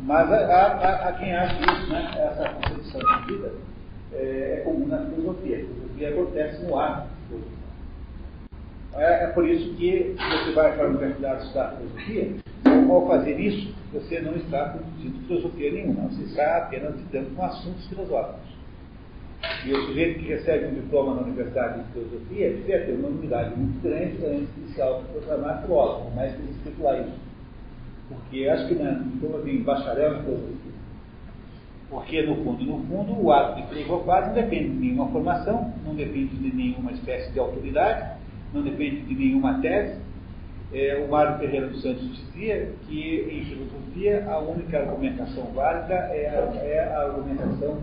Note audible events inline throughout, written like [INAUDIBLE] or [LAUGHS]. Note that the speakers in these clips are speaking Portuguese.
Mas há, há, quem ache isso, né? essa concepção de vida é, é comum na filosofia. A filosofia acontece no ar. É, é, por isso que você vai para a universidade estudar filosofia, ao fazer isso, você não está produzindo filosofia nenhuma, você está apenas lidando com assuntos filosóficos. E o sujeito que recebe um diploma na Universidade de Filosofia devia ter uma unidade muito grande antes de se autoproclamar filósofo, mas tem escrito lá isso. Porque acho que como eu vim bacharel em filosofia. Porque, no fundo, no fundo, o ato de filosofar não depende de nenhuma formação, não depende de nenhuma espécie de autoridade, não depende de nenhuma tese. É, o Mário Ferreira dos Santos dizia que, em filosofia, a única argumentação válida é a, é a argumentação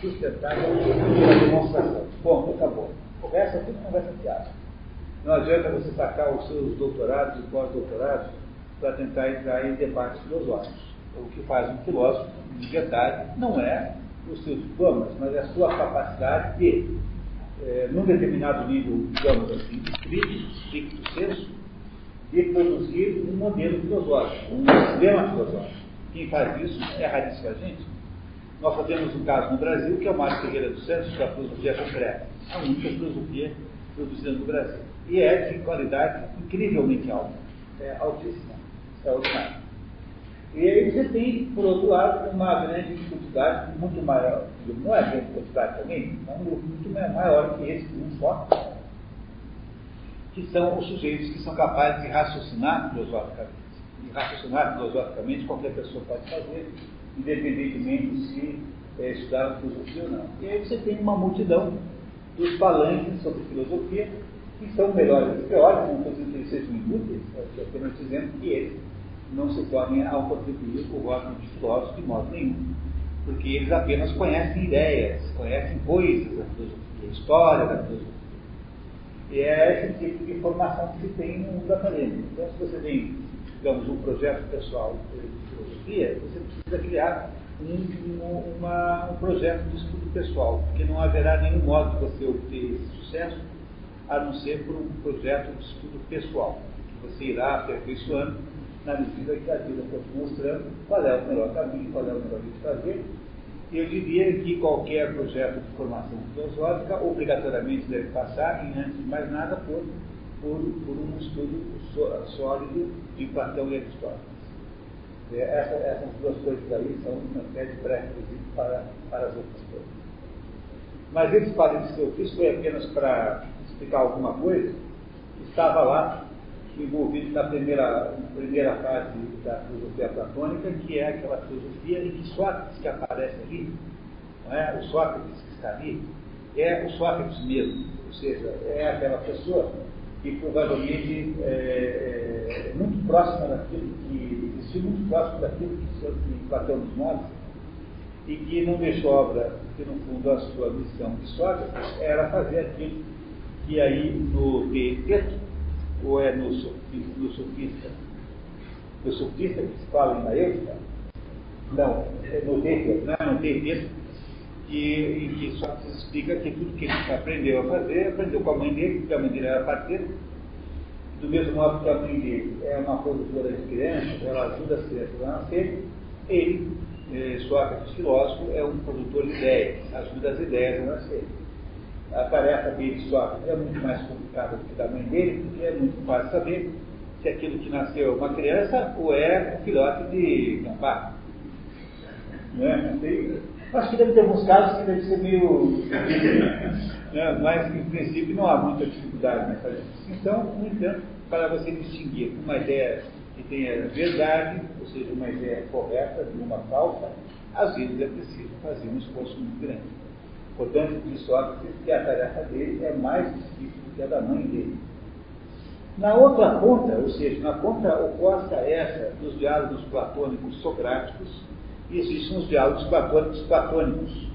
sustentada pela demonstração. Ponto, acabou. É tudo conversa fiada. Não adianta você sacar os seus doutorados e pós-doutorados para tentar entrar em debates filosóficos. O que faz um filósofo, de verdade, não é os seus diplomas, mas é a sua capacidade de, é, num determinado nível, digamos assim, crítico, stricto senso, de produzir um modelo filosófico, um sistema filosófico. Quem faz isso é raríssima gente. Nós fazemos um caso no Brasil, que é o Mário Ferreira dos Santos, da filosofia concreta. A única filosofia produzida no Brasil. E é de qualidade incrivelmente alta. É altíssima. É. E aí você tem, por outro lado, uma grande dificuldade, muito maior, não é grande dificuldade também, é um grupo muito maior que esse, um só, que são os sujeitos que são capazes de raciocinar filosoficamente. E raciocinar filosoficamente qualquer pessoa pode fazer, independentemente se é, estudar filosofia ou não. E aí você tem uma multidão dos falantes sobre filosofia, que são melhores e piores, não estou dizendo que eles sejam inúteis, apenas dizendo que eles não se podem ao contribuir com o rótulo de de modo nenhum. Porque eles apenas conhecem ideias, conhecem coisas da filosofia, história da filosofia. E é esse tipo de formação que se tem no mundo acadêmico. Então, se você tem, digamos, um projeto pessoal de filosofia, você precisa criar um, uma, um projeto de estudo pessoal, porque não haverá nenhum modo de você obter esse sucesso a não ser por um projeto de estudo pessoal, que você irá aperfeiçoando na medida que a vida for te mostrando qual é o melhor caminho, qual é o melhor jeito de fazer, eu diria que qualquer projeto de formação filosófica obrigatoriamente deve passar, em antes de mais nada, por, por, por um estudo sólido de Platão e Aristóteles. É, essa, essas duas coisas aí são uma espécie de pré-requisito para, para as outras coisas. Mas esse parênteses que eu fiz foi apenas para explicar alguma coisa estava lá envolvido na primeira, primeira fase da filosofia platônica, que é aquela filosofia em que Sócrates que aparece ali, não é? o Sócrates que está ali, é o Sócrates mesmo, ou seja, é aquela pessoa que provavelmente é, é muito próxima daquilo que existiu, muito próximo daquilo que, que Platão nos mostra, e que não deixou obra, porque no fundo a sua missão de Sócrates era fazer aquilo que aí no texto ou é no, no sofista? No sofista que se fala em maestra? Não, é no texto, não é no texto que, que só se explica que tudo que ele aprendeu a fazer, aprendeu com a mãe dele, porque a mãe dele era parteira, do mesmo modo que a mãe dele é uma produtora de crianças, ela ajuda as crianças a nascer, ele, eh, Sócrates filósofo, é um produtor de ideias, ajuda as ideias a nascer a tarefa dele só é muito mais complicada do que da mãe dele, porque é muito fácil saber se aquilo que nasceu é uma criança ou é um filhote de campar. Né? acho que deve ter alguns casos que deve ser meio. [LAUGHS] né? Mas, em princípio, não há muita dificuldade nessa distinção. No entanto, para você distinguir uma ideia que tenha verdade, ou seja, uma ideia correta de uma falsa, às vezes é preciso fazer um esforço muito grande. Portanto, de Sócrates que a tarefa dele é mais difícil do que a da mãe dele. Na outra ponta, ou seja, na ponta oposta a essa dos diálogos platônicos socráticos, existem os diálogos platônicos platônicos,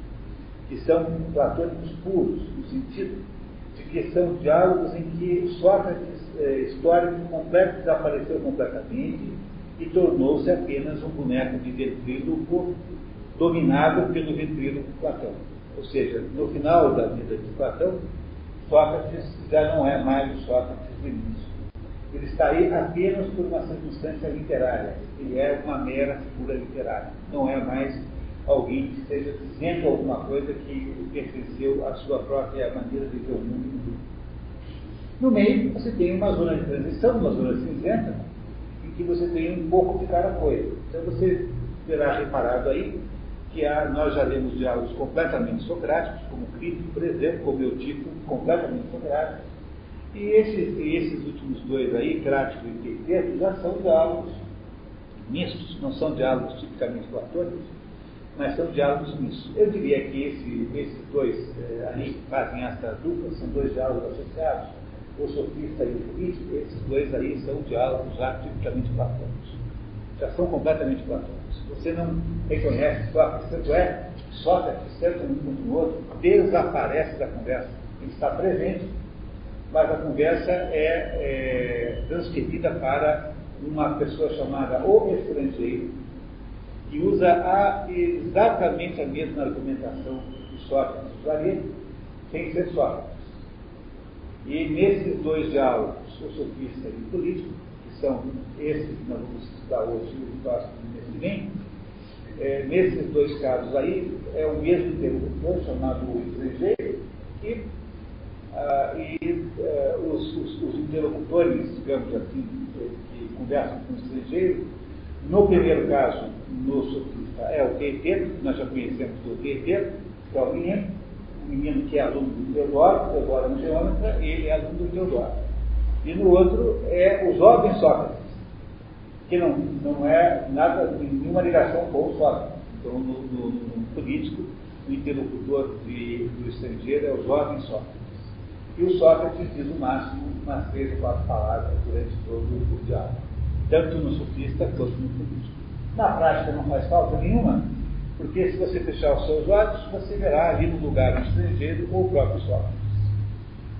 que são platônicos puros, no sentido de que são diálogos em que Sócrates, é, histórico completo, desapareceu completamente e tornou-se apenas um boneco de ventríloco dominado pelo ventríloco platônico. Ou seja, no final da vida de Platão, Sócrates já não é mais o Sócrates do início. Ele está aí apenas por uma circunstância literária. Ele é uma mera figura literária. Não é mais alguém que esteja dizendo alguma coisa que pertenceu à sua própria maneira de ver o mundo. No meio, você tem uma zona de transição, uma zona cinzenta, em que você tem um pouco de cada coisa. Então você terá reparado aí que há, nós já lemos diálogos completamente socráticos, como Crítico, por exemplo, como eu tipo, completamente socráticos. E esses, e esses últimos dois aí, Crático e Teiteto, já são diálogos mistos, não são diálogos tipicamente platônicos, mas são diálogos mistos. Eu diria que esse, esses dois eh, ali que fazem essa dupla são dois diálogos associados, o sofista e o político, esses dois aí são diálogos já tipicamente platônicos. Já são completamente platônicos. Você não reconhece Sócrates, tanto é, Sócrates, tanto um quanto no outro, desaparece da conversa. Ele está presente, mas a conversa é, é transferida para uma pessoa chamada o estrangeiro, que usa a, exatamente a mesma argumentação que Sócrates usaria, sem ser Sócrates. E nesses dois diálogos, o sofista e o político, que são esses que nós vamos estudar hoje e o próximo é, nesses dois casos aí, é o mesmo interlocutor chamado estrangeiro, e, ah, e ah, os, os, os, interlocutores, digamos assim, que conversam com o estrangeiro, no primeiro caso, no é o Teeteto, que nós já conhecemos do Teeteto, que é o menino, o menino que é aluno do Teodoro, Teodoro é um geômetra, ele é aluno do Teodoro. E no outro é o jovem Sócrates, que não, não é nada, nenhuma ligação com o Sócrates. Então, no, no, no político, o interlocutor de, do estrangeiro é o jovem Sócrates. E o Sócrates diz o máximo umas três ou quatro palavras durante todo o diálogo tanto no sofista quanto no político. Na prática não faz falta nenhuma, porque se você fechar os seus olhos, você verá ali no lugar do estrangeiro ou o próprio Sócrates.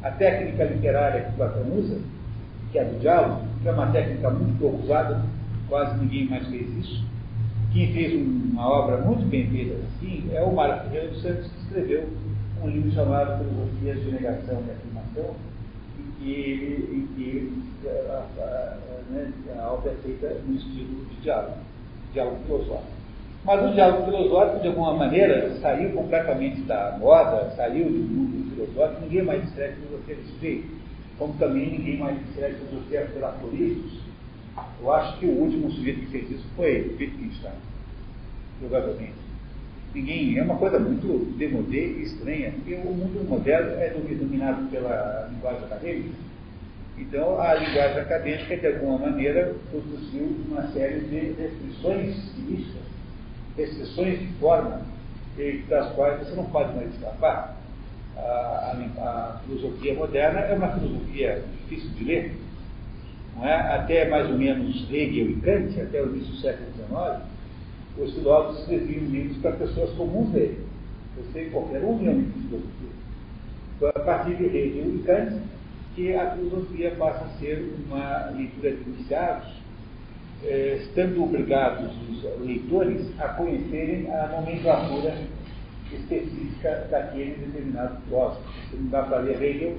A técnica literária que Platão usa, que é do diálogo, que é uma técnica muito usada, quase ninguém mais fez isso. Quem fez uma obra muito bem feita assim é o Ferreira dos Santos, que escreveu um livro chamado Filosofias de Negação e Afirmação, em que ele, em que ele a, a, né, a obra é feita no estilo de diálogo, diálogo filosófico. Mas o diálogo filosófico, de alguma maneira, saiu completamente da moda, saiu do mundo filosófico, ninguém mais escreve filosofia desse jeito, como também ninguém mais escreve filosofia por aforismos. Eu acho que o último sujeito que fez isso foi Wittgenstein, provavelmente. Ninguém, é uma coisa muito demodê e estranha, porque o mundo moderno é dominado pela linguagem acadêmica, então, a linguagem acadêmica, de alguma maneira, produziu uma série de restrições estilísticas, restrições de forma, das quais você não pode mais escapar. A, a, a, filosofia moderna é uma filosofia difícil de ler. Não é? Até mais ou menos Hegel e Kant, até o início do século XIX, os filósofos escreviam livros para pessoas comuns lerem. Você, qualquer um, lê de filosofia. Então, a partir de Hegel e Kant, que a filosofia passa a ser uma leitura de iniciados, eh, estando obrigados os leitores a conhecerem a nomenclatura específica daquele determinado filósofo. Você não dá para ler Hegel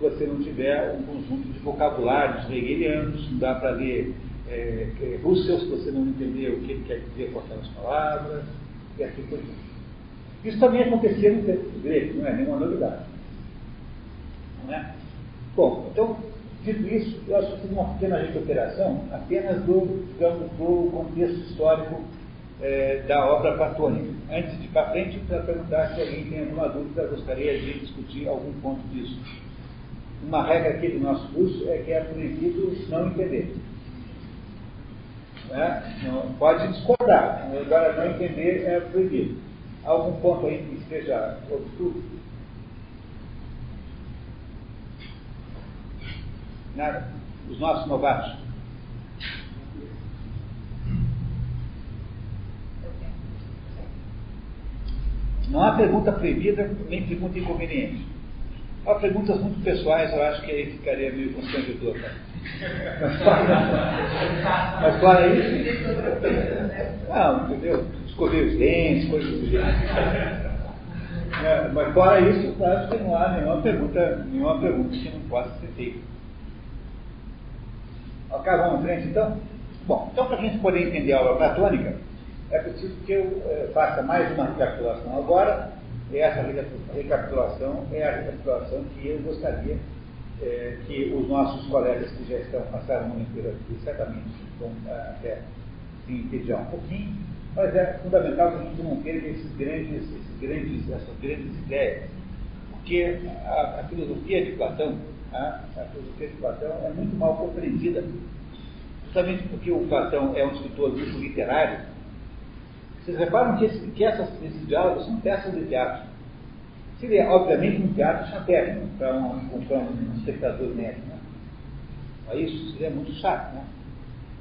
você não tiver um conjunto de vocabulários hegelianos, não dá para ler é, Russell se você não entender o que ele quer dizer com aquelas palavras, e assim por diante. Isso também acontecia no tempo grego, não é nenhuma novidade. Não é? Bom, então, dito isso, eu acho que uma pequena recuperação apenas do, digamos, do contexto histórico é, da obra platônica. Antes de ir para frente, para perguntar se alguém tem alguma dúvida, gostaria de discutir algum ponto disso. Uma regra aqui do nosso curso é que é proibido não entender. Né? Não, pode discordar, agora não entender é proibido. Algum ponto aí que esteja obscuro? Nada. Os nossos novatos. Não há pergunta proibida, nem pergunta inconveniente. Há perguntas muito pessoais, eu acho que aí ficaria meio constrangedor. Tá? [LAUGHS] Mas fora isso. Não, entendeu? Escover os dentes, coisas do jeito. É, mas fora isso, eu acho que não há nenhuma pergunta, nenhuma pergunta que não possa ser feita. Ok, vamos em frente então? Bom, então para a gente poder entender a obra platônica, é preciso que eu é, faça mais uma recapitulação agora, essa recapitulação é a recapitulação que eu gostaria é, que os nossos colegas que já estão passaram uma inteira aqui, certamente vão até se entediar um pouquinho, mas é fundamental que a gente mantenha esses grandes, esses grandes, essas grandes ideias, porque a, a filosofia de Platão, a, a filosofia de Platão é muito mal compreendida, justamente porque o Platão é um escritor muito literário. Vocês reparam que, esse, que essas, esses diálogos são peças de teatro. Seria, obviamente, um teatro chatérrimo para um, um, espectador médio. Né? Isso seria muito chato, né?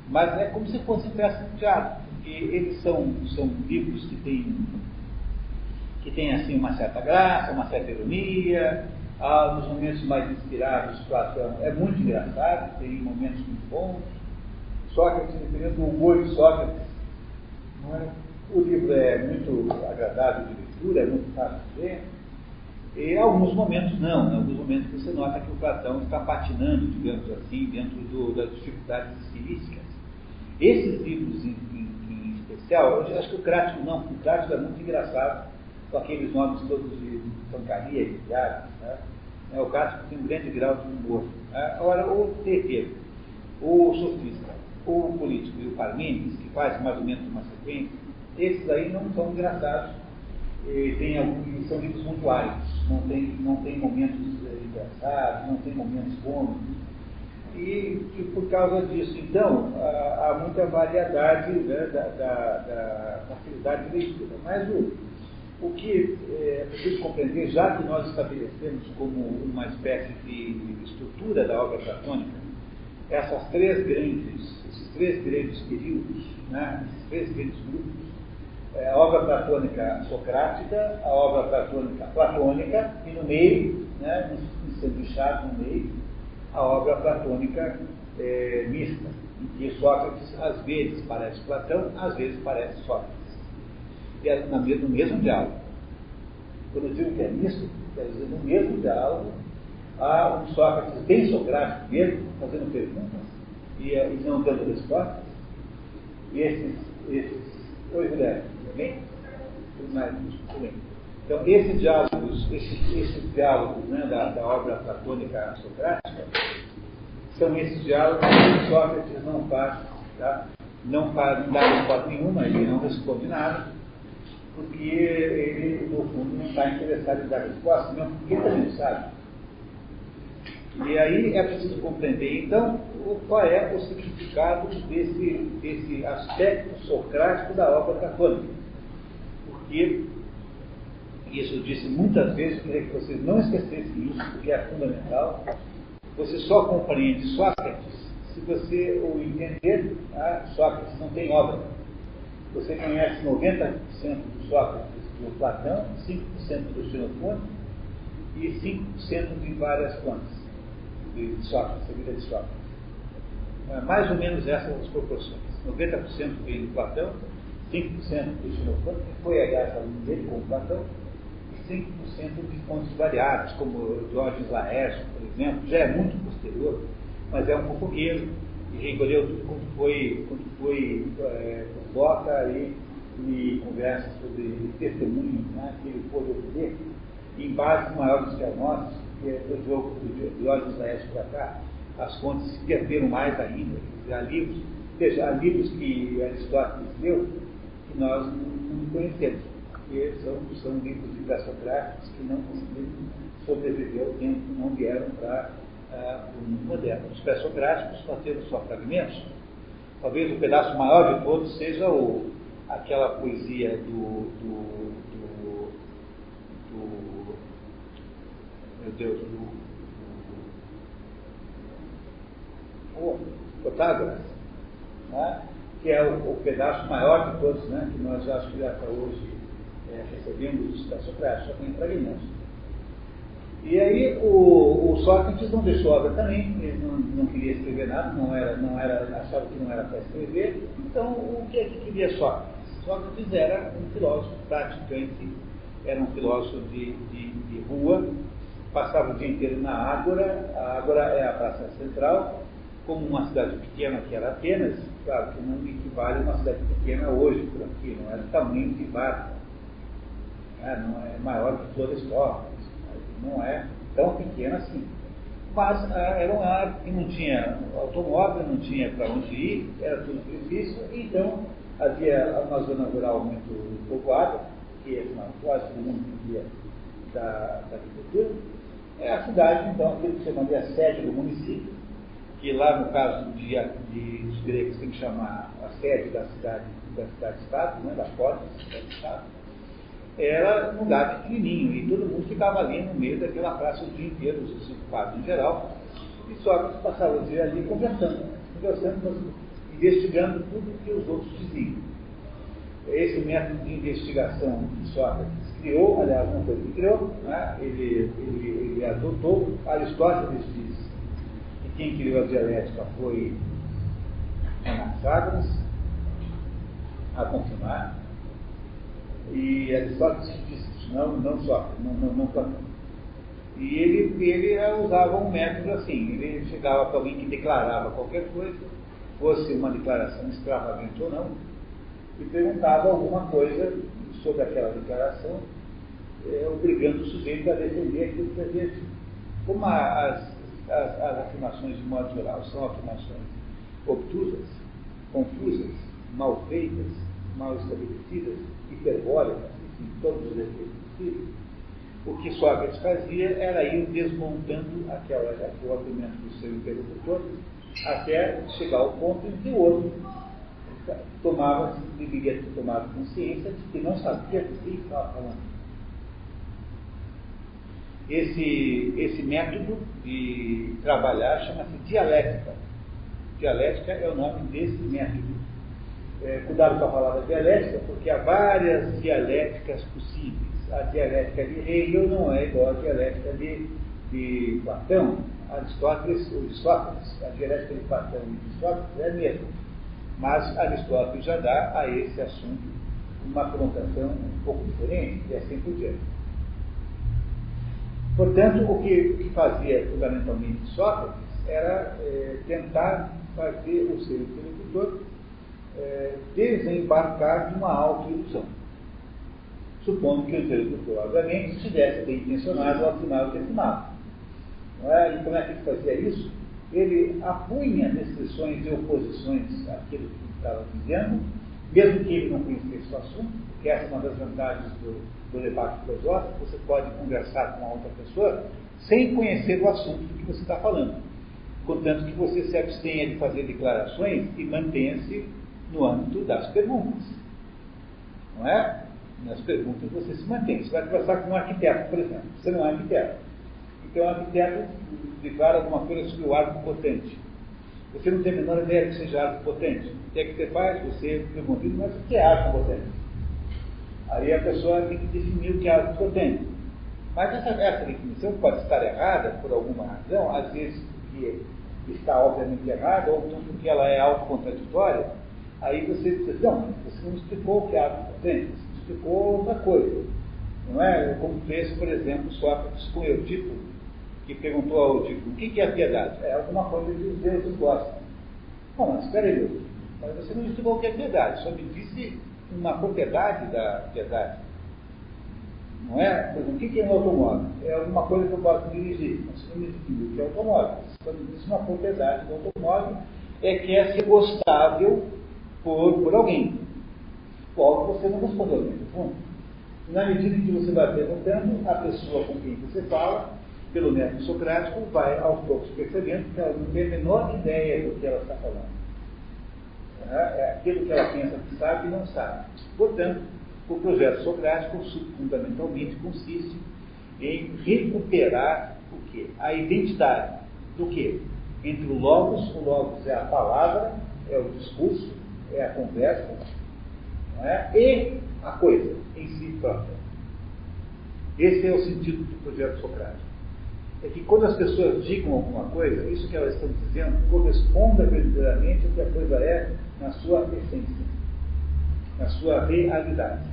Mas é como se fosse peça de teatro, porque eles são, são livros que têm, que têm assim, uma certa graça, uma certa ironia. Ah, nos momentos mais inspirados, é muito engraçado, tem momentos muito bons. Sócrates, dependendo do humor de Sócrates, é? O livro é muito agradável de leitura, é muito fácil de ler. Em alguns momentos não, em alguns momentos você nota que o Platão está patinando, digamos assim, dentro do, das dificuldades estilísticas. Esses livros em, em, em, especial, eu acho que o Crático não, o Crático é muito engraçado, com aqueles nomes todos de pancaria e piadas. Né? É, o Crático tem um grande grau de humor. Né? Agora, o terceiro, o sofista, o político e o Parmênides, que faz mais ou menos uma sequência, esses aí não são engraçados e tem são livros muito áridos, não tem, não tem momentos engraçados, não tem momentos cômicos. E, e, por causa disso, então, há, há muita variedade né, da, da, da, facilidade de leitura. Mas o, o que é preciso compreender, já que nós estabelecemos como uma espécie de estrutura da obra platônica, essas três grandes, esses três grandes períodos, né, esses três grandes grupos, é, a obra platônica socrática, a obra platônica platônica, e no meio, né, ensanduichado no meio, a obra platônica é, mista, em que Sócrates às vezes parece Platão, às vezes parece Sócrates. E é no mesmo diálogo. Quando eu digo que é misto, quer dizer, no mesmo diálogo, há um Sócrates bem socrático mesmo, fazendo perguntas e, e não dando respostas, e esses, esses Oi, Guilherme, tudo bem? Então, esses diálogos, esses, esses diálogos né, da, da, obra platônica socrática, são esses diálogos que Sócrates não faz, tá? não, faz, não dá resposta nenhuma, ele não responde nada, porque ele, no fundo, não está interessado em dar resposta, não, porque ele também sabe. E aí é preciso compreender, então, qual é o significado desse, desse aspecto socrático da obra católica. Porque, isso eu disse muitas vezes, queria que vocês não esquecessem isso, porque é fundamental. Você só compreende Sócrates se você o entender. Tá? Sócrates não tem obra. Você conhece 90% do Sócrates do Platão, 5% do Xenofonte e 5% de várias fontes de Sócrates, a vida de Sócrates. É mais ou menos essas as proporções. 90% veio do Platão, 5% do Xenofonte, que foi, aliás, aluno dele com Platão, e 5% de fontes variadas, como Diógenes Laércio, por exemplo, já é muito posterior, mas é um fofogueiro, e recolheu tudo quando foi, quando foi é, fofoca e, e conversa sobre testemunho né, que ele pôde obter, em bases maiores que as nossas, que é do jogo do Diógenes Laércio para cá, as fontes se perderam mais ainda. Há livros, há livros que Aristóteles que nós não conhecemos, porque são, são livros de pré-socráticos que não conseguiram sobreviver ao tempo, não vieram para uh, o mundo moderno. Os pré-socráticos nós temos só fragmentos. Talvez o pedaço maior de todos seja o, aquela poesia do, do, do, do meu Deus, do Protágoras, né? Que é o, o, pedaço maior de todos, né? que nós acho que até hoje é, recebemos da Socrates, só tem fragmentos. E aí o, o, Sócrates não deixou obra também, ele não, não, queria escrever nada, não era, não era, achava que não era para escrever. Então o que é que queria Sócrates? Sócrates era um filósofo praticante, era um filósofo de, de, de rua, passava o dia inteiro na Ágora, a Ágora é a praça central, como uma cidade pequena que era Atenas, claro que não equivale a uma cidade pequena hoje por aqui, não é do tamanho de Barca, é, não é maior que Florestópolis, não é tão pequena assim. Mas ah, era uma área que não tinha automóvel, não tinha para onde ir, era tudo difícil, então havia uma zona rural muito povoada, que é uma, quase todo mundo vivia da, da agricultura. É a cidade, então, aquilo que chama de a sede do município, que lá no caso de, de, dos gregos tem que chamar a sede da cidade, da cidade-estado, né, da porta da cidade-estado, era um lugar pequenininho e todo mundo ficava ali no meio daquela praça o dia inteiro, os ocupados em geral, e só que passavam o dia ali conversando, conversando, investigando tudo que os outros diziam. Esse método de investigação que Sócrates criou, aliás, não foi ele que criou, né? ele, ele, ele adotou, Aristóteles diz que quem criou a dialética foi Anaxágoras, a confirmar, e Aristóteles disse isso, não, não Sócrates, não, não, não Platão. E ele, ele usava um método assim, ele chegava para alguém que declarava qualquer coisa, fosse uma declaração extravagante ou não, e perguntava alguma coisa sobre aquela declaração, é, obrigando o sujeito a defender aquilo que havia. Como as, as, as, afirmações de modo geral são afirmações obtusas, confusas, mal feitas, mal estabelecidas, hiperbólicas, enfim, todos os efeitos possíveis, o que Sócrates fazia era ir desmontando aquela, aquele argumento do seu interlocutor até chegar ao ponto em que o outro tomava, deveria ter tomado consciência de que não sabia do que estava falando. Esse, esse método de trabalhar chama-se dialética. Dialética é o nome desse método. É, cuidado com a palavra dialética, porque há várias dialéticas possíveis. A dialética de Hegel não é igual à dialética de, de Platão, Aristóteles ou Sócrates. A dialética de Platão e de é a mesma. Mas Aristóteles já dá a esse assunto uma conotação um pouco diferente e assim por diante. Portanto, o que, o que fazia fundamentalmente Sócrates era é, tentar fazer o seu interlocutor é, desembarcar de uma auto-ilusão. Supondo que o interlocutor, obviamente, estivesse bem intencionado ao assinar o que assinava. É? E como é que ele fazia isso? Ele apunha descrições e oposições àquilo que estava dizendo, mesmo que ele não conhecesse o assunto, porque essa é uma das vantagens do, do debate filosófico, você pode conversar com a outra pessoa sem conhecer o assunto do que você está falando. Contanto que você se abstenha de fazer declarações e mantenha-se no âmbito das perguntas. Não é? Nas perguntas você se mantém. Você vai conversar com um arquiteto, por exemplo. Você não é arquiteto. Então, o arquiteto declara alguma coisa sobre o arco potente. Você não tem a menor ideia que seja arco potente. O que é que você faz? Você pergunta, mas o que é arco potente? Aí a pessoa tem que definir o que é arco potente. Mas essa, essa definição pode estar errada por alguma razão, às vezes porque está obviamente errada, ou porque ela é autocontraditória. Aí você diz, não, você não explicou o que é arco potente, você explicou outra coisa. Não é? Como fez, por exemplo, Sócrates com Eutipo, que perguntou ao Eutipo, o que é a piedade? É alguma coisa que os deuses gostam. Bom, mas espera aí, mas você não explicou o que é piedade, só me disse uma propriedade da piedade. Não é? Por exemplo, o que é um automóvel? É alguma coisa que eu posso dirigir, mas você não o que é automóvel. Me disse uma propriedade do automóvel é que é ser gostável por, por alguém. Logo, você não respondeu no fundo. Na medida que você vai perguntando, a pessoa com quem você fala, pelo método socrático, vai aos poucos percebendo que ela não tem a menor ideia do que ela está falando. É, é aquilo que ela pensa que sabe e não sabe. Portanto, o projeto socrático fundamentalmente consiste em recuperar o quê? A identidade do quê? Entre o logos, o logos é a palavra, é o discurso, é a conversa, é? e a coisa em si própria. Esse é o sentido do projeto socrático. É que quando as pessoas digam alguma coisa, isso que elas estão dizendo corresponda verdadeiramente ao que a coisa é na sua essência, na sua realidade.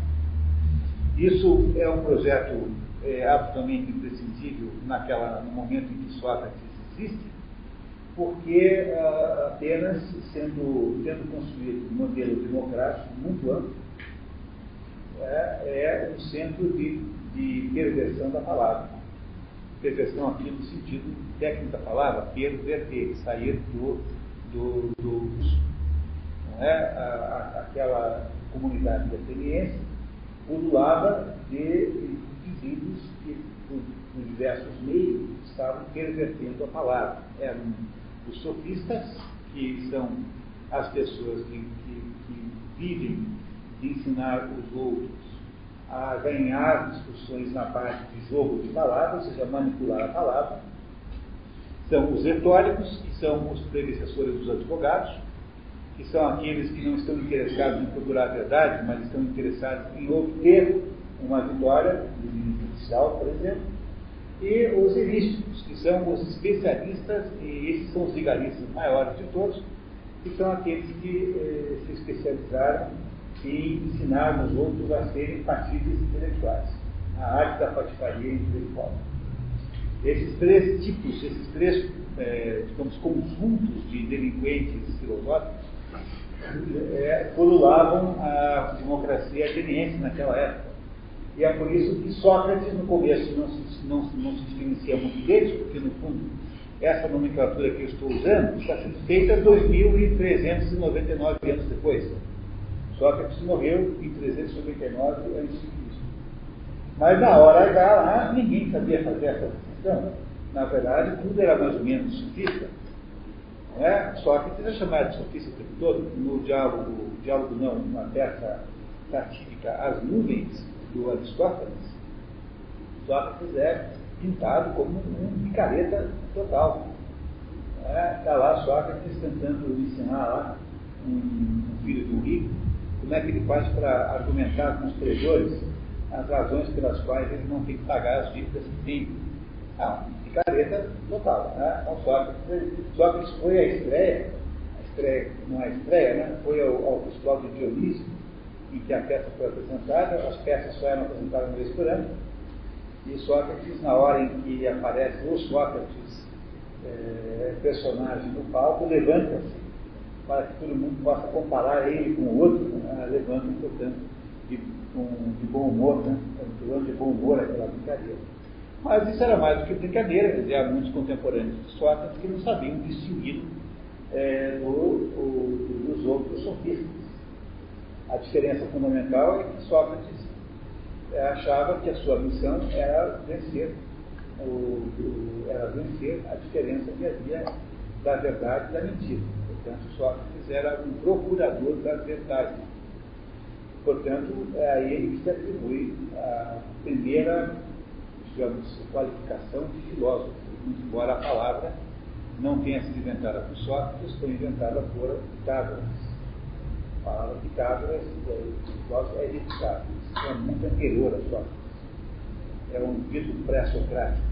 Isso é um projeto é, absolutamente imprescindível naquela, no momento em que Sócrates existe, porque uh, Atenas, sendo, tendo construído um modelo democrático muito amplo, é, é um centro de, de perversão da palavra. Perversão aqui no sentido técnico da palavra, perverter, sair do, do, do não é? A, a, aquela comunidade ateniense pululava de indivíduos que, por, por diversos meios, estavam pervertendo a palavra. Eram os sofistas, que são as pessoas que, que, que vivem de ensinar os outros a ganhar discussões na parte de jogo de palavras, ou seja, manipular a palavra. São os retóricos, que são os predecessores dos advogados, que são aqueles que não estão interessados em procurar a verdade, mas estão interessados em obter uma vitória judicial, por exemplo, e os erísticos, que são os especialistas, e esses são os vigaristas maiores de todos, que são aqueles que eh, se especializaram em ensinar os outros a serem patíveis intelectuais, a arte da patifaria intelectual. Esses três tipos, esses três, eh, digamos, conjuntos de delinquentes filosóficos, é, pululavam a democracia ateniense naquela época. E é por isso que Sócrates, no começo, não se, não, não se diferencia muito deles, porque, no fundo, essa nomenclatura que eu estou usando está sendo feita 2.399 anos depois. Sócrates morreu em 399 a.C. Mas na hora H lá, ninguém sabia fazer essa distinção. Na verdade, tudo era mais ou menos sofista. É? Sócrates é chamado de sofista o tempo todo. No diálogo, diálogo não, uma peça satírica, As Nuvens, do Aristóteles, Sócrates é pintado como um picareta total. Está é, tá lá Sócrates tentando ensinar lá um, um filho de um rico como é que ele faz para argumentar com os credores as razões pelas quais ele não tem que pagar as dívidas que tem. Ah, picareta total. Né? Então Sócrates, Sócrates foi à estreia, a estreia não é estreia, né? foi ao, ao Festival de Dionísio, em que a peça foi apresentada, as peças só eram apresentadas uma vez por ano, e Sócrates, na hora em que aparece o Sócrates, é, personagem no palco, levanta-se para que todo mundo possa comparar ele com o outro, né? levanta, portanto, de, com, de bom humor, né? de bom humor aquela brincadeira. Mas isso era mais do que brincadeira, quer dizer, há muitos contemporâneos de Sócrates que não sabiam distinguir é, do, do, dos outros sofistas. A diferença fundamental é que Sócrates é, achava que a sua missão era vencer, o, o, era vencer a diferença que havia da verdade e da mentira. Portanto, Sócrates era um procurador da verdade. Portanto, é a ele que se atribui a primeira, digamos, qualificação de filósofo, embora a palavra não tenha sido inventada por Sócrates, foi inventada por Pitágoras. A palavra Pitágoras, filósofo, é de Pitágoras, é muito anterior a Sócrates. É um dito pré-socrático.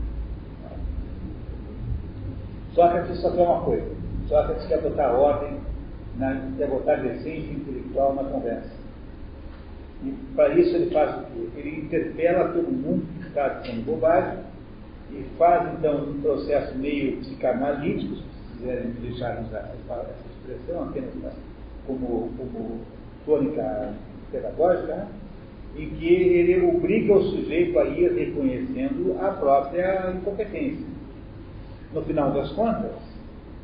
Sócrates só quer uma coisa, Sócrates quer botar ordem, na, quer botar decência intelectual na conversa. E para isso ele faz o quê? Ele interpela todo mundo está dizendo bobagem e faz então um processo meio psicanalítico, se quiserem deixar usar essa expressão apenas como, como tônica pedagógica, né? em que ele obriga o sujeito a ir reconhecendo a própria incompetência. No final das contas,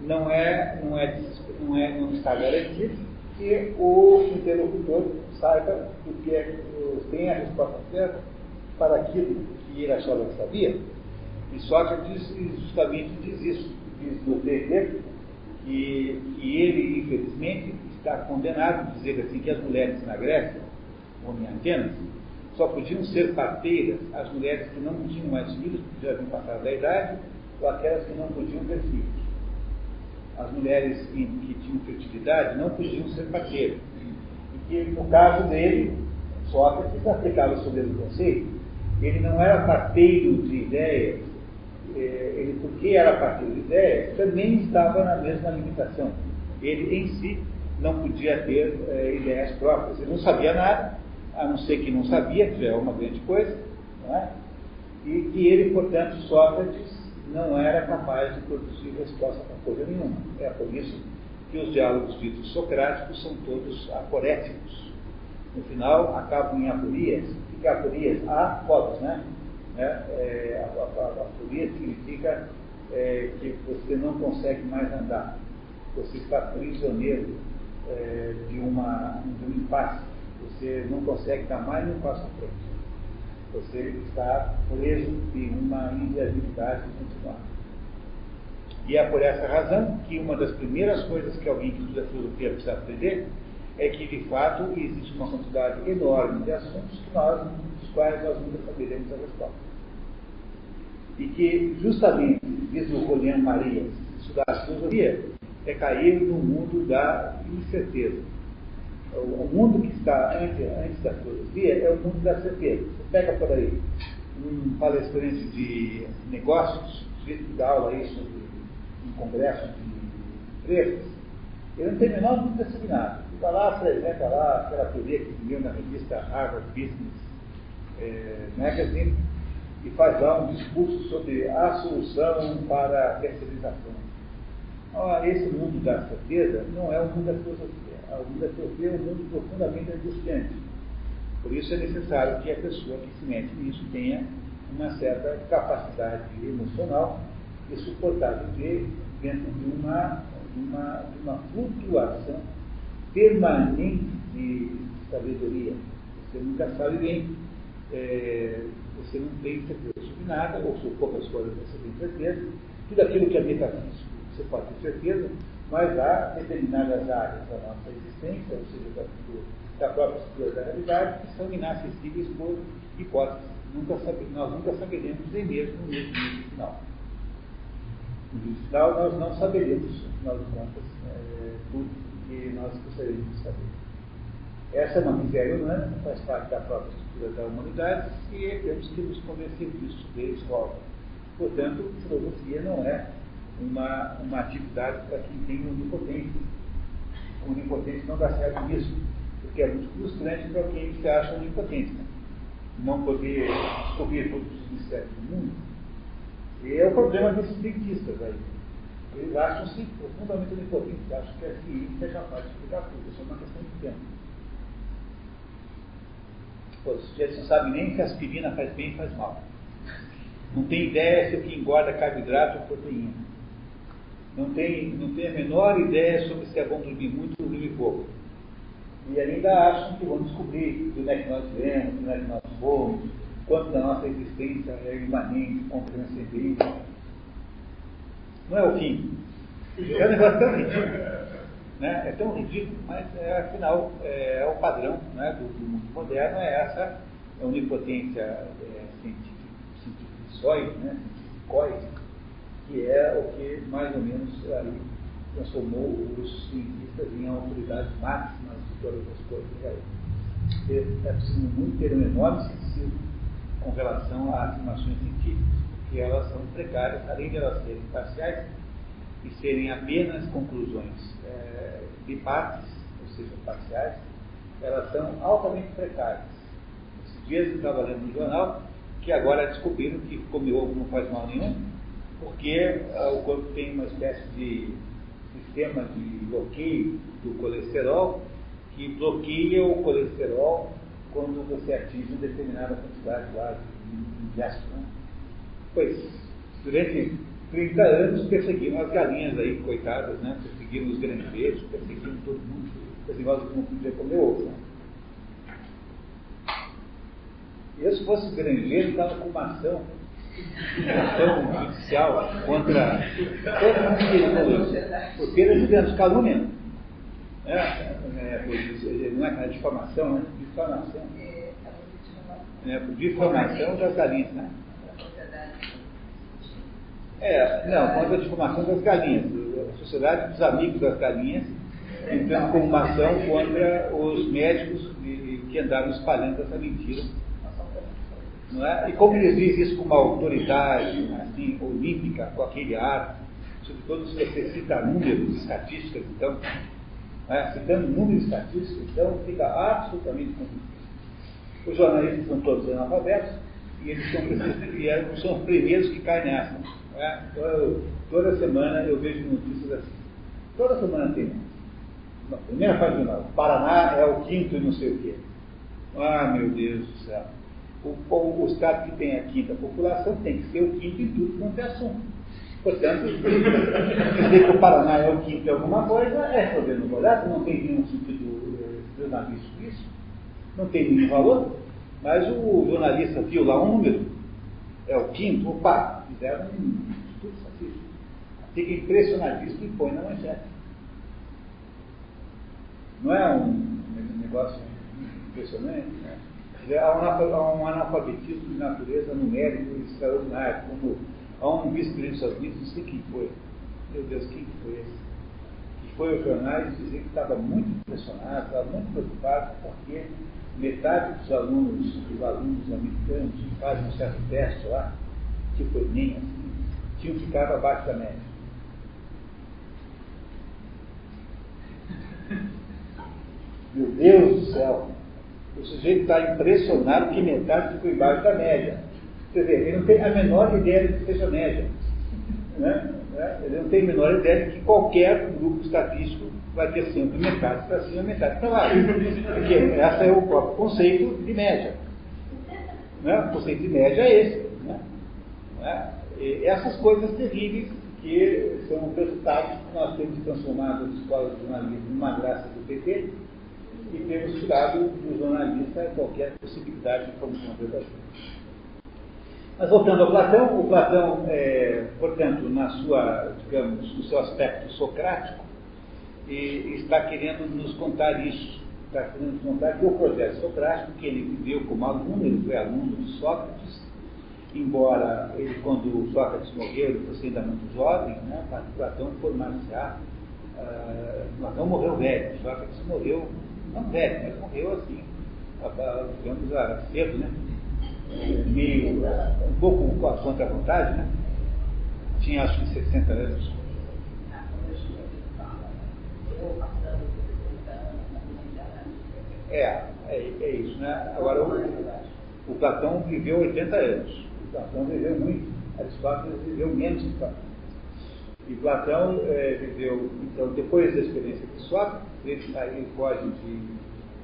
não é, não é, não é, não está garantido que o interlocutor saiba do que é, tem a resposta certa para aquilo que ele achava que sabia. E Sócrates justamente diz isso, diz no texto que, que ele, infelizmente, está condenado a dizer assim que as mulheres na Grécia, ou em Atenas, só podiam ser parteiras as mulheres que não tinham mais filhos, porque já haviam passado da idade, ou aquelas que não podiam ter filhos as mulheres que, que tinham fertilidade não podiam ser parteiras. E que, no caso dele, Sócrates aplicava sobre ele o conceito, ele não era parteiro de ideias, eh, ele, porque era parteiro de ideias, também estava na mesma limitação. Ele, em si, não podia ter é, ideias próprias. Ele não sabia nada, a não ser que não sabia, que é uma grande coisa, não é? e que ele, portanto, Sócrates, não era capaz de produzir resposta para coisa nenhuma. É por isso que os diálogos ditos socráticos são todos aporéticos. No final, acabam em aporias. É aporias? Após, né? É, é, a, a, a significa é, que você não consegue mais andar. Você está prisioneiro é, de, uma, de um impasse. Você não consegue dar mais um passo à frente. Você está preso em uma inviabilidade de continuar. E é por essa razão que uma das primeiras coisas que alguém que estuda filosofia precisa aprender é que, de fato, existe uma quantidade enorme de assuntos que nós, dos quais nós nunca saberemos a resposta. E que, justamente, diz o Rolian Maria, estudar filosofia é cair no mundo da incerteza. O, mundo que está antes, antes da filosofia é o mundo da certeza. Você pega por aí um palestrante de negócios, sujeito que dá aula aí sobre um congresso de empresas, ele não tem a menor dúvida sobre nada. Está lá, apresenta lá aquela teoria que viu na revista Harvard Business é, Magazine e faz lá um discurso sobre a solução para a terceirização. Ah, esse mundo da certeza não é o mundo da filosofia. O mundo da filosofia é um mundo profundamente angustiante. Por isso é necessário que a pessoa que se mete nisso tenha uma certa capacidade emocional e suportar viver dentro de uma, de uma, de uma flutuação permanente de sabedoria. Você nunca sabe bem, é, você não tem certeza sobre nada, ou sobre poucas coisas você tem certeza. Tudo aquilo que é metafísico você pode ter certeza, mas há determinadas áreas da nossa existência, ou seja, da, da própria estrutura da realidade, que são inacessíveis por hipóteses. Nunca sabe, nós nunca saberemos nem mesmo no juízo final. No final, nós não saberemos, afinal de contas, é, tudo nós gostaríamos de saber. Essa é uma miséria humana, faz parte da própria estrutura da humanidade e temos que nos convencer disso desde logo. Portanto, filosofia não é uma, uma atividade para quem tem onipotência. O onipotente não dá certo nisso, porque é muito frustrante para quem se acha onipotente. Não poder descobrir todos os mistérios do mundo. E é o problema desses cientistas aí. Eles acham-se profundamente onipotentes, acham que a ciência é capaz de explicar tudo, isso é uma questão de tempo. Pô, os sujeitos não sabem nem se aspirina faz bem e faz mal. Não tem ideia se o que engorda é carboidrato ou proteína não tem, não tem a menor ideia sobre se é bom dormir muito ou dormir pouco. E ainda acham que vão descobrir de onde é que nós vemos, de onde é que nós fomos, quanto da nossa existência é imanente, compreensível. Não é o fim. É um negócio tão ridículo. Né? É tão ridículo, mas é, afinal é, é o padrão né, do, do, mundo moderno, é essa onipotência é, científica, científica, né, científica que é o que mais ou menos ali transformou os cientistas em autoridades máximas de todas as coisas. É, é preciso muito ter um enorme sentido com relação às afirmações científicas, porque elas são precárias, além de elas serem parciais e serem apenas conclusões é, de partes, ou seja, parciais, elas são altamente precárias. Esses dias eu estava lendo no jornal que agora descobriram que comer ovo não faz mal nenhum, porque uh, o corpo tem uma espécie de sistema de bloqueio do colesterol que bloqueia o colesterol quando você atinge uma determinada quantidade lá de ingesto. Né? Pois, durante 30 anos perseguiram as galinhas aí, coitadas, né? perseguiram os granjeiros, perseguiram todo mundo, esse negócio que não podia comer ovo. Né? Eu, se fosse granjeiro, estava com uma ação ação judicial contra todo mundo que evoluiu. Porque eles dizendo calúnia. É, é, não é cara, difamação, né? Difamação. É, por difamação das galinhas, né? É, não, contra a difamação das galinhas. A sociedade dos amigos das galinhas entrando com uma ação contra os médicos que andaram espalhando essa mentira é? E como eles dizem isso com uma autoridade assim, olímpica, com aquele ar, sobretudo se você cita números, estatísticas, então, é? citando números estatísticos, então fica absolutamente confuso. Os jornalistas são todos analfabetos e eles são, e são os primeiros que caem nessa. É, eu, toda semana eu vejo notícias assim. Toda semana tem. Na primeira página, o Paraná é o quinto e não sei o quê. Ah, meu Deus do céu. O, o, o estado que tem a quinta população tem que ser o quinto em tudo quanto é assunto. Portanto, dizer que o Paraná é o quinto em alguma coisa é poder no molhado, não tem nenhum sentido eh, jornalístico isso, não tem nenhum valor, mas o jornalista viu lá um número, é o quinto, opa, fizeram um estudo estatístico. Fica impressionadíssimo e põe na manchete. Não é um negócio impressionante? Né? Há um analfabetismo de natureza numérico extraordinário, como há um vice-presidente dos Estados Unidos, não sei quem foi. Meu Deus, quem foi esse? Que foi aos jornais dizer que estava muito impressionado, estava muito preocupado, porque metade dos alunos, dos alunos americanos que fazem um certo teste lá, tipo Enem, assim, tinham ficado abaixo da média. [LAUGHS] Meu Deus do céu! O sujeito está impressionado que metade ficou embaixo da média. Quer dizer, ele não tem a menor ideia de que seja média. Né? Ele não tem a menor ideia de que qualquer grupo estatístico vai ter sempre metade para cima, metade para baixo. Porque esse é o próprio conceito de média. Né? O conceito de média é esse. Né? né? essas coisas terríveis que são resultados que nós temos transformado as escolas de jornalismo numa graça do PT e temos tirado do jornalista qualquer possibilidade de informação verdadeira. Mas voltando ao Platão, o Platão, é, portanto, na sua, digamos, no seu aspecto socrático, e está querendo nos contar isso. Está querendo nos contar que o projeto socrático, que ele viveu como aluno, ele foi aluno de Sócrates, embora ele, quando Sócrates morreu, ele fosse ainda muito jovem, né, Platão formar-se-á. Uh, Platão morreu velho, Sócrates morreu, não velho, mas morreu assim, digamos, cedo, né? Meio, um pouco contra a vontade, né? Tinha acho que 60 anos. É, é, é isso, né? Agora, o, o Platão viveu 80 anos. O Platão viveu muito. Aristóteles viveu menos que Platão. E Platão é, viveu, então, depois da experiência de Sócrates, ele, ele foge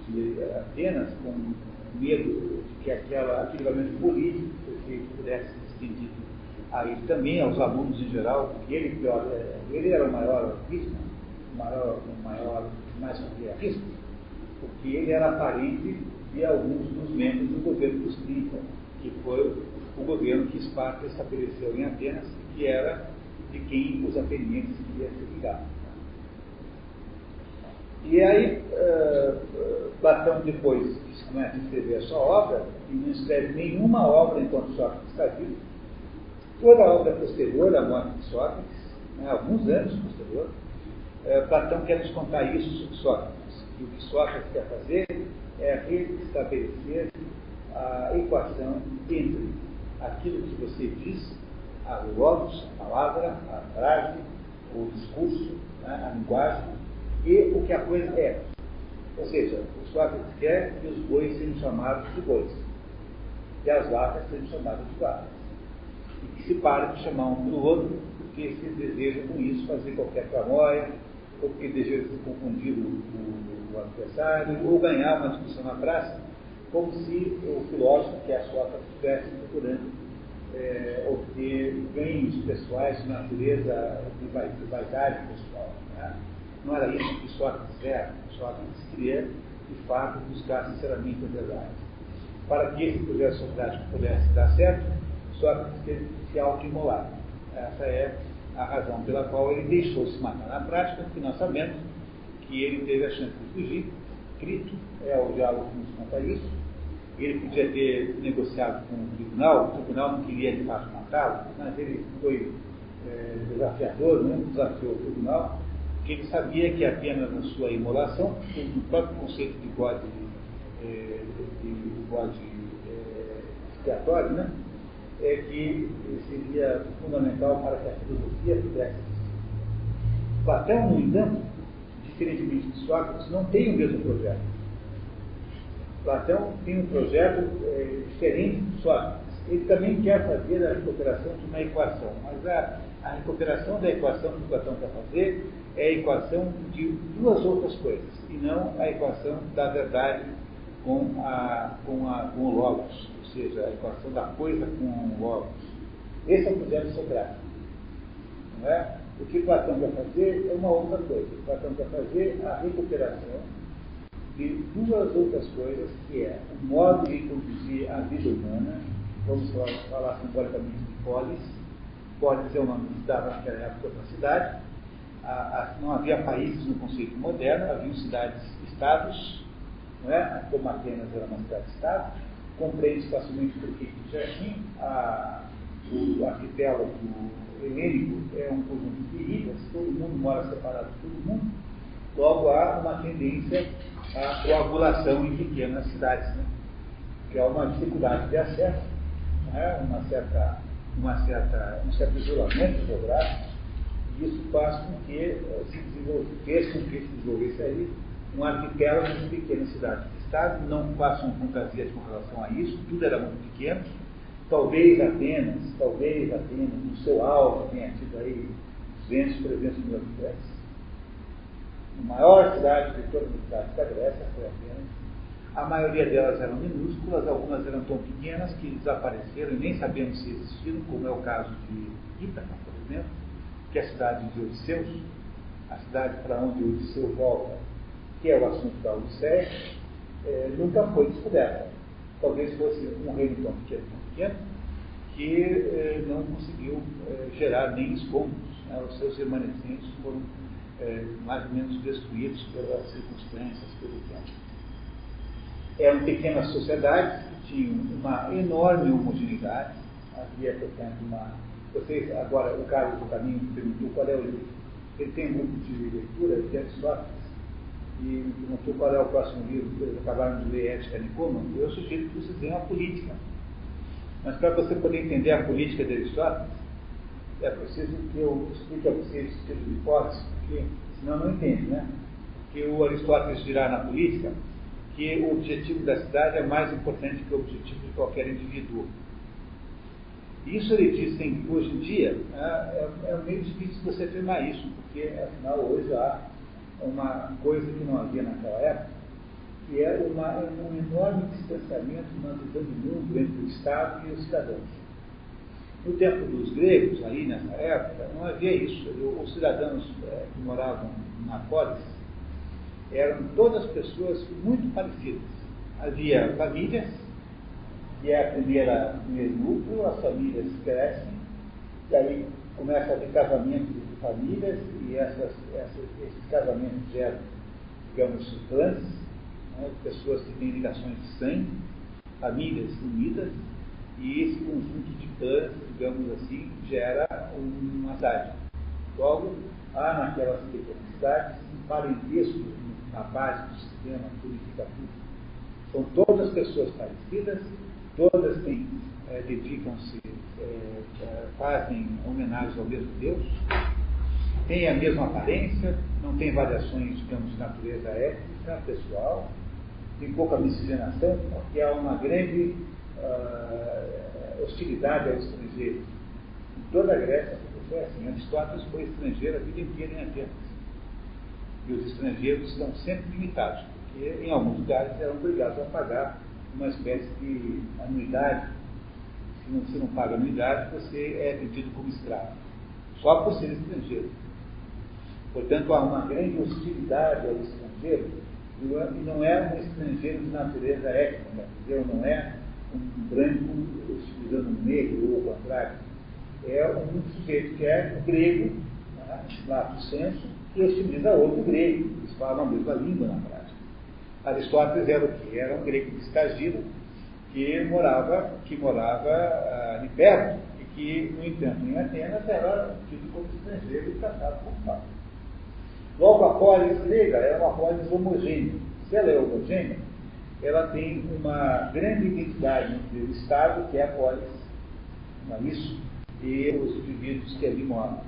de, de Atenas com medo de que aquela, aquele elemento político pudesse ser estendido a ele também, aos alunos em geral, porque ele, é, ele era o maior vítima, maior, maior mais risco, porque ele era parente de alguns dos membros do governo dos 30, que foi o governo que Esparta estabeleceu em Atenas, que era de quem os atenienses queriam se ligar. E aí, uh, Platão, depois que começa a escrever a sua obra, e não escreve nenhuma obra enquanto Sócrates está vivo, toda a obra posterior à morte de Sócrates, né, alguns anos posterior, uh, Platão quer nos contar isso sobre Sócrates. E o que Sócrates quer fazer é restabelecer a equação entre aquilo que você diz, a logos, a palavra, a frase, o discurso, né, a linguagem, e o que a coisa é. Ou seja, o Sócrates quer que os bois sejam chamados de bois, e as vacas sejam chamadas de vacas. E que se pare de chamar um para o outro, porque se deseja com isso fazer qualquer tramóia, ou porque deseja confundir o, o, o adversário, ou ganhar uma discussão na praça, como se o filósofo, que é a Sócrates, estivesse procurando é, obter ganhos pessoais de natureza de vaidade pessoal. Né? Não era isso que Sócrates era. Sócrates queria, de fato, buscar sinceramente a verdade. Para que esse projeto socrático pudesse dar certo, Sócrates teve que se autoimolar. Essa é a razão pela qual ele deixou se matar na prática, porque nós sabemos que ele teve a chance de fugir. Crito é o diálogo que nos conta isso. Ele podia ter negociado com o tribunal, o tribunal não queria de fato matá-lo, mas ele foi é, desafiador, né? desafiou o tribunal, porque ele sabia que apenas na sua imolação, no próprio conceito de bode, é, de bode é, expiatório, né? É que seria fundamental para que a filosofia pudesse. Platão, no entanto, diferentemente de Sócrates, não tem o mesmo projeto. Platão tem um projeto é, diferente de Sócrates. ele também quer fazer a recuperação de uma equação, mas a, a recuperação da equação que Platão quer fazer é a equação de duas outras coisas, e não a equação da verdade com, a, com, a, com o logos, seja, a equação da coisa com o logos. Esse é o projeto socrático. Não é? O que Platão quer fazer é uma outra coisa. Platão quer fazer a recuperação de duas outras coisas, que é o modo de conduzir a vida humana, vamos falar, simbolicamente de polis. Polis é o nome que dava naquela época para cidade. A, a, não havia países no conceito moderno, haviam cidades-estados, não é? como Atenas era uma cidade-estado, compreende facilmente por que assim. A, o arquipélago helênico é um conjunto de ilhas, todo mundo mora separado de todo mundo, logo há uma tendência à coagulação em pequenas cidades, né? que é uma dificuldade de acesso, né? uma certa, uma certa, um certo isolamento geográfico, e isso faz com que eh, se desenvolva, fez com que se desenvolvesse aí um arquipélago de pequenas cidades. Estados não façam fantasias com relação a isso, tudo era muito pequeno, Talvez Atenas, talvez Atenas, no seu auge, tenha tido aí 200, 300 mil habitantes. A maior cidade de todas as cidades da Grécia foi Atenas. A maioria delas eram minúsculas, algumas eram tão pequenas que desapareceram e nem sabemos se existiram, como é o caso de Ítaca, por exemplo, que é a cidade de Odisseus, a cidade para onde Odisseu volta, que é o assunto da Odisseia, é, nunca foi descoberta. Talvez fosse um reino tão pequeno, pequeno que eh, não conseguiu eh, gerar nem escombros. Né? Os seus remanescentes foram eh, mais ou menos destruídos pelas circunstâncias, pelo tempo. Eram pequenas sociedades que tinham uma enorme homogeneidade. Havia, portanto, uma. Vocês, agora, o Carlos do Caminho perguntou qual é o livro. Ele tem um grupo de leitura de Aristóteles e perguntou qual é o próximo livro, eles acabaram de ler Ética Nicômaco. Eu sugiro que vocês leiam a política mas para você poder entender a política de Aristóteles, é preciso que eu explique a vocês o tipo de hipótese, porque senão não entende, né? Que o Aristóteles dirá na política que o objetivo da cidade é mais importante que o objetivo de qualquer indivíduo. Isso ele diz hoje em dia, é, é, é meio difícil você afirmar isso, porque afinal hoje há uma coisa que não havia naquela época, que é uma, um enorme distanciamento na visão de mundo entre o Estado e os cidadãos. No tempo dos gregos, aí nessa época, não havia isso. Os cidadãos é, que moravam na polis eram todas pessoas muito parecidas. Havia famílias, que é a primeira, primeiro núcleo, as famílias crescem, e aí começa a haver casamentos de famílias, e essas, essas, esses casamentos geram, digamos, clãs, né, pessoas que têm ligações de sangue, famílias unidas, e esse conjunto de clãs, digamos assim, gera uma cidade. Logo, há naquelas pequenas cidades um parentesco na base do sistema purificativo. São todas pessoas parecidas, todas têm, é, dedicam-se, é, fazem homenagem ao mesmo Deus, têm a mesma aparência, não tem variações, digamos, de natureza étnica, pessoal, tem pouca miscigenação, porque há uma grande uh, hostilidade ao estrangeiro. Em toda a Grécia foi assim. Aristóteles foi estrangeiro a vida inteira em Atenas. E os estrangeiros estão sempre limitados, porque em alguns lugares eram obrigados a pagar uma espécie de anuidade. Se não, você não paga anuidade, você é vendido como escravo. Só por ser estrangeiro. Portanto, há uma grande hostilidade ao estrangeiro e não é um estrangeiro de natureza étnica, não é um branco utilizando um negro ou o contrário. É um sujeito que é grego, né, lato senso, que hostiliza outro grego. Eles falam a mesma língua na prática. Aristóteles era o que? Era um grego descagido que morava, que morava ah, ali perto e que, no entanto, em Atenas era tido como estrangeiro e tratado como tal. Logo, a polis grega é uma polis homogênea. Se ela é homogênea, ela tem uma grande identidade entre o Estado, que é a polis, não é isso? E os indivíduos que ali moram.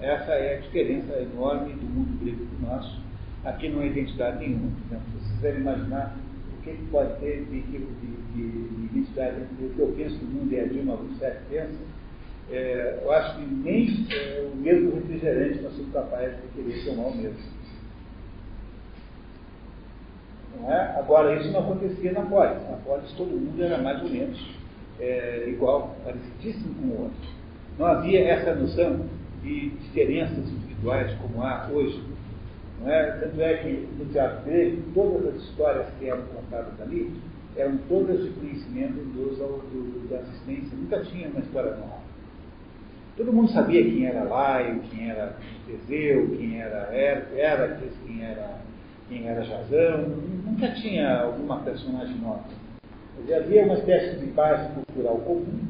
Essa é a diferença enorme do mundo grego do nosso. Aqui não há identidade nenhuma. Então, se vocês quiserem imaginar o que pode ter de, de, de, de identidade entre o que eu penso do mundo e a Dilma Rousseff pensa, é, eu acho que nem é, o mesmo refrigerante nós somos capazes de querer tomar o mesmo. É? Agora, isso não acontecia na Polis. Na Polis todo mundo era mais ou menos é, igual, parecidíssimo com o outro. Não havia essa noção de diferenças individuais como há hoje. Não é? Tanto é que no teatro grego, todas as histórias que eram contadas ali eram todas de conhecimento dos, do, da assistência. Nunca tinha uma história normal. Todo mundo sabia quem era Laio, quem era Teseu, quem era Héracles, quem era, quem era Jazão. Nunca tinha alguma personagem nova. Havia uma espécie de base cultural comum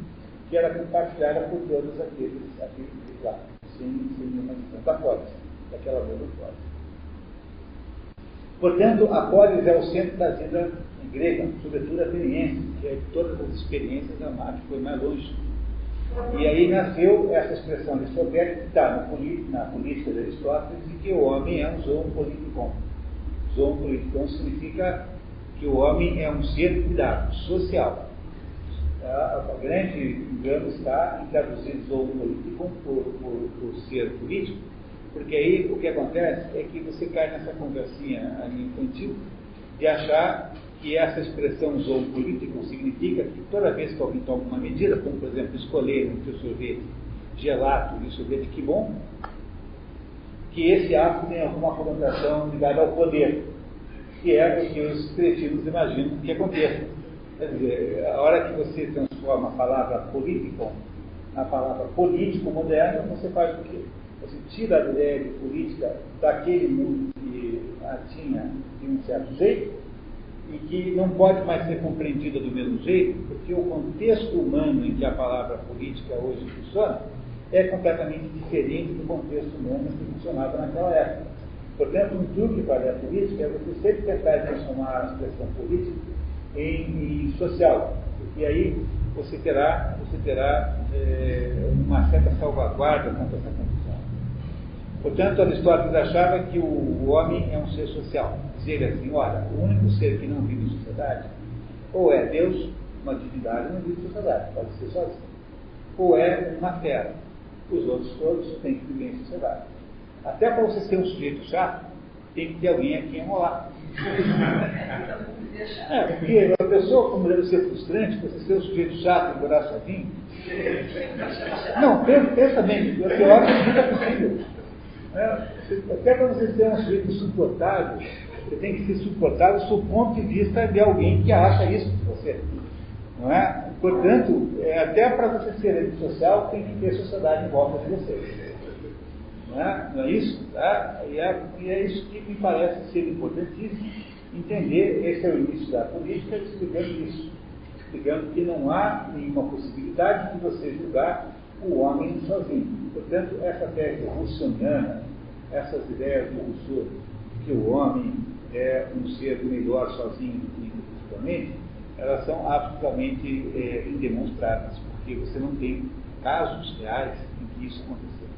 que era compartilhada por todos aqueles, aqueles lá, sem, sem nenhuma questão da polis, daquela mesma polis. Portanto, a polis é o centro da vida grega, sobretudo ateniense, que é de todas as experiências a que foi mais longe e aí nasceu essa expressão aristotélica que está na política de Aristóteles de que o homem é um zoon politikon. Zoon politikon significa que o homem é um ser cuidado, social. A, a grande engano está em traduzir zoon politikon por, por, por ser político, porque aí o que acontece é que você cai nessa conversinha infantil de achar que essa expressão zoopolítico significa que toda vez que alguém toma uma medida, como por exemplo escolher entre o sorvete gelato e o sorvete que bom, que esse ato tem alguma conotação ligada ao poder, que é o que os cretinos imaginam que aconteça. Quer dizer, a hora que você transforma a palavra político na palavra político moderno, você faz o quê? Você tira a ideia de política daquele mundo que a tinha de um certo jeito e que não pode mais ser compreendida do mesmo jeito, porque o contexto humano em que a palavra política hoje funciona é completamente diferente do contexto humano que funcionava naquela época. Portanto, um truque para a política é você sempre tentar transformar a expressão política em, em social, porque aí você terá, você terá é, uma certa salvaguarda contra essa confusão. Portanto, Aristóteles achava que o homem é um ser social dizer assim, olha, o único ser que não vive em sociedade, ou é Deus, uma divindade, não vive em sociedade, pode ser sozinho, ou é uma fera. Os outros todos têm que viver em sociedade. Até para você ser um sujeito chato, tem que ter alguém a quem amolar. [LAUGHS] É, porque a pessoa, como deve ser frustrante, você ser um sujeito chato e morar sozinho. Não, pensa, pensa bem, é pior que é possível. É, até para você ter um sujeito insuportável, você tem que ser suportável do ponto de vista de alguém que acha isso de você. Não é? Portanto, é, até para você ser antissocial, tem que ter sociedade em volta de você. Não é, não é isso? Tá? E, é, e é isso que me parece ser importantíssimo entender. Esse é o início da política, explicando isso. Explicando que não há nenhuma possibilidade de você julgar o homem sozinho. Portanto, essa tese russoniana, essas ideias do Rousseau, que o homem é um ser melhor sozinho do que individualmente, elas são absolutamente é, indemonstráveis, porque você não tem casos reais em que isso aconteceu.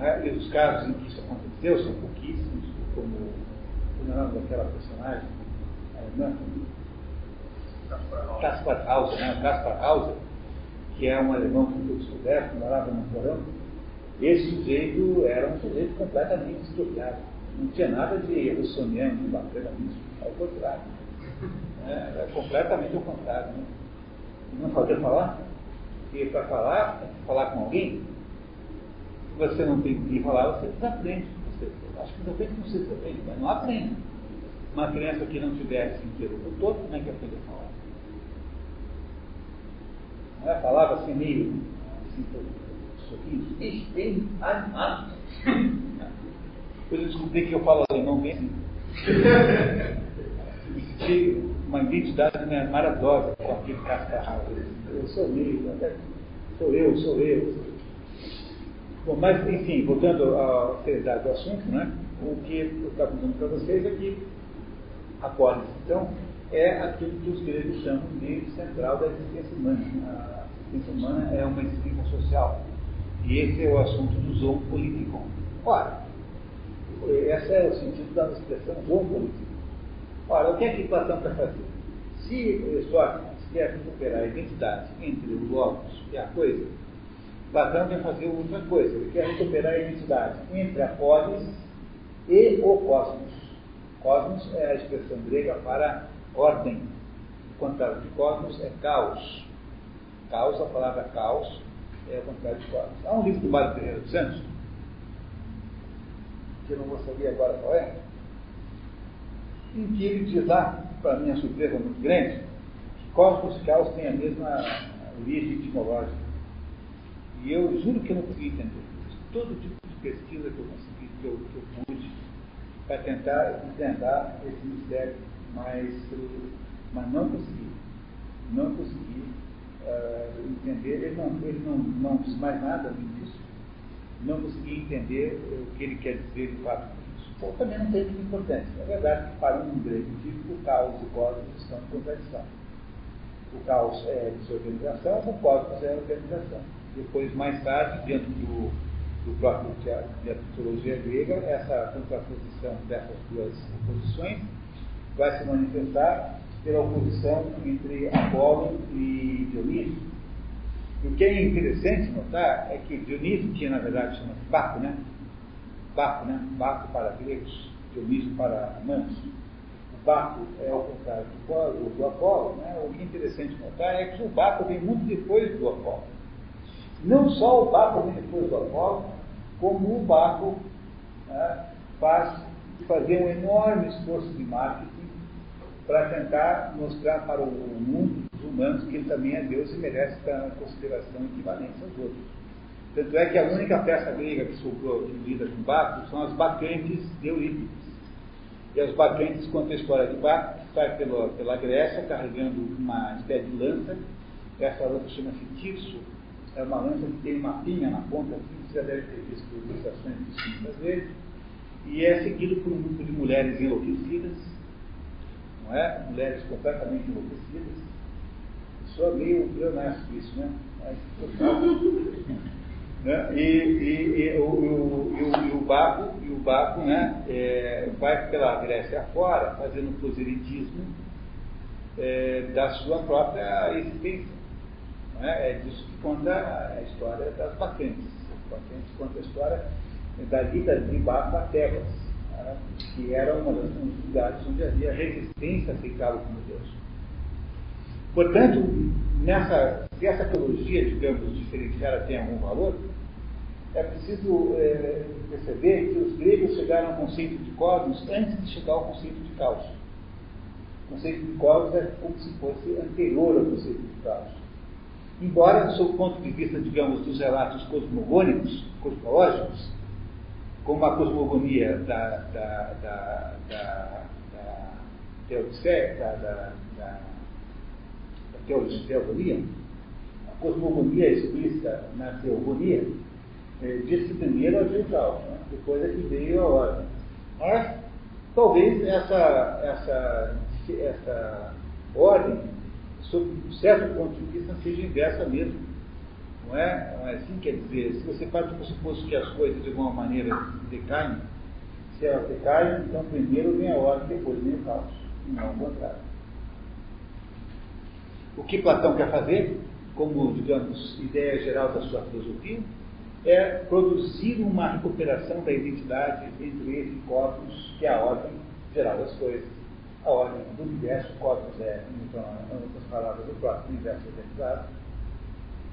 É? E os casos em que isso aconteceu são pouquíssimos, como o nome daquela personagem, é, Caspar Hauser, né? Caspar Hauser, que é um alemão que foi descoberto, morava no porão. Esse sujeito era um sujeito completamente estudiado não tinha nada de russoniano, bacana nisso. Ao contrário. [LAUGHS] É, é completamente ao contrário. Né? Não fazer falar? E para falar, falar com alguém, se você não tem que falar, você desaprende. Você, acho que desaprende não se desaprende, mas não aprende. Uma criança que não tivesse o todo, como é que aprende a falar? Não é? Falava assim meio assim, sorriso. Ich bin ein depois eu descobri que eu falo alemão bem. Senti uma identidade né, maravilhosa com aquele cascarral. Eu sou meio, sou eu, sou eu. Bom, mas enfim, voltando à seriedade do assunto, né, o que eu estava dizendo para vocês é que a polis, então, é aquilo que os gregos chamam de central da existência humana. A existência humana é uma existência social. E esse é o assunto do zoom político. Ora, esse é o sentido da expressão zoopolítica. Ora, o que é que Platão quer fazer? Se Sócrates quer recuperar a identidade entre o logos e a coisa, Platão quer fazer outra coisa. Ele quer recuperar a identidade entre a polis e o cosmos. Cosmos é a expressão grega para ordem. O contrário de cosmos é caos. Caos, a palavra caos, é o contrário de cosmos. Há um livro do Mário Pereira dos Santos, que eu não vou saber agora qual é, em que ele diz lá, para minha surpresa muito grande, que cosmos e caos têm a mesma origem etimológica. E eu juro que eu não consegui entender. Todo tipo de pesquisa que eu consegui, que eu, que eu pude, para tentar desvendar esse mistério, mas, mas não consegui. Não consegui uh, entender. Ele não, ele não, não diz mais nada disso. Não consegui entender o que ele quer dizer de fato isso. Ou também não tem muita importância. É verdade que para um grego típico, o caos e o cosmos estão em contradição. O caos é desorganização, o cosmos é organização. Depois, mais tarde, dentro do, do próprio teatro, da mitologia grega, essa contraposição dessas duas oposições vai se manifestar pela oposição entre Apolo e Dionísio. O que é interessante notar é que Dionísio, que na verdade chama-se Baco, né? Baco, né? Baco para gregos, Dionísio para humanos. O Baco é o contrário do, do Apolo, né? O que é interessante notar é que o Baco vem muito depois do Apolo. Não só o Baco vem depois do Apolo, como o Baco né, faz fazer um enorme esforço de marketing para tentar mostrar para o mundo, os humanos, que ele também é Deus e merece estar consideração equivalente aos outros. Tanto é que a única peça grega que sobrou, que lida com Baco, são as bacantes de Eurípides. E as bacantes contam a história de Baco, que sai pela, pela Grécia carregando uma espécie de lança. Essa lança chama-se Tirso, é uma lança que tem uma pinha na ponta, assim, você já deve ter visto ilustrações distintas vezes, e é seguido por um grupo de mulheres enlouquecidas, não é? Mulheres completamente enlouquecidas. Só meio pleonástico isso, né? Mas, [LAUGHS] né? E, e, e, o, o, e, o, Baco, e o Baco né, é, vai pela Grécia afora, fazendo proselitismo é, da sua própria existência. Né? É disso que conta a história das patentes. As patentes conta a história da vida de Baco a Tebas, que era uma das lugares onde havia resistência a aceitá-lo como Deus. Portanto, nessa, se essa teologia, digamos, diferenciada tem algum valor, é preciso é, perceber que os gregos chegaram ao conceito de cosmos antes de chegar ao conceito de caos. O conceito de cosmos é como se fosse anterior ao conceito de caos. Embora, sob o ponto de vista, digamos, dos relatos cosmogônicos, cosmológicos, como a cosmogonia da, da, da, da, da da, da, teogonia, a cosmogonia explícita na teogonia, diz que primeiro o caos, né? depois é que veio a ordem. Mas, talvez essa, essa, essa ordem sob um certo ponto de vista, seja inversa mesmo. Não é? Não é assim? Quer dizer, se você parte do pressuposto que as coisas de alguma maneira decaem, se elas decaem, então primeiro vem a ordem, depois vem o caos. Não o contrário. O que Platão quer fazer, como, digamos, ideia geral da sua filosofia, é produzir uma recuperação da identidade entre esse corpos, que é a ordem geral das coisas a ordem do universo, o cosmos é, em outras palavras, o próprio universo organizado,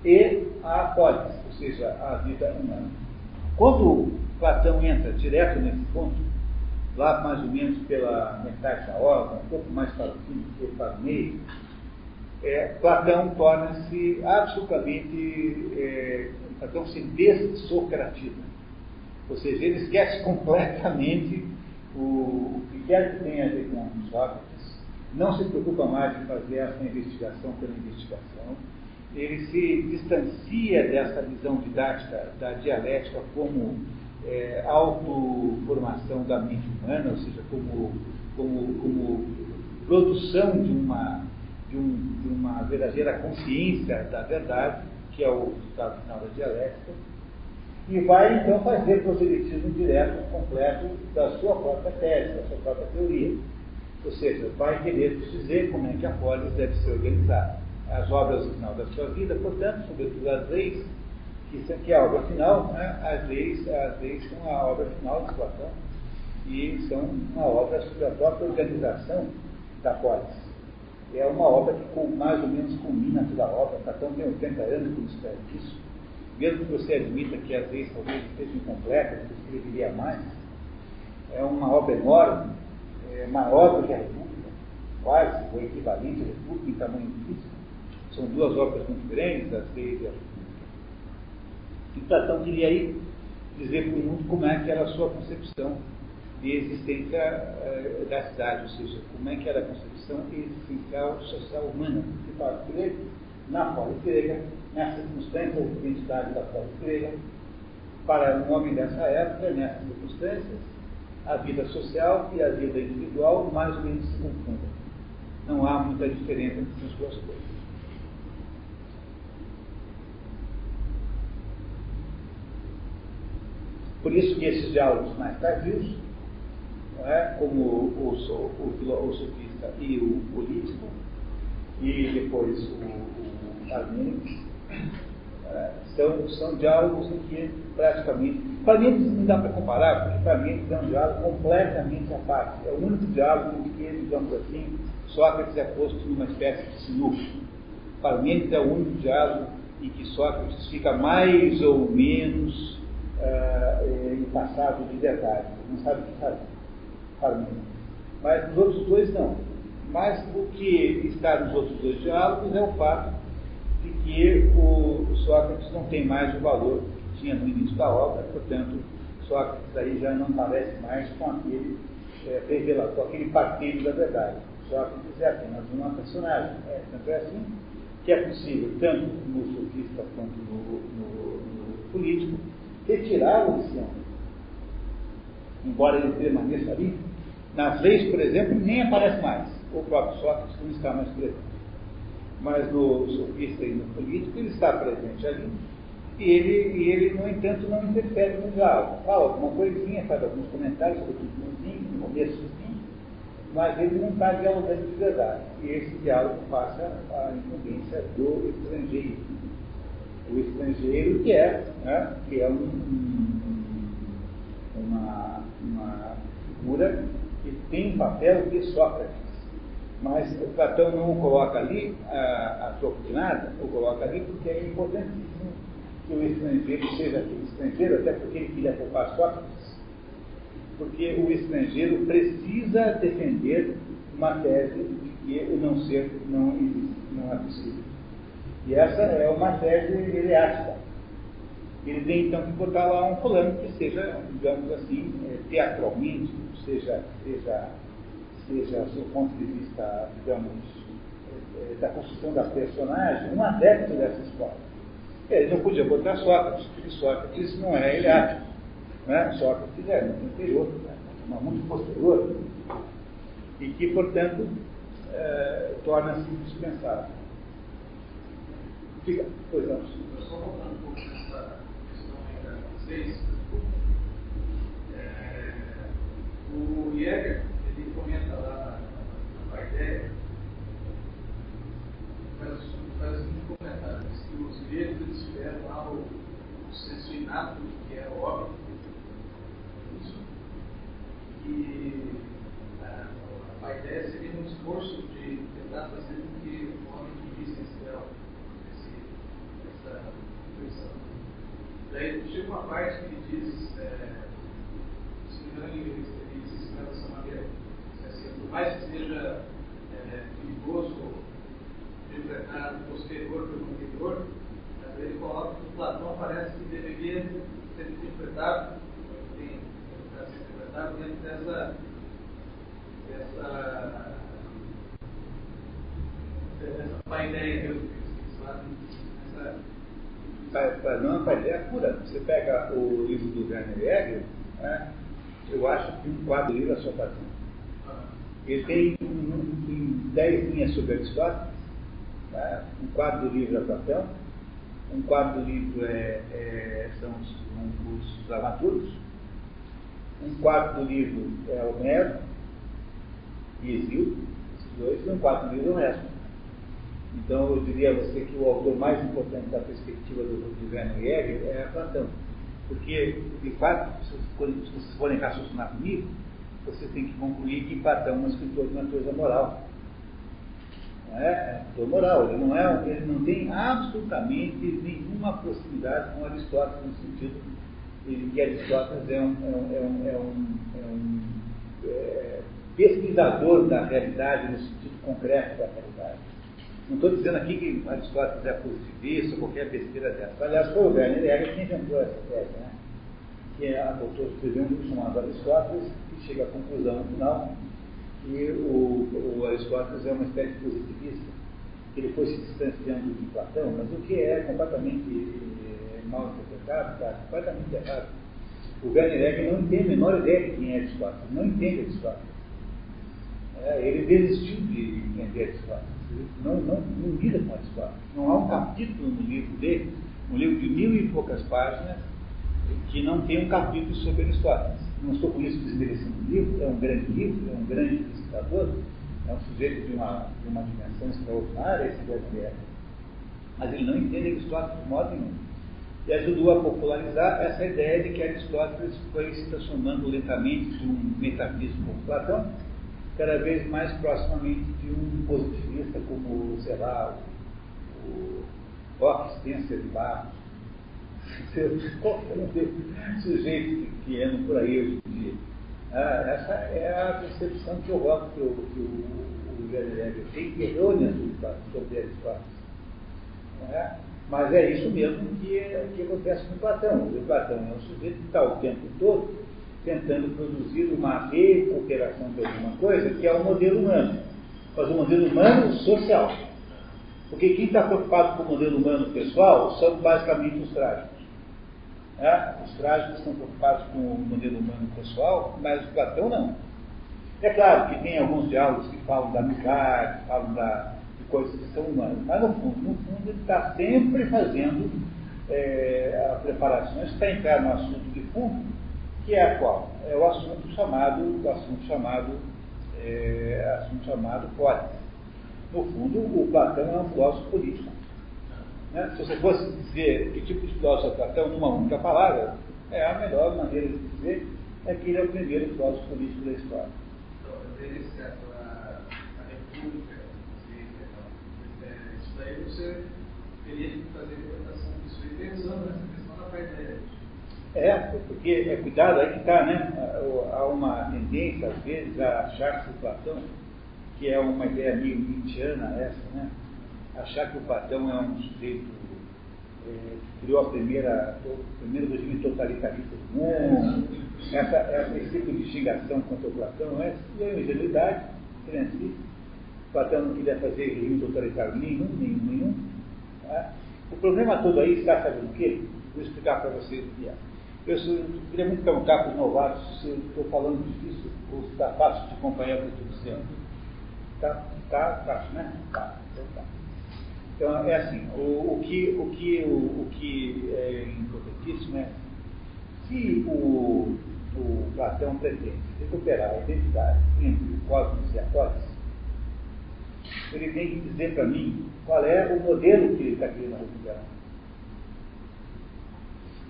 e a polis, ou seja, a vida humana. Quando Platão entra direto nesse ponto, lá mais ou menos pela metade da obra, um pouco mais para o fim, para o meio, é, Platão torna-se absolutamente, é, Platão se dessocratiza. Ou seja, ele esquece [LAUGHS] completamente o, que quer que tenha a ver com Sócrates, não se preocupa mais em fazer essa investigação pela investigação, ele se distancia dessa visão didática da dialética como é, autoformação da mente humana, ou seja, como, como, como produção de uma, de, um, de uma verdadeira consciência da verdade, que é o resultado final da dialética, e vai então fazer proselitismo direto, completo da sua própria tese, da sua própria teoria. Ou seja, vai querer dizer como é que a polis deve ser organizada. As obras no final da sua vida, portanto, sobretudo as leis, que, que é a obra final, né? as, leis, as leis são a obra final de Platão e são uma obra sobre a própria organização da polis. É uma obra que mais ou menos culmina toda a obra. Platão tem 80 anos quando escreve isso. Mesmo que você admita que as leis talvez estejam incompletas, que escreveria mais, é uma obra enorme, é maior do que a República, quase o equivalente à República em tamanho físico. São duas obras muito grandes, as leis e a. E Platão queria aí dizer para o mundo como é que era a sua concepção de existência eh, da cidade, ou seja, como é que era a concepção existencial social humana, que para grego, na polis grega, nas circunstâncias de identidade da polis grega, para um homem dessa época, nessas circunstâncias, a vida social e a vida individual mais ou menos se confundem. Não há muita diferença entre as duas coisas. Por isso que esses diálogos mais tardios é? como o, o, o, sofista e o político, e depois o, o Parmênides, é, são, são diálogos em que praticamente. Parmênides não dá para comparar, porque Parmênides é um diálogo completamente à parte. É o único diálogo em que, digamos assim, Sócrates é posto numa espécie de sinuco. Parmênides é o único diálogo em que Sócrates fica mais ou menos uh, em passado de verdade, não sabe o que fazer harmonia. Mas nos outros dois não. Mas o que está nos outros dois diálogos é o fato de que o, Sócrates não tem mais o valor que tinha no início da obra, portanto, Sócrates aí já não parece mais com aquele é, aquele partilho da verdade. Sócrates é apenas uma personagem. É, tanto é assim que é possível, tanto no sofista quanto no, no, no político, retirá-lo desse homem. Embora ele permaneça ali, nas leis, por exemplo, nem aparece mais. O próprio Sócrates não está mais presente. Mas no sofista e no político ele está presente ali. E ele, e ele no entanto, não interfere no diálogo. Fala alguma coisinha, faz alguns comentários sobre o começo fim, mas ele não está dialogando de verdade. E esse diálogo passa à incumbência do estrangeiro. O estrangeiro que é, né, que é um, uma, uma figura que tem um papel de Sócrates. Mas o Platão não o coloca ali, a, a troco de nada, o coloca ali porque é importantíssimo que o estrangeiro seja aquele estrangeiro, até porque ele queria poupar Sócrates, porque o estrangeiro precisa defender uma tese de que o não ser não existe, não é possível. E essa é uma tese eleática. Ele tem então que botar lá um fulano que seja, digamos assim, é, teatralmente, seja, seja, seja do ponto de vista, digamos, é, da construção da personagem, um adepto dessa escola. Ele não podia botar Sócrates, porque Sócrates não é ilhático. Né? Sócrates é muito anterior, né? muito posterior, e que, portanto, é, torna-se indispensável. Fica, pois não. Só voltando um pouco nessa questão aí da vocês, O Jäger, ele comenta lá na, na ideia, faz, faz um comentário, diz que os gregos eles tiveram lá o, o senso inato que é óbvio, e a, a ideia seria um esforço de tentar fazer com que o homem vivisse esse grau, essa intuição. Daí chega uma parte que diz, é, se não me engano, dessa maneira. Assim, por mais que seja é, perigoso interpretar o posterior pelo anterior, ele coloca que Platão parece que deveria ser interpretado, tem, ser interpretado dentro dessa, dessa, dessa paideia mesmo para não fazer é cura. Você pega o livro do Werner Hegel, né, eu acho que um quadro livro é só para Ele tem em dez linhas sobre Aristóteles, né? um quadro do livro é Platão, um quadro do livro é, é, são os, um, os dramaturgos, um quarto do livro é Homero, e Exílio, esses dois, são quatro livros honestos. Então, eu diria a você que o autor mais importante da perspectiva do, Werner Jäger é Platão. Porque, de fato, se vocês forem raciocinar comigo, você tem que concluir que Platão é um escritor de natureza moral. Não é? é escritor moral. Ele não, é, ele não tem absolutamente nenhuma proximidade com Aristóteles no sentido de que Aristóteles é um, é um, é um, é um é, pesquisador da realidade no sentido concreto da realidade. Não estou dizendo aqui que Aristóteles é positivista ou qualquer besteira dessa. Aliás, foi o Werner Jäger que inventou essa tese, né? que é a autor escreveu um livro chamado Aristóteles, que chega à conclusão final que o, o Aristóteles é uma espécie de positivista, que ele foi se distanciando de Platão, mas o que é completamente é, mal interpretado, está completamente errado. O Werner Jäger não tem a menor ideia de quem é Aristóteles, não entende Aristóteles. É, ele desistiu de entender Aristóteles não, não, não lida com a história. Não há um capítulo no livro dele, um livro de mil e poucas páginas, que não tem um capítulo sobre Aristóteles. Não estou com isso desmerecendo o livro, é um grande livro, é um grande pesquisador, é um sujeito de uma, de uma dimensão extraordinária, esse Gabriel. Mas ele não entende Aristóteles de modo nenhum. E ajudou a popularizar essa ideia de que Aristóteles foi se transformando lentamente de um metafísico como Platão cada vez mais proximamente de um positivista como, sei lá, o Rock Spencer de Barros, [LAUGHS] qualquer sujeito que anda por aí hoje em dia. Ah, essa é a percepção que eu gosto que o, que o, o tem, que errônea sobre Aristóteles. É? Mas é isso mesmo que, que acontece com Platão. O Platão é um sujeito que está o tempo todo tentando produzir uma recuperação de alguma coisa, que é o modelo humano. Mas o modelo humano social. Porque quem está preocupado com o modelo humano pessoal são basicamente os trágicos. É? Os trágicos estão preocupados com o modelo humano pessoal, mas o Platão não. É claro que tem alguns diálogos que falam da amizade, falam da, de coisas que são humanas, mas no fundo, no fundo ele está sempre fazendo é, preparações para entrar no assunto de fundo que é a qual? É o assunto chamado, o assunto chamado, é, assunto chamado códice. No fundo, o Platão é um filósofo político. Né? Se você fosse dizer que tipo de filósofo é Platão numa única palavra, é a melhor maneira de dizer é que ele é o primeiro filósofo político da história. Então, república, isso daí você teria que fazer interpretação disso e pensando nessa questão da paideia. É, porque é cuidado, aí que está, né? Há uma tendência, às vezes, a achar que o Platão, que é uma ideia meio nietzschiana essa, né? Achar que o Platão é um sujeito é, que criou a primeira, o primeiro regime totalitarista do mundo, essa, essa, esse tipo de xingação contra o Platão é, é ingenuidade. O Platão não queria fazer regime totalitário nenhum, nenhum, nenhum. Tá? O problema todo aí está sabendo o quê? Vou explicar para vocês o que é. Eu, queria muito perguntar para os novatos se estou falando difícil ou se está fácil de acompanhar o que estou dizendo. Está tá fácil, né? Tá, então tá. Então, é assim, o, o que, o, que, o, o que é importantíssimo é se o, o Platão pretende recuperar a identidade entre o cosmos e a cósmica, ele tem que dizer para mim qual é o modelo que ele está querendo recuperar.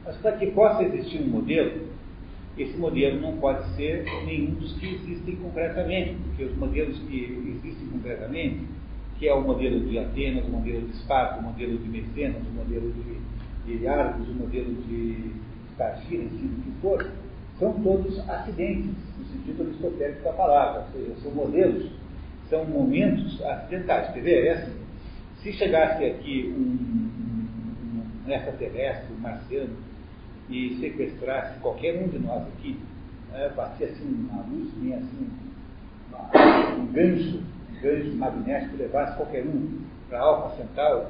Mas para que possa existir um modelo, esse modelo não pode ser nenhum dos que existem concretamente, porque os modelos que existem concretamente, que é o modelo de Atenas, o modelo de Esparta, o modelo de Mecenas, o modelo de, de Argos, o modelo de Espartira, enfim, o que for, são todos acidentes, no sentido aristotélico da palavra, ou seja, são modelos, são momentos acidentais. Quer ver? É assim, se chegasse aqui um, um, um extraterrestre, um marciano, e sequestrasse qualquer um de nós aqui, é, batia assim uma luz, vinha assim, uma, um gancho, um gancho magnético, levasse qualquer um para Alfa Centauri,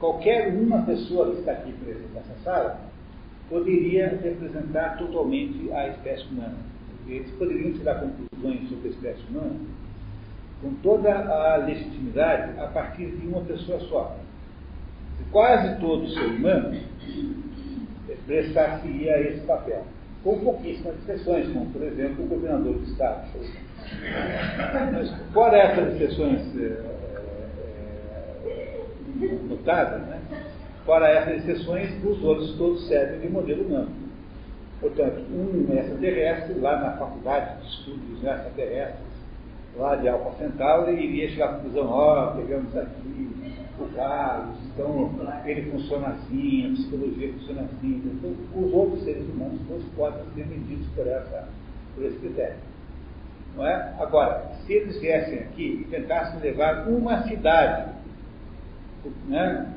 qualquer uma pessoa que está aqui presente nessa sala poderia representar totalmente a espécie humana. Eles poderiam tirar conclusões sobre a espécie humana com toda a legitimidade a partir de uma pessoa só. Quase todo ser humano prestar-se-ia esse papel, com pouquíssimas exceções, como, por exemplo, o governador do Estado. Mas fora essas exceções é, é, notáveis, né? fora essas exceções, os outros todos servem de modelo humano. Portanto, um extraterrestre, lá na faculdade de estudos extraterrestres, lá de Alpha Centauri, iria chegar à conclusão, ó, oh, pegamos aqui Carlos, então ele funciona assim, a psicologia funciona assim. Então, os outros seres humanos todos podem ser medidos por, essa, por esse critério. Não é? Agora, se eles viessem aqui e tentassem levar uma cidade, né,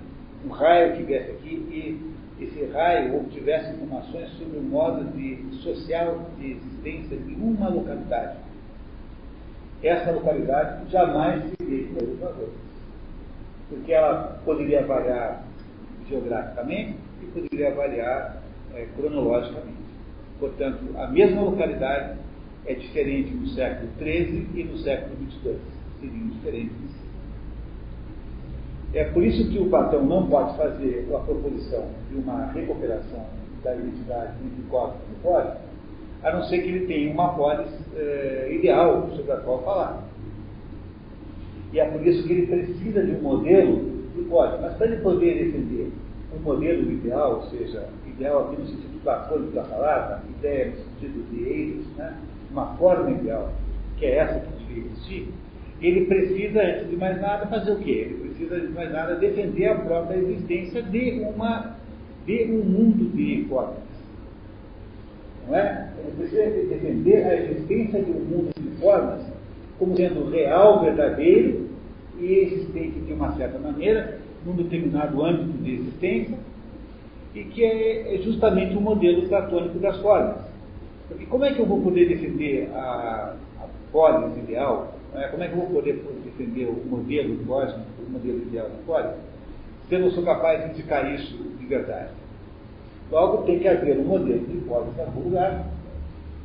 um raio que viesse aqui e esse raio obtivesse informações sobre o modo de, social de existência de uma localidade, essa localidade jamais seria para outra porque ela poderia variar geograficamente e poderia variar é, cronologicamente. Portanto, a mesma localidade é diferente no século XIII e no século XXII. Seriam diferentes. É por isso que o Platão não pode fazer a proposição de uma recuperação da identidade entre cósmico e fora, a não ser que ele tenha uma polis é, ideal sobre a qual falar. E é por isso que ele precisa de um modelo que pode. Mas para ele poder defender um modelo ideal, ou seja, ideal aqui no sentido platônico da palavra, ideia no sentido de eidos, né? uma forma ideal, que é essa que devia existir, ele precisa, antes de mais nada, fazer o quê? Ele precisa, antes de mais nada, defender a própria existência de, uma, de um mundo de hipóteses. Não é? Ele precisa defender a existência de um mundo de formas como sendo real, verdadeiro e existente de uma certa maneira, num determinado âmbito de existência, e que é, é justamente o modelo platônico das formas. Porque como é que eu vou poder defender a, a polis ideal? Né? Como é que eu vou poder defender o modelo cósmico, o modelo ideal da polis, se eu não sou capaz de indicar isso de verdade? Logo, tem que haver um modelo de polis em algum lugar,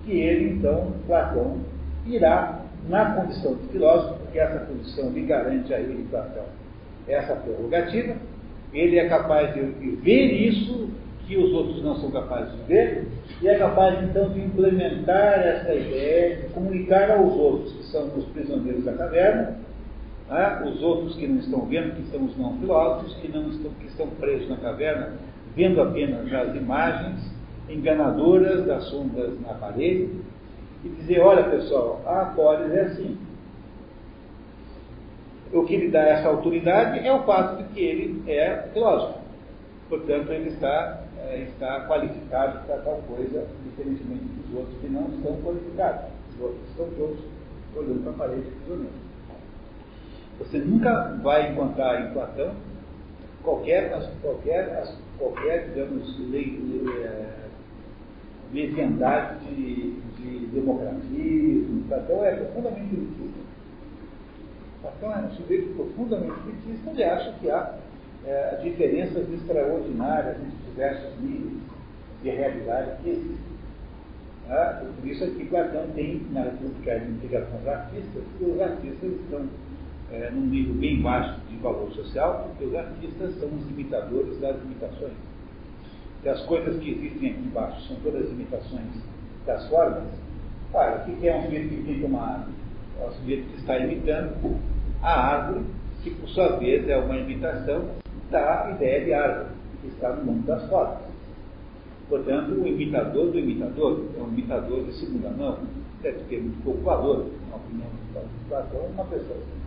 que ele, então, Platão, irá na condição de filósofo, porque essa condição lhe garante a ele, Platão, essa prerrogativa, ele é capaz de ver isso que os outros não são capazes de ver, e é capaz então de implementar essa ideia, de comunicar aos outros, que são os prisioneiros da caverna, né? os outros que não estão vendo, que são os não filósofos, que, não estão, que estão presos na caverna, vendo apenas as imagens enganadoras das sombras na parede, e dizer, olha pessoal, a polis é assim. O que lhe dá essa autoridade é o fato de que ele é filósofo. Portanto, ele está, é, está qualificado para tal coisa, diferentemente dos outros que não estão qualificados. Os outros estão todos olhando para a parede prisioneiros. Você nunca vai encontrar em Platão qualquer, qualquer, qualquer digamos, lei, é, leviandade de, de democratismo. Platão é profundamente elitista. Platão é um sujeito profundamente elitista, ele acha que há é, diferenças extraordinárias entre diversos níveis de realidade que existem. Ah, por isso é que Platão tem na República de Integrações Artistas, que os artistas estão é, num nível bem baixo de valor social, porque os artistas são os imitadores das imitações que as coisas que existem aqui embaixo são todas imitações das formas, olha, o que é um sujeito que imita uma árvore? É um sujeito que está imitando a árvore, que por sua vez é uma imitação da ideia de árvore, que está no mundo das formas. Portanto, o imitador do imitador é um imitador de segunda mão, deve ter muito pouco valor, na opinião do Platão, uma pessoa não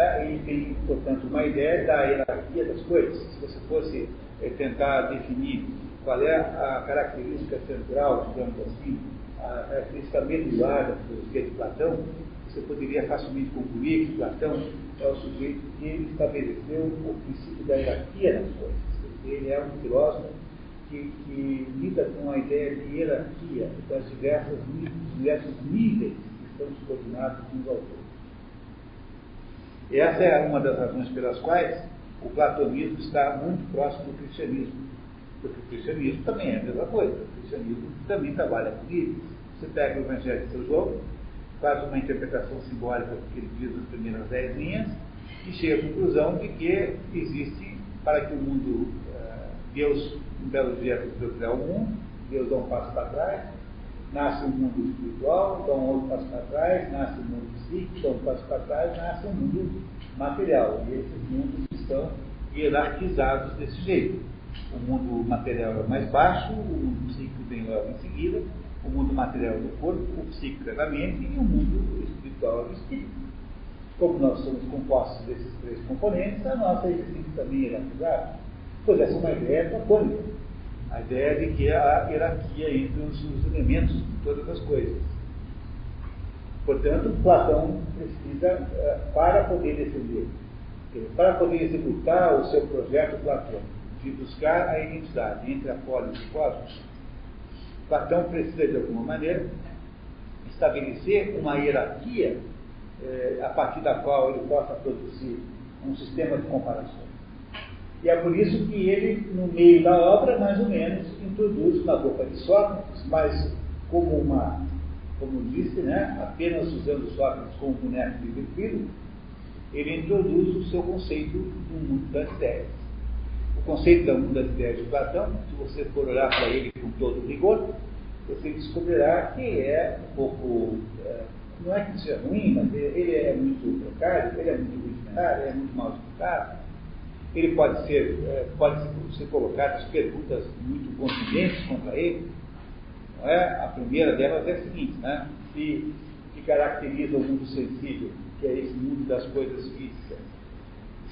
é? Ele tem, portanto, uma ideia da hierarquia das coisas. Se você fosse é, tentar definir qual é a característica central, digamos assim, a característica medular da filosofia de Platão, você poderia facilmente concluir que Platão é o sujeito que ele estabeleceu o princípio da hierarquia das coisas. Ele é um filósofo que, que lida com a ideia de hierarquia das diversas, diversos níveis que estão subordinados uns aos outros. Essa é uma das razões pelas quais o platonismo está muito próximo do cristianismo. Porque o cristianismo também é a mesma coisa. O cristianismo também trabalha com níveis. Você pega o Evangelho de São João, faz uma interpretação simbólica do que ele diz nas primeiras dez linhas e chega à conclusão de que existe, para que o mundo, uh, Deus, um belo dia, Deus criar o mundo, Deus dá um passo para trás, nasce um mundo espiritual, dá um outro passo para trás, nasce um mundo um passo para trás, nasce um mundo material. E esses mundos estão hierarquizados desse jeito. O mundo material é mais baixo, o mundo psíquico vem logo em seguida, o mundo material é do corpo, o psíquico é da mente e o mundo espiritual é do espírito. Como nós somos compostos desses três componentes, a nossa existência também é hierarquizada. Pois essa é uma ideia platônica. A ideia de que há hierarquia entre os elementos de todas as coisas. Portanto, Platão precisa, eh, para poder defender, para poder executar o seu projeto platônico, de buscar a identidade entre a polis e o cosmos, Platão precisa, de alguma maneira, estabelecer uma hierarquia eh, a partir da qual ele possa produzir um sistema de comparações. E é por isso que ele, no meio da obra, mais ou menos, introduz na boca de Sócrates, mas como uma, como disse, né, apenas usando Sócrates como boneco divertido, ele introduz o seu conceito do mundo das ideias. O conceito do mundo das ideias de Platão, se você for olhar para ele com todo rigor, você descobrirá que é um pouco, é, não é que seja ruim, mas ele é muito precário, ele é muito rudimentar, ele é muito mal explicado, ele pode ser, é, pode ser colocadas perguntas muito contundentes contra ele. Não é? A primeira delas é a seguinte, né? Se, que caracteriza o mundo sensível, que é esse mundo das coisas físicas.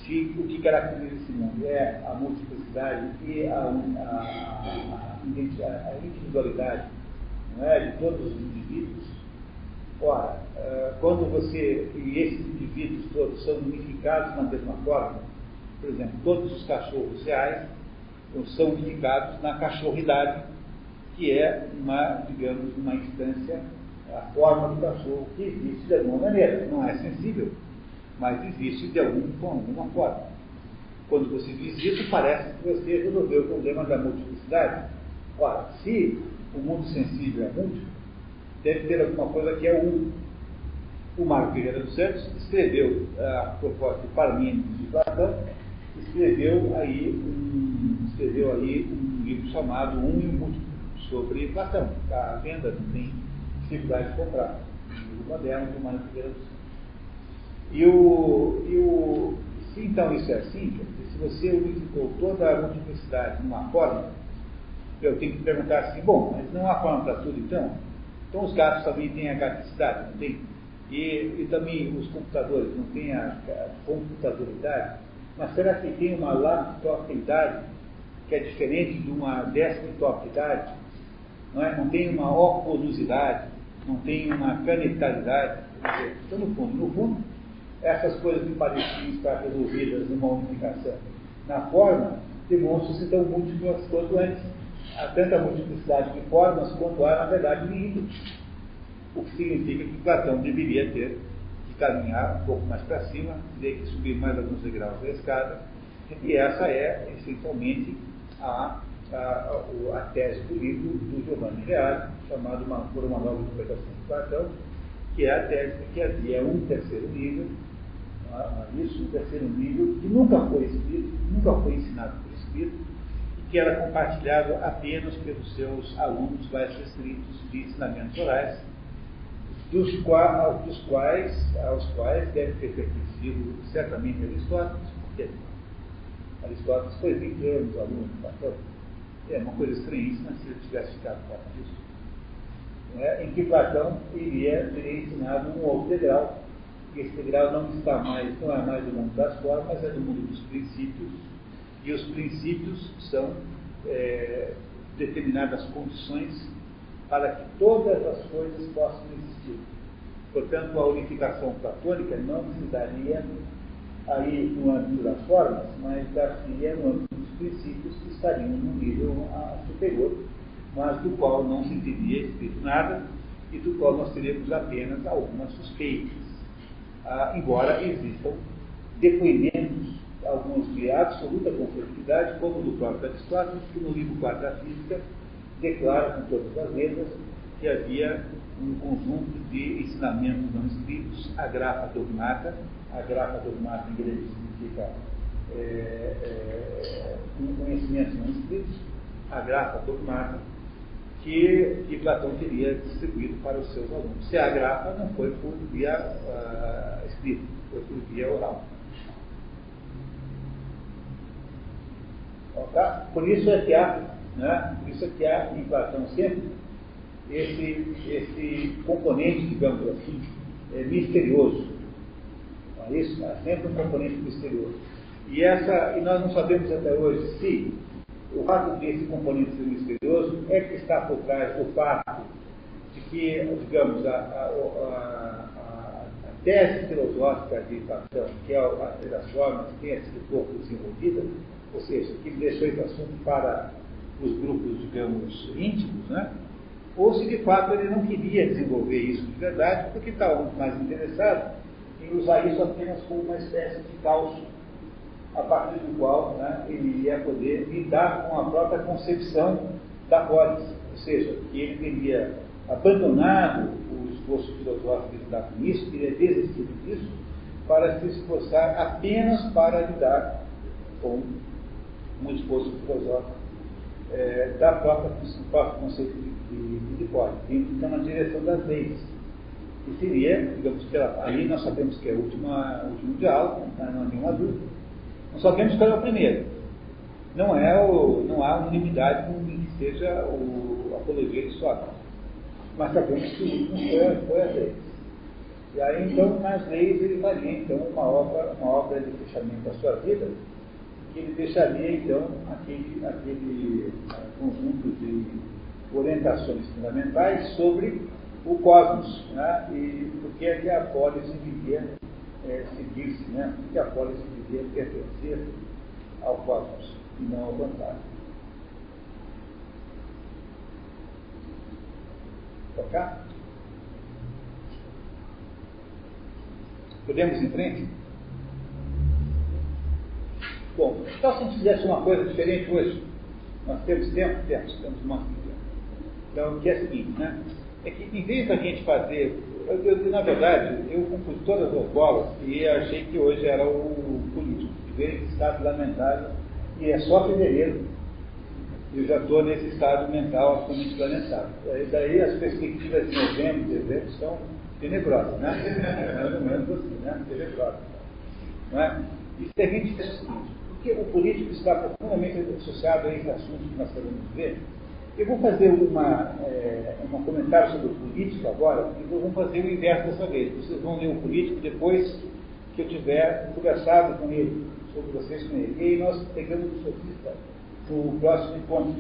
Se o que caracteriza esse mundo é a multiplicidade e a, a, a, a individualidade não é? de todos os indivíduos, ora, é, quando você, e esses indivíduos todos são unificados na mesma forma, por exemplo, todos os cachorros reais são unificados na cachorridade, que é uma, digamos, uma instância, a forma do cachorro que existe de alguma maneira. Não é sensível, mas existe de algum, alguma forma. Quando você diz isso, parece que você resolveu o problema da multiplicidade. Ora, se o mundo sensível é múltiplo, deve ter alguma coisa que é um. O Marco Pereira dos Santos escreveu a propósito de Parmênides de Platão escreveu aí um, escreveu aí um livro chamado Um e o Múltiplo, sobre Platão. A venda não tem dificuldade de comprar. Um livro moderno de Figueira dos e o, e o, se então isso é assim, se você unificou toda a multiplicidade numa forma, eu tenho que perguntar assim, bom, mas não há forma para tudo então? Então os gatos também têm a gaticidade, não tem? E, e também os computadores não têm a, a computabilidade? Mas será que tem uma laptopidade que é diferente de uma desktopidade? Não, é? não tem uma oculosidade, não tem uma canetalidade? Então, no fundo, no fundo, essas coisas que pareciam estar resolvidas numa unificação na forma demonstram-se tão múltiplas quanto antes. Há tanta multiplicidade de formas quanto há, na verdade, de ídolos. O que significa que Platão deveria ter caminhar um pouco mais para cima, teria que subir mais alguns degraus da escada, e essa é, essencialmente, a, a, a tese do livro do Giovanni Reale, chamado uma, Por uma Nova Interpretação de Platão, que é a tese de que havia um terceiro nível, é? isso, um terceiro nível, que nunca foi escrito, nunca foi ensinado por escrito, e que era compartilhado apenas pelos seus alunos mais restritos de ensinamentos orais, dos, quais, dos quais, aos quais deve ter pertencido certamente Aristóteles, porque Aristóteles foi 20 anos aluno de Platão. É uma coisa estranhíssima se ele tivesse ficado fora disso. É, em que Platão iria, teria ensinado um outro degrau, e esse degrau não está mais, não é mais do mundo das formas, é do mundo dos princípios, e os princípios são é, determinadas condições para que todas as coisas possam existir. Portanto, a unificação platônica não se daria aí no âmbito das formas, mas dar-se-ia no âmbito princípios que estariam num nível superior, mas do qual não se teria escrito nada e do qual nós teríamos apenas algumas suspeitas. Ah, embora existam depoimentos, alguns de absoluta conformidade, como do próprio Aristóteles, que no livro 4 da Física declara com todas as letras que havia um conjunto de ensinamentos não escritos, a grafa dogmata, a grafa dogmata em grego significa é, é, um conhecimento não escrito, a grafa dogmata, que, que Platão teria distribuído para os seus alunos. Se a grafa não foi por via uh, escrita, foi por via oral. Então, tá? Por isso é que há, né? por isso é que há em Platão sempre esse, esse componente, digamos assim, é, misterioso. Não é isso? Há sempre um componente misterioso. E, essa, e nós não sabemos até hoje se o fato desse componente ser misterioso é que está por trás do fato de que, digamos, a, a, a, a tese filosófica de Platão, que é a das formas, tenha sido pouco desenvolvida, ou seja, que deixou esse assunto para os grupos, digamos, íntimos, né? ou se de fato ele não queria desenvolver isso de verdade, porque estava muito mais interessado em usar isso apenas como uma espécie de calço a partir do qual né, ele iria poder lidar com a própria concepção da polis, ou seja, que ele teria abandonado o esforço filosófico de lidar com isso, teria desistido disso, para se esforçar apenas para lidar com um esforço filosófico é, da própria, do próprio conceito de, de, de polis, então na direção das leis. Que seria, digamos, pela, ali nós sabemos que é o último, o último diálogo, não há nenhuma dúvida, nós sabemos qual é o primeiro. Não, é o, não há unanimidade com que seja o apologia de Sócrates. Mas sabemos que o último foi, foi a lei. E aí, então, nas leis, ele faria então, uma obra, uma obra de fechamento da sua vida, que ele deixaria, então, aquele, aquele uh, conjunto de orientações fundamentais sobre o cosmos, né? e porque é que a polis vivia é, seguir-se, né? porque a polis devia pertencer ao cosmos e não ao contrário. Tocar? Podemos ir em frente? Bom, então se a gente fizesse uma coisa diferente hoje, nós temos tempo? Temos, temos uma Então, o que é o seguinte, né? É que em vez da gente fazer eu, eu, na verdade, eu compus todas as bolas e achei que hoje era o político, veio esse estado lamentável, e é só fevereiro, eu já estou nesse estado mental absolutamente planetário. Daí as perspectivas de novembro, dezembro são tenebrosas, né? [LAUGHS] Mais ou menos assim, né? Tenebrosas. Não é? E se a gente o seguinte, porque o político está profundamente associado a esse assunto que nós queremos ver, eu vou fazer uma, é, um comentário sobre o político agora, e vamos fazer o inverso dessa vez. Vocês vão ler o político depois que eu tiver conversado com ele, sobre vocês com ele. E aí nós pegamos o sofista no próximo encontro.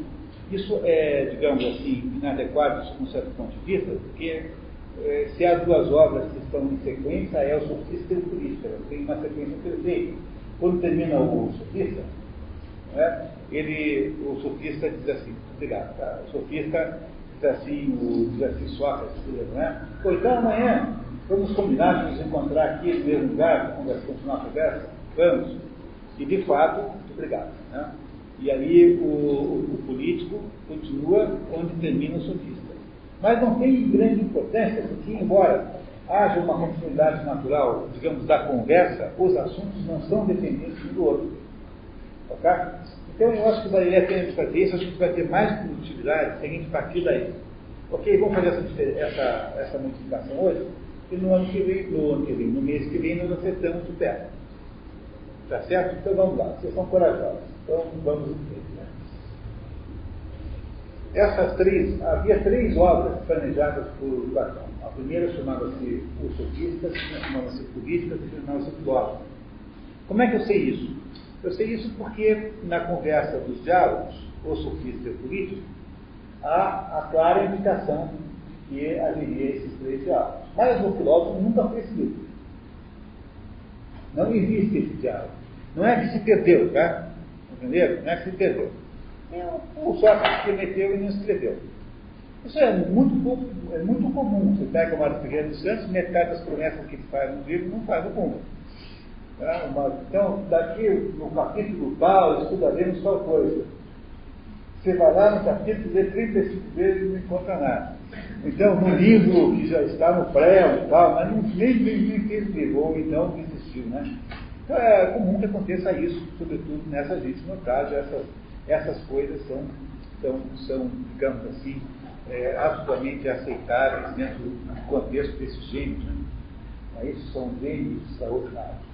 Isso é, digamos assim, inadequado de um certo ponto de vista, porque é, se há duas obras que estão em sequência, é o sofista e o político. Têm uma sequência perfeita. Quando termina o sofista, né, ele, o sofista diz assim, obrigado, tá? o sofista diz assim, o, diz assim Sócrates, não é? Pois então amanhã vamos combinar de nos encontrar aqui no mesmo lugar para continuar a conversa? Vamos. E de fato, muito obrigado. Né? E aí o, o, político continua onde termina o sofista. Mas não tem grande importância, porque embora haja uma continuidade natural, digamos, da conversa, os assuntos não são dependentes um do outro. Ok? Então eu acho que valeria a pena fazer isso, acho que vai ter mais produtividade se a gente partir daí. Ok, vamos fazer essa, essa, essa multiplicação hoje, e no ano que vem, no ano que vem, no mês que vem, nós acertamos o pé. Tá certo? Então vamos lá, vocês são corajosos. Então vamos. Né? Essas três, havia três obras planejadas por Platão. A primeira chamava-se Os Sofistas, a segunda chamava-se Políticas e a chamava-se Filósofos. Como é que eu sei isso? Eu sei isso porque na conversa dos diálogos, o sofista e o político, há a clara indicação de que haveria esses três diálogos. Mas o filósofo nunca foi escrito. Não existe esse diálogo. Não é que se perdeu, tá? Entenderam? Não é que se perdeu. O Sócrates prometeu e não escreveu. Isso é muito, pouco, é muito comum. Você pega o Mário Ferreira dos Santos, metade das promessas que ele faz no livro não faz o mundo. Tá? Então, daqui no capítulo tal, estudaremos tal coisa. Você vai lá no capítulo, lê 35 vezes e não encontra nada. Então, no livro que já está no pré tal, mas não, nem, nem, nem fez livro, ou então desistiu, né? Então, é comum que aconteça isso, sobretudo nessa gente notagem, essas, essas coisas são, são, são, digamos assim, é, absolutamente aceitáveis dentro do contexto desses gênios. Né? Isso são gênios extraordinários.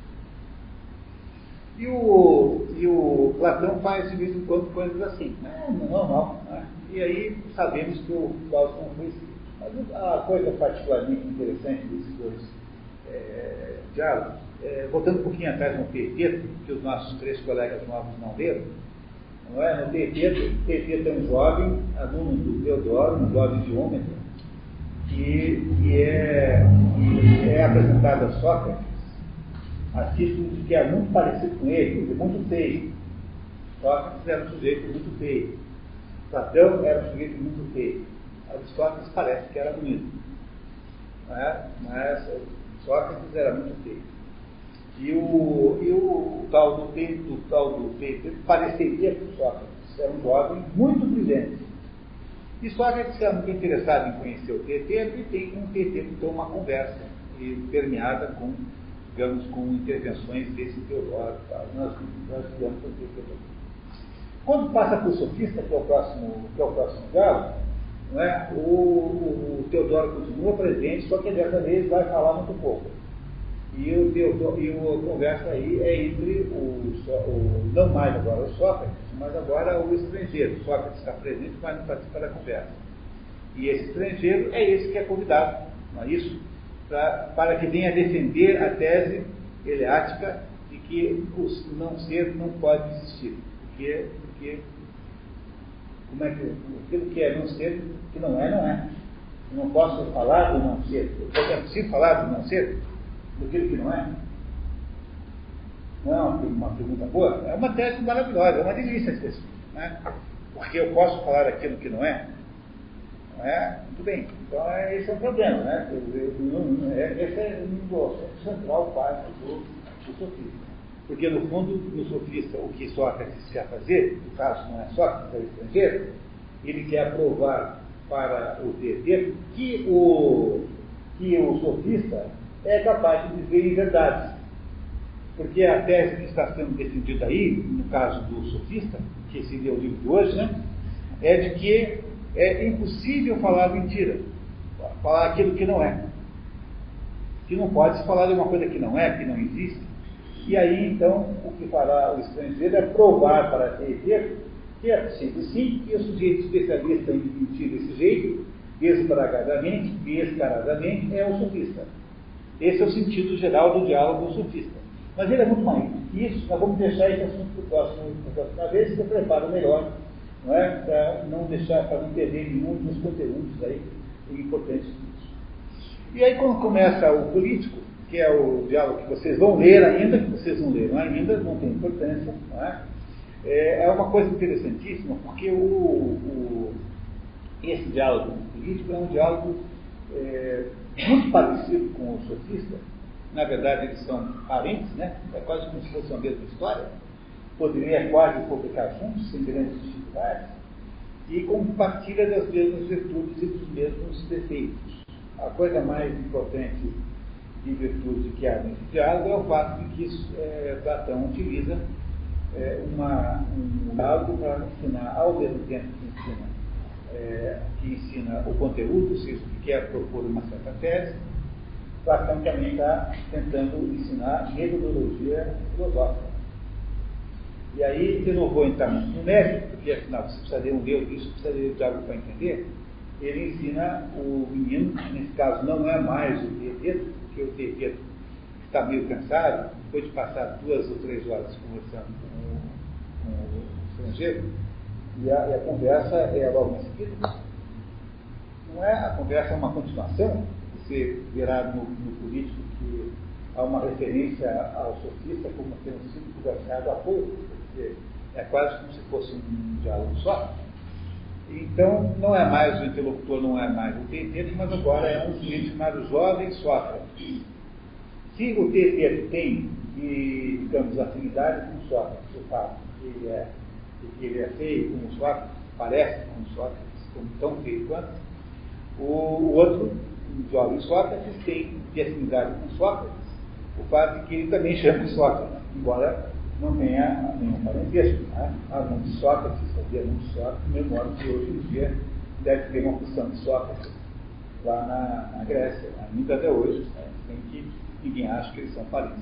E o, e o Platão faz de vez em quando coisas assim, né? normal. Né? E aí sabemos que o Fausto não foi escrito. Mas a coisa particularmente interessante desses dois é, diálogos, é, voltando um pouquinho atrás no Teeteto, que os nossos três colegas novos não leram, não é? no Teeteto, Teeteto é um jovem, aluno do Teodoro, um jovem geômetra, que, que é, é apresentado a Sócrates a título de que é muito parecido com ele, muito feio. Sócrates era um sujeito muito feio. Platão era um sujeito muito feio. Aristóteles parece que era bonito. É? Mas Sócrates era muito feio. E o, e o tal do peito, o tal do peito, pareceria com Sócrates. Era um jovem muito brilhante. E Sócrates era muito interessado em conhecer o PT e tem com o PT então uma conversa permeada com digamos, com intervenções desse Teodoro. Tá? Nós, nós com Teodoro. Quando passa o sofista, que é o próximo, que é o próximo não é? o, o, o Teodoro continua presente, só que dessa vez vai falar muito pouco. E o, Teodoro, e o conversa aí é entre o, o, não mais agora o Sócrates, mas agora o estrangeiro. O Sócrates está presente, mas não participa da conversa. E esse estrangeiro é esse que é convidado, não é isso? Pra, para que venha defender a tese eleática de que o não ser não pode existir. Porque, porque como é que, aquilo que é não ser, que não é, não é. Eu não posso falar do não ser. É possível falar do não ser? Daquilo que não é? Não é uma, uma pergunta boa? É uma tese maravilhosa, é uma delícia esse né? Porque eu posso falar aquilo que não é? É? Muito bem. Então, esse é um problema, né? Esse é um central parte do, sofista. Porque, no fundo, no sofista, o que Sócrates quer fazer, no caso não é Sócrates, é o estrangeiro, ele quer provar para o TT que o, que o sofista é capaz de dizer verdade. Porque a tese que está sendo defendida aí, no caso do sofista, que seria o livro de hoje, né, é de que é impossível falar mentira, falar aquilo que não é. Que não pode se falar de uma coisa que não é, que não existe. E aí, então, o que fará o estrangeiro é provar para ter que é possível sim, que o sujeito especialista em mentir desse jeito, esbragadamente, descaradamente, é o sofista. Esse é o sentido geral do diálogo sofista. Mas ele é muito mais que isso, nós vamos deixar esse assunto para a próxima vez, que eu preparo melhor não é? Para não deixar, para não perder nenhum dos conteúdos aí importantes. E aí quando começa o político, que é o diálogo que vocês vão ler ainda, que vocês não leram ainda, não tem importância, não é? É, é uma coisa interessantíssima, porque o, o, esse diálogo político é um diálogo é, muito parecido com o sofista. Na verdade, eles são parentes, né? É quase como se fosse a mesma história. Poderia quase publicar juntos, sem grandes e compartilha das mesmas virtudes e dos mesmos defeitos. A coisa mais importante de virtude que há nesse diálogo é o fato de que é, Platão utiliza é, uma, um diálogo para ensinar, ao mesmo tempo que ensina, é, que ensina o conteúdo, seja, que quer propor uma certa tese, Platão também está tentando ensinar metodologia filosófica. E aí, eu não vou entrar muito no mérito, porque afinal você precisa ler um livro, isso precisa ler de algo para entender. Ele ensina o menino, nesse caso não é mais o Tietê, porque o Tietê está meio cansado, depois de passar duas ou três horas conversando com o, com o estrangeiro, e a, e a, conversa é logo em seguida. Não é? A conversa é uma continuação, você verá no, no político que há uma referência ao sofista como tendo sido conversado há pouco é quase como se fosse um diálogo só. Então, não é mais o interlocutor, não é mais o TT, mas agora é um sujeito chamado Jovem Sócrates. Se o TT tem, e, digamos, afinidade com Sócrates, o fato de que ele é, que ele é feio como Sócrates, parece como Sócrates, como tão feio quanto, o, o outro, o jovem Sócrates, tem de afinidade com Sócrates, o fato de que ele também chama Sócrates, embora não tenha nenhum parentesco. Né? Armando Sócrates, sabia muito Sócrates, do mesmo que hoje em dia deve ter uma função de Sócrates lá na, na Grécia, ainda até hoje, né? sem que ninguém ache que eles são falíveis.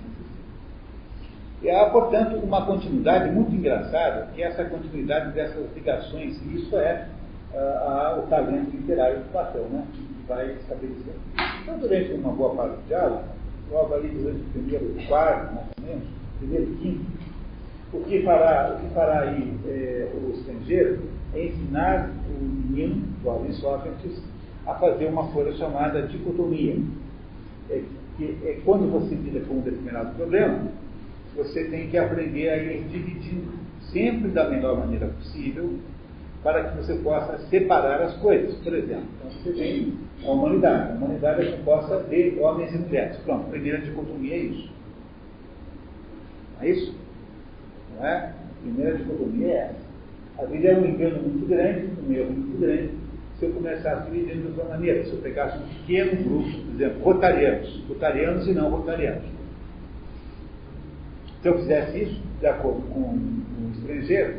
E há, portanto, uma continuidade muito engraçada, que é essa continuidade dessas ligações, e isso é uh, o talento literário do Platão, né? que vai estabelecer. Então, durante uma boa parte do diálogo, logo ali durante o primeiro quarto, mais ou menos, primeiro quinto, o que fará, o que fará aí é, o estrangeiro é ensinar o menino, jovem Sócrates, a fazer uma coisa chamada dicotomia. É, que é quando você lida com um determinado problema, você tem que aprender a ir dividindo sempre da melhor maneira possível para que você possa separar as coisas. Por exemplo, então você tem a humanidade. A humanidade é composta de homens e mulheres. Pronto, primeira dicotomia é isso. Não é isso? Não é? A primeira dicotomia é essa. A vida é um engano muito grande, um erro muito grande, se eu começasse dividindo de outra maneira. Se eu pegasse um pequeno grupo, por exemplo, rotarianos, rotarianos e não rotarianos. Se eu fizesse isso, de acordo com um estrangeiro,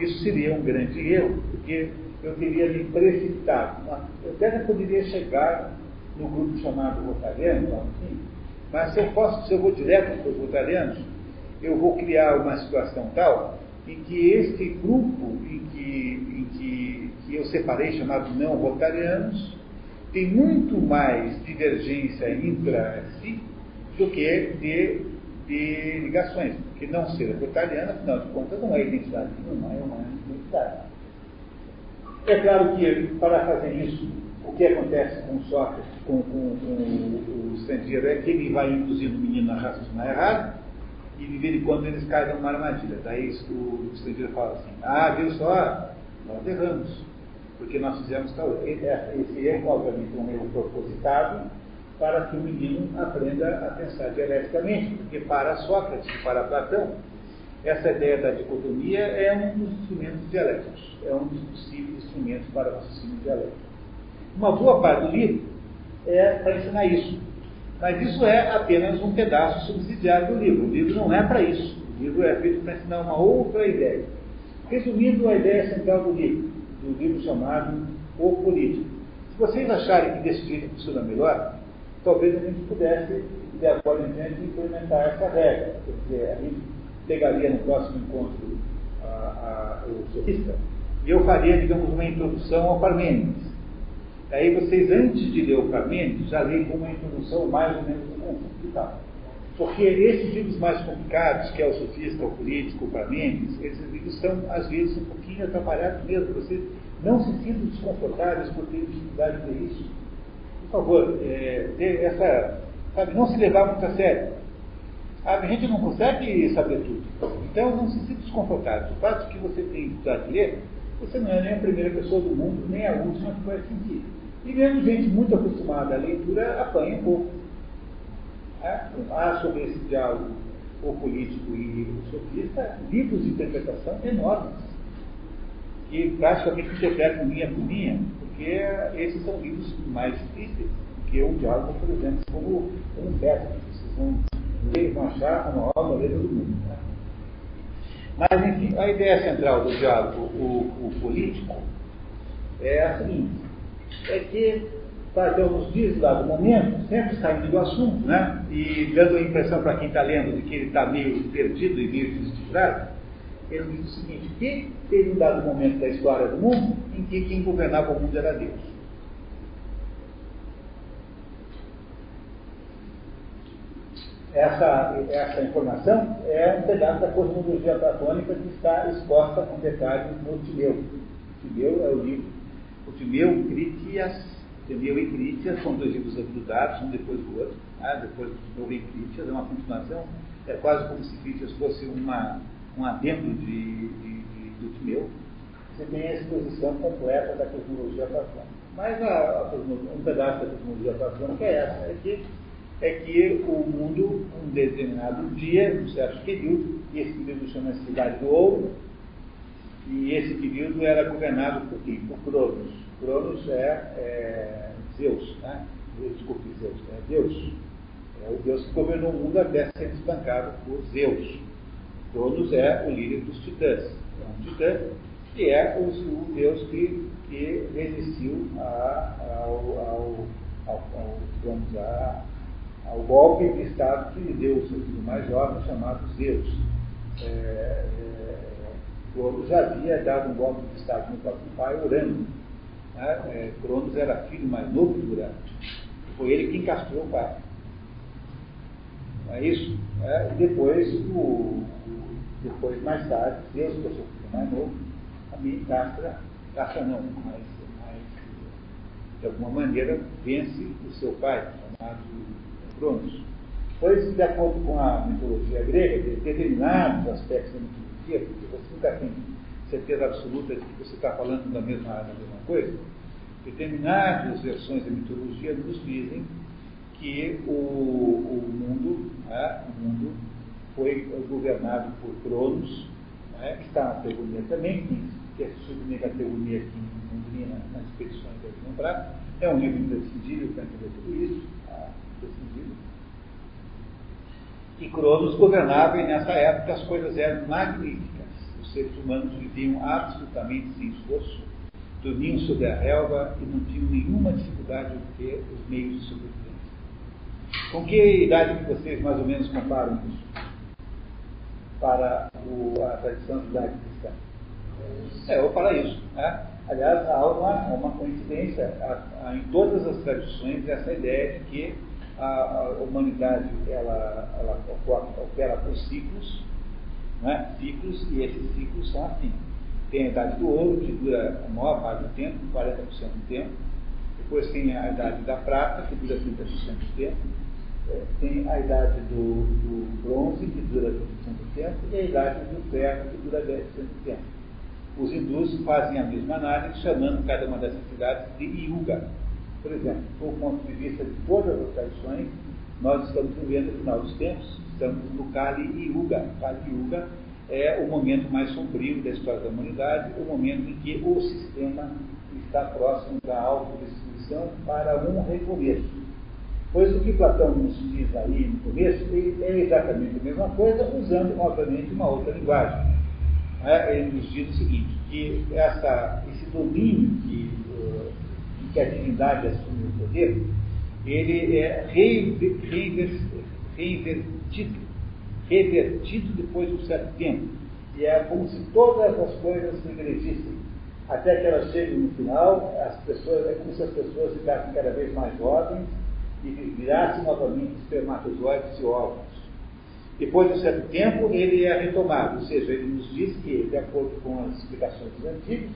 isso seria um grande erro, porque eu teria me precipitado. Eu até poderia chegar no grupo chamado rotariano, assim, mas se eu, posso, se eu vou direto para os rotarianos, eu vou criar uma situação tal em que este grupo em que, em que, que eu separei, chamado não rotarianos, tem muito mais divergência intra si do que de, de ligações. Porque não ser rotariano, afinal de contas, não é identidade nenhuma, é uma identidade. É claro que, para fazer isso, o que acontece com Sócrates, com, com, com o, estrangeiro, é que ele vai induzindo o menino a raciocinar errado, e de vez em quando eles caem numa armadilha. Daí o estrangeiro fala assim, ah, viu só, nós erramos, porque nós fizemos tal. Esse erro, obviamente, é um erro propositado para que o menino aprenda a pensar dialeticamente, porque para Sócrates e para Platão, essa ideia da dicotomia é um dos instrumentos dialéticos, é um dos possíveis instrumentos para o raciocínio dialético. Uma boa parte do livro é para ensinar isso. Mas isso é apenas um pedaço subsidiário do livro. O livro não é para isso. O livro é feito para ensinar uma outra ideia. Resumindo a ideia central do livro, do livro chamado O Político. Se vocês acharem que desse jeito funciona melhor, talvez a gente pudesse, de agora em diante, implementar essa regra. Quer dizer, a gente pegaria no próximo encontro a, a, o sofista e eu faria, digamos, uma introdução ao Parmênides. Aí vocês, antes de ler o Parmênides, já leem uma introdução mais ou menos tal. Porque esses livros mais complicados, que é o Sofista, o Político, o Parmênides, esses livros são, às vezes, um pouquinho atrapalhados mesmo. Vocês não se sintam desconfortáveis por ter dificuldade de ler isso. Por favor, é, essa, sabe, não se levar muito a sério. A gente não consegue saber tudo. Então, não se sinta desconfortável. O fato que você tem dificuldade de ler, você não é nem a primeira pessoa do mundo, nem a última que vai sentir. E mesmo gente muito acostumada à leitura apanha um pouco. É? Há sobre esse diálogo o político e o sofista livros de interpretação enormes, que praticamente interpretam linha por linha, porque esses são livros mais difíceis do que um diálogo, por exemplo, como um método. Vocês vão ler vão achar uma obra letra do mundo. Né? Mas, enfim, a ideia central do diálogo o, o político é a seguinte é que nos diz lá do momento, sempre saindo do assunto, né? E dando a impressão para quem está lendo de que ele está meio perdido e meio desestruturado, ele diz o seguinte, que teve um dado momento da história do mundo em que quem governava o mundo era Deus. Essa, essa informação é um pedaço da cosmologia platônica que está exposta com detalhes no Timeu. Timeu é o livro o Timeu e Critias, Timeu e Critias são dois livros agrudados, um depois do outro. Ah, depois do Timeu e Critias é uma continuação, é quase como se Critias fosse uma, um adendo de, de, de, do Timeu. Você tem a exposição completa da cosmologia platônica. Mas a, a, um pedaço da cosmologia platônica é essa, é que, é que o mundo, um determinado dia, um certo período, e esse período chama Cidade do Ouro, e esse período era governado por quem? Por Cronos. Cronos é, é Zeus, né? Desculpe, Zeus, é Deus. É o Deus que governou o mundo até ser espancado por Zeus. Cronos é o líder dos titãs. É um titã que é o, o Deus que, que resistiu a, ao, ao, ao, ao, digamos, a, ao golpe de Estado que lhe deu o seu filho mais jovem, chamado Zeus. É, Cronos já havia dado um golpe de Estado no próprio pai, Urano. Né? É, Cronos era filho mais novo de Urano. Foi ele quem castrou o pai. Não é isso? É, e depois, o, depois, mais tarde, Deus, que é o seu filho mais novo, também castra, castra não, mas, mas de alguma maneira vence o seu pai, chamado Cronos. Pois, de acordo com a mitologia grega, de determinados aspectos da mitologia, porque você nunca tem certeza absoluta de que você está falando da mesma, da mesma coisa, determinadas versões da mitologia nos dizem que o, o mundo, né, o mundo foi governado por Cronos, né, que está na teoria também, que é submetido à teoria aqui em Londrina, nas expedições da Prata. É um livro imprescindível para entender tudo isso, tá? imprescindível. E Cronos governava e nessa época as coisas eram magníficas. Os seres humanos viviam absolutamente sem esforço, dormiam sobre a relva e não tinham nenhuma dificuldade de ter os meios de sobrevivência. Com que idade que vocês mais ou menos comparam isso? Para o, a tradição judaico-cristã? É, eu vou falar isso. Né? Aliás, há uma, uma coincidência há, há em todas as tradições essa ideia de que a, humanidade ela, ela opera por ciclos, né? ciclos, e esses ciclos são assim. Tem a idade do ouro, que dura a maior parte do tempo, 40% do tempo. Depois tem a idade da prata, que dura 30% do tempo. É, tem a idade do, do bronze, que dura 20% do tempo, e a idade do ferro, que dura 10% do tempo. Os hindus fazem a mesma análise, chamando cada uma dessas idades de yuga. Por exemplo, do ponto de vista de todas as tradições, nós estamos vivendo o final dos tempos, estamos no Kali Yuga. Kali Yuga é o momento mais sombrio da história da humanidade, o momento em que o sistema está próximo da autodestruição para um recomeço. Pois o que Platão nos diz aí no começo é exatamente a mesma coisa, usando, obviamente, uma outra linguagem. É, ele nos diz o seguinte, que essa, esse domínio que, que a divindade assume o poder, ele é reinvertido, revertido depois de um certo tempo. E é como se todas as coisas regredissem, até que elas cheguem no final, as pessoas, é como se as pessoas ficassem cada vez mais jovens e virassem novamente espermatozoides e óvulos. Depois de um certo tempo, ele é retomado, ou seja, ele nos diz que, de acordo com as explicações dos antigos,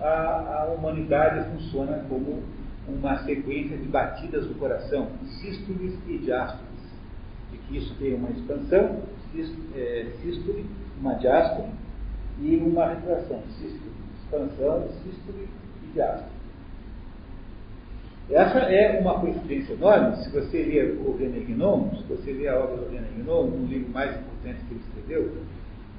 a, a humanidade funciona como uma sequência de batidas do coração, sístoles e diástoles de que isso tem uma expansão, é, sístole, uma diástole e uma retração, sístole, expansão, sístole e diástole. Essa é uma coincidência enorme. Se você ler o René Guénon, se você ler a obra do René Guénon, um livro mais importante que ele escreveu,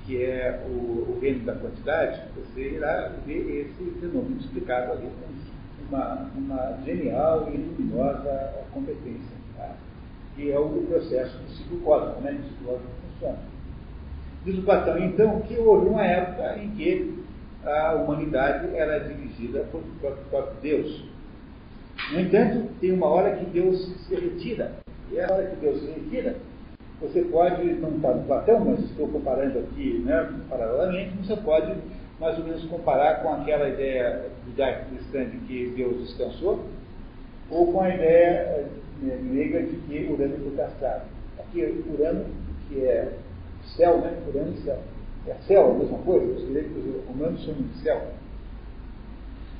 que é o, o Reino da Quantidade, você irá ver esse fenômeno explicado ali com uma, uma genial e luminosa competência. Tá? que é o processo do ciclo cósmico, né? O ciclo cósmico funciona. Diz o Platão, então, que houve uma época em que a humanidade era dirigida por, por Deus. No entanto, tem uma hora que Deus se retira. E a hora que Deus se retira, você pode, não está no Platão, mas estou comparando aqui né, paralelamente, você pode mais ou menos comparar com aquela ideia judaico-cristã de que Deus descansou, ou com a ideia grega de que Urano foi castrado. Aqui, Urano, que é céu, né? Urano e céu. É céu, a mesma coisa, os gregos os romanos chamam de céu.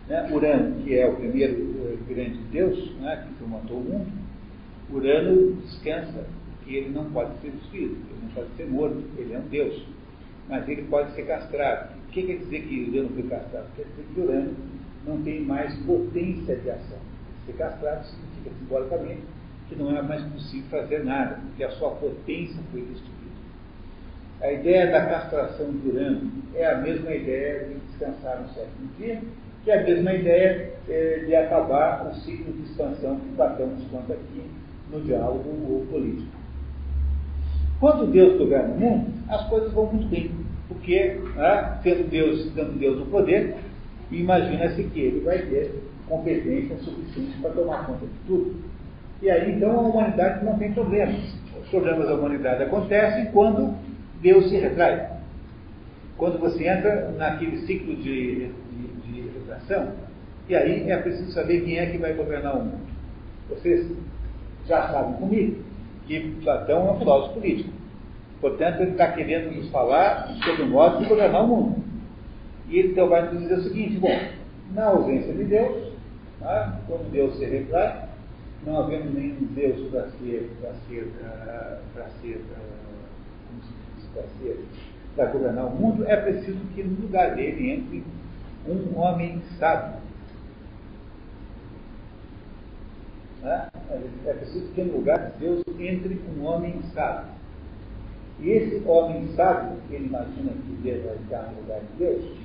Né? Urano, que é o primeiro uh, grande deus, né? que matou o mundo, Urano descansa, que ele não pode ser destruído, ele não pode ser morto, ele é um deus. Mas ele pode ser castrado. O que quer dizer que Urano foi castrado? Quer dizer que Urano não tem mais potência de ação. Ser castrado significa simbolicamente que não é mais possível fazer nada, porque a sua potência foi destruída. A ideia da castração de Urano é a mesma ideia de descansar no sétimo dia, que é a mesma ideia é, de acabar o ciclo de expansão que nos conta aqui no diálogo político. Quando Deus governa o mundo, as coisas vão muito bem, porque né, sendo Deus, dando Deus o poder, imagina-se que ele vai ter competência suficiente para tomar conta de tudo. E aí, então, a humanidade não tem problemas. Os problemas da humanidade acontecem quando Deus se retrai. Quando você entra naquele ciclo de, de, de retração, e aí é preciso saber quem é que vai governar o mundo. Vocês já sabem comigo que Platão é um filósofo político. Portanto, ele está querendo nos falar sobre o modo de governar o mundo. E ele então vai nos dizer o seguinte: bom, na ausência de Deus, né, quando Deus se retrai, não havendo nenhum Deus para ser, para ser, uh, para ser, diz, para ser, para governar o mundo, é preciso que no lugar dele entre um homem sábio. Né? É preciso que no lugar de Deus entre um homem sábio. E esse homem sábio, que ele imagina que deva estar no lugar de Deus,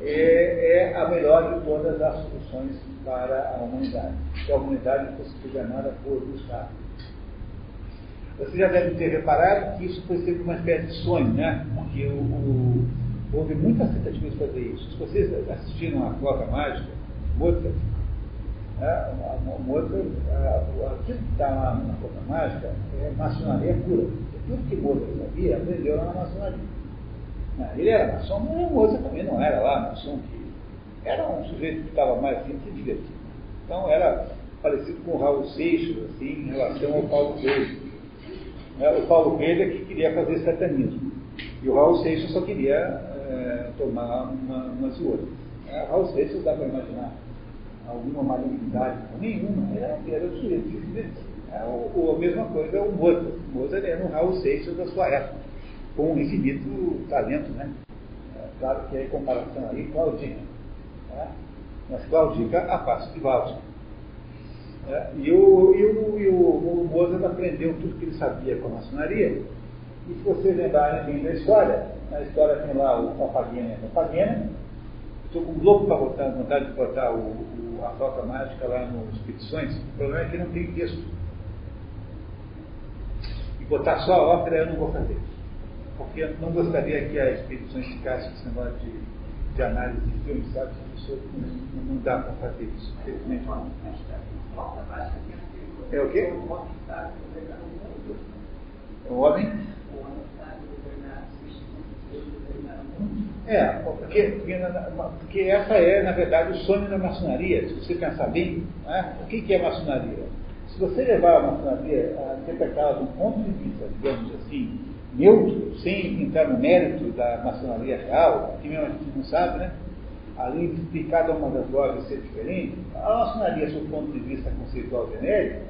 é, é, a melhor de todas as soluções para a humanidade. Que a humanidade fosse governada por os sábios. Você já deve ter reparado que isso foi sempre uma espécie de sonho, né? Porque o, o, houve muitas tentativas de fazer isso. Se vocês assistiram a Cloca Mágica, Mozart, né? Mozart, aquilo que está lá na Cloca Mágica é maçonaria pura. Tudo que Mozart sabia, aprendeu lá na maçonaria. Né? Ele era maçom, mas o Mozart também não era lá maçom, que era um sujeito que estava mais assim, se divertindo. Então era parecido com o Raul Seixas, assim, em relação ao Paulo Coelho. Né? O Paulo Coelho é que queria fazer satanismo. E o Raul Seixas só queria é, tomar uma, umas e outras. É, Raul Seixas dá para imaginar alguma malignidade, nenhuma, era, era o sujeito. É, a mesma coisa é o Mozart. O Mozart era um Raul Seixas da sua época, com um infinito talento, né? É, claro que em comparação aí, Claudinha. Né? Mas Claudica a passo de Valsa. É, e, o, e, o, e o, Mozart aprendeu tudo que ele sabia com a maçonaria. E se vocês lembrarem bem da história, na história tem lá o Papagena e a Papagena. Estou com louco para botar, vontade de botar o, o, a toca mágica lá nos petições. O problema é que não tem texto e botar só a ópera eu não vou fazer. Porque eu não gostaria que a expedição ficasse com esse negócio de, de análise de filmes, sabe? Isso não, não dá para fazer isso, infelizmente. É o quê? O homem? É, porque, porque, porque, essa é, na verdade, o sonho da maçonaria. Se você pensar bem, né? o que, é maçonaria? Se você levar a maçonaria a interpretá-la de um ponto de vista, digamos assim, neutro, sem entrar no mérito da maçonaria real, que mesmo a gente não sabe, né? além de cada uma das lojas ser diferente, a maçonaria, sob o ponto de vista conceitual genérico,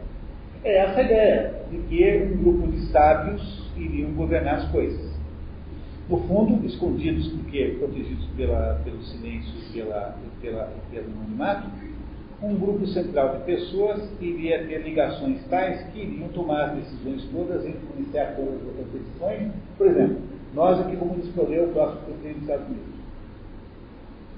é essa ideia de que um grupo de sábios iriam governar as coisas. No fundo, escondidos, porque protegidos pela, pelo silêncio e pela, pela, pelo anonimato, um grupo central de pessoas iria ter ligações tais que iriam tomar as decisões todas, influenciar todas as outras decisões. Por exemplo, nós aqui vamos escolher o próximo presidente dos Estados Unidos.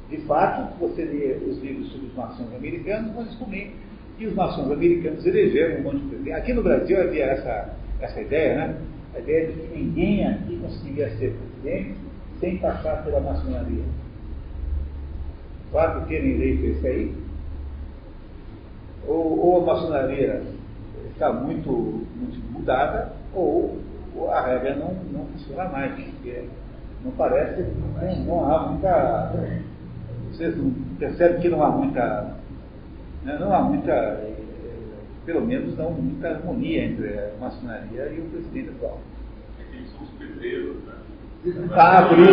De fato, você lê os livros sobre os maçons americanos, nós descobrimos que os maçons americanos elegeram um monte de presidente. Aqui no Brasil havia essa, essa ideia, né? A ideia de que ninguém aqui conseguiria ser presidente sem passar pela maçonaria. O fato de terem eleito esse aí, ou, ou a maçonaria está muito, muito mudada, ou, a regra não, não funciona mais, porque não parece, não, não há muita. Vocês percebem que não há muita. Né, não há muita. Pelo menos não muita harmonia entre a maçonaria e o presidente atual. É que eles são os pedreiros, né? Ah, por isso.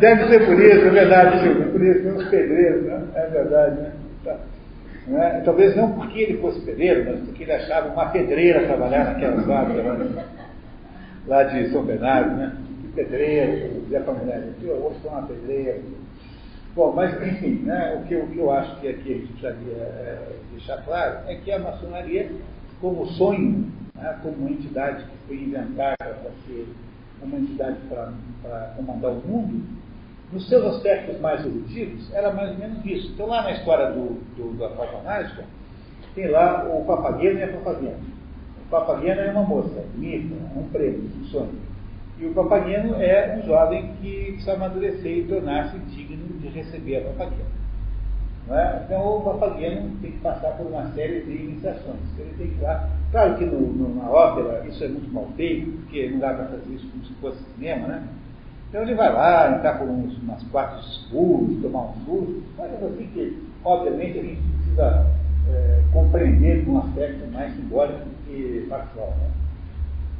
Deve ser por isso, é verdade, Silvio. Por isso, os pedreiros, né? É verdade, né? Tá. É? Talvez não porque ele fosse pedreiro, mas porque ele achava uma pedreira trabalhar naquelas fábricas lá, lá de São Bernardo, né? Pedreiro, a mulher, eu vou ser uma pedreira. Bom, mas enfim, né, o, que, o que eu acho que aqui a gente precisaria é, deixar claro é que a maçonaria, como sonho, né, como entidade que foi inventada para ser uma entidade para comandar o mundo, nos seus aspectos mais eruditos, era mais ou menos isso. Então, lá na história do, do da Papa Mágica, tem lá o Papageno e a Papagena. O Papageno é uma moça, bonita, um prêmio, um sonho. E o papageno é um jovem que precisa amadurecer e tornar-se digno de receber a papagena. É? Então o papageno tem que passar por uma série de iniciações. Ele tem que lá. Claro que no, no, na ópera isso é muito mal feito, porque não dá para fazer isso como se fosse cinema, né? Então ele vai lá, entrar por uns, umas quartos escuros, tomar um susto, é assim que, obviamente, a gente precisa é, compreender de um aspecto mais simbólico do que factual. Né?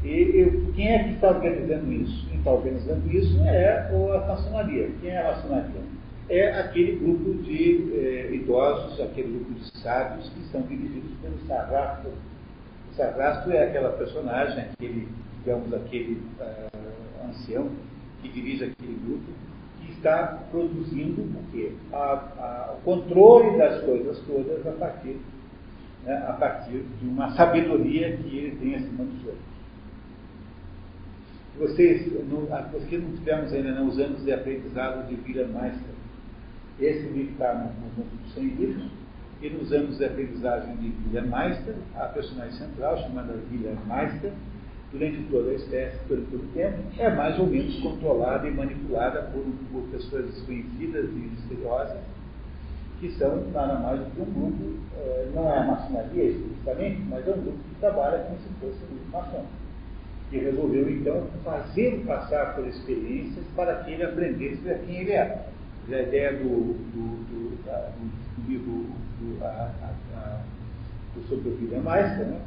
E, e, quem é que está organizando isso? Quem está organizando isso é a maçonaria. Quem é a maçonaria? É aquele grupo de é, idosos, aquele grupo de sábios que são dirigidos pelo Sarrafo. O é aquela personagem, aquele, digamos, aquele uh, ancião que dirige aquele grupo, que está produzindo o quê? A, a, o controle das coisas todas a partir, né, a partir de uma sabedoria que ele tem acima dos outros. Vocês, no, porque não tivemos ainda não, os anos de aprendizado de William Meister. Esse livro está no conjunto dos 100 livros, e nos anos de aprendizagem de William Meister, a personagem central, chamada William Meister, durante toda a espécie, durante todo o tempo, é mais ou menos controlada e manipulada por, por pessoas desconhecidas e misteriosas, que são nada mais do que um grupo, eh, não é a maçonaria especificamente, mas é um grupo que trabalha como se fosse um grupo maçônico, que resolveu então fazer passar por experiências para que ele aprendesse a quem ele é. A ideia do, do, do, da, do livro do, a, a, a, do sobre o William Meister, né?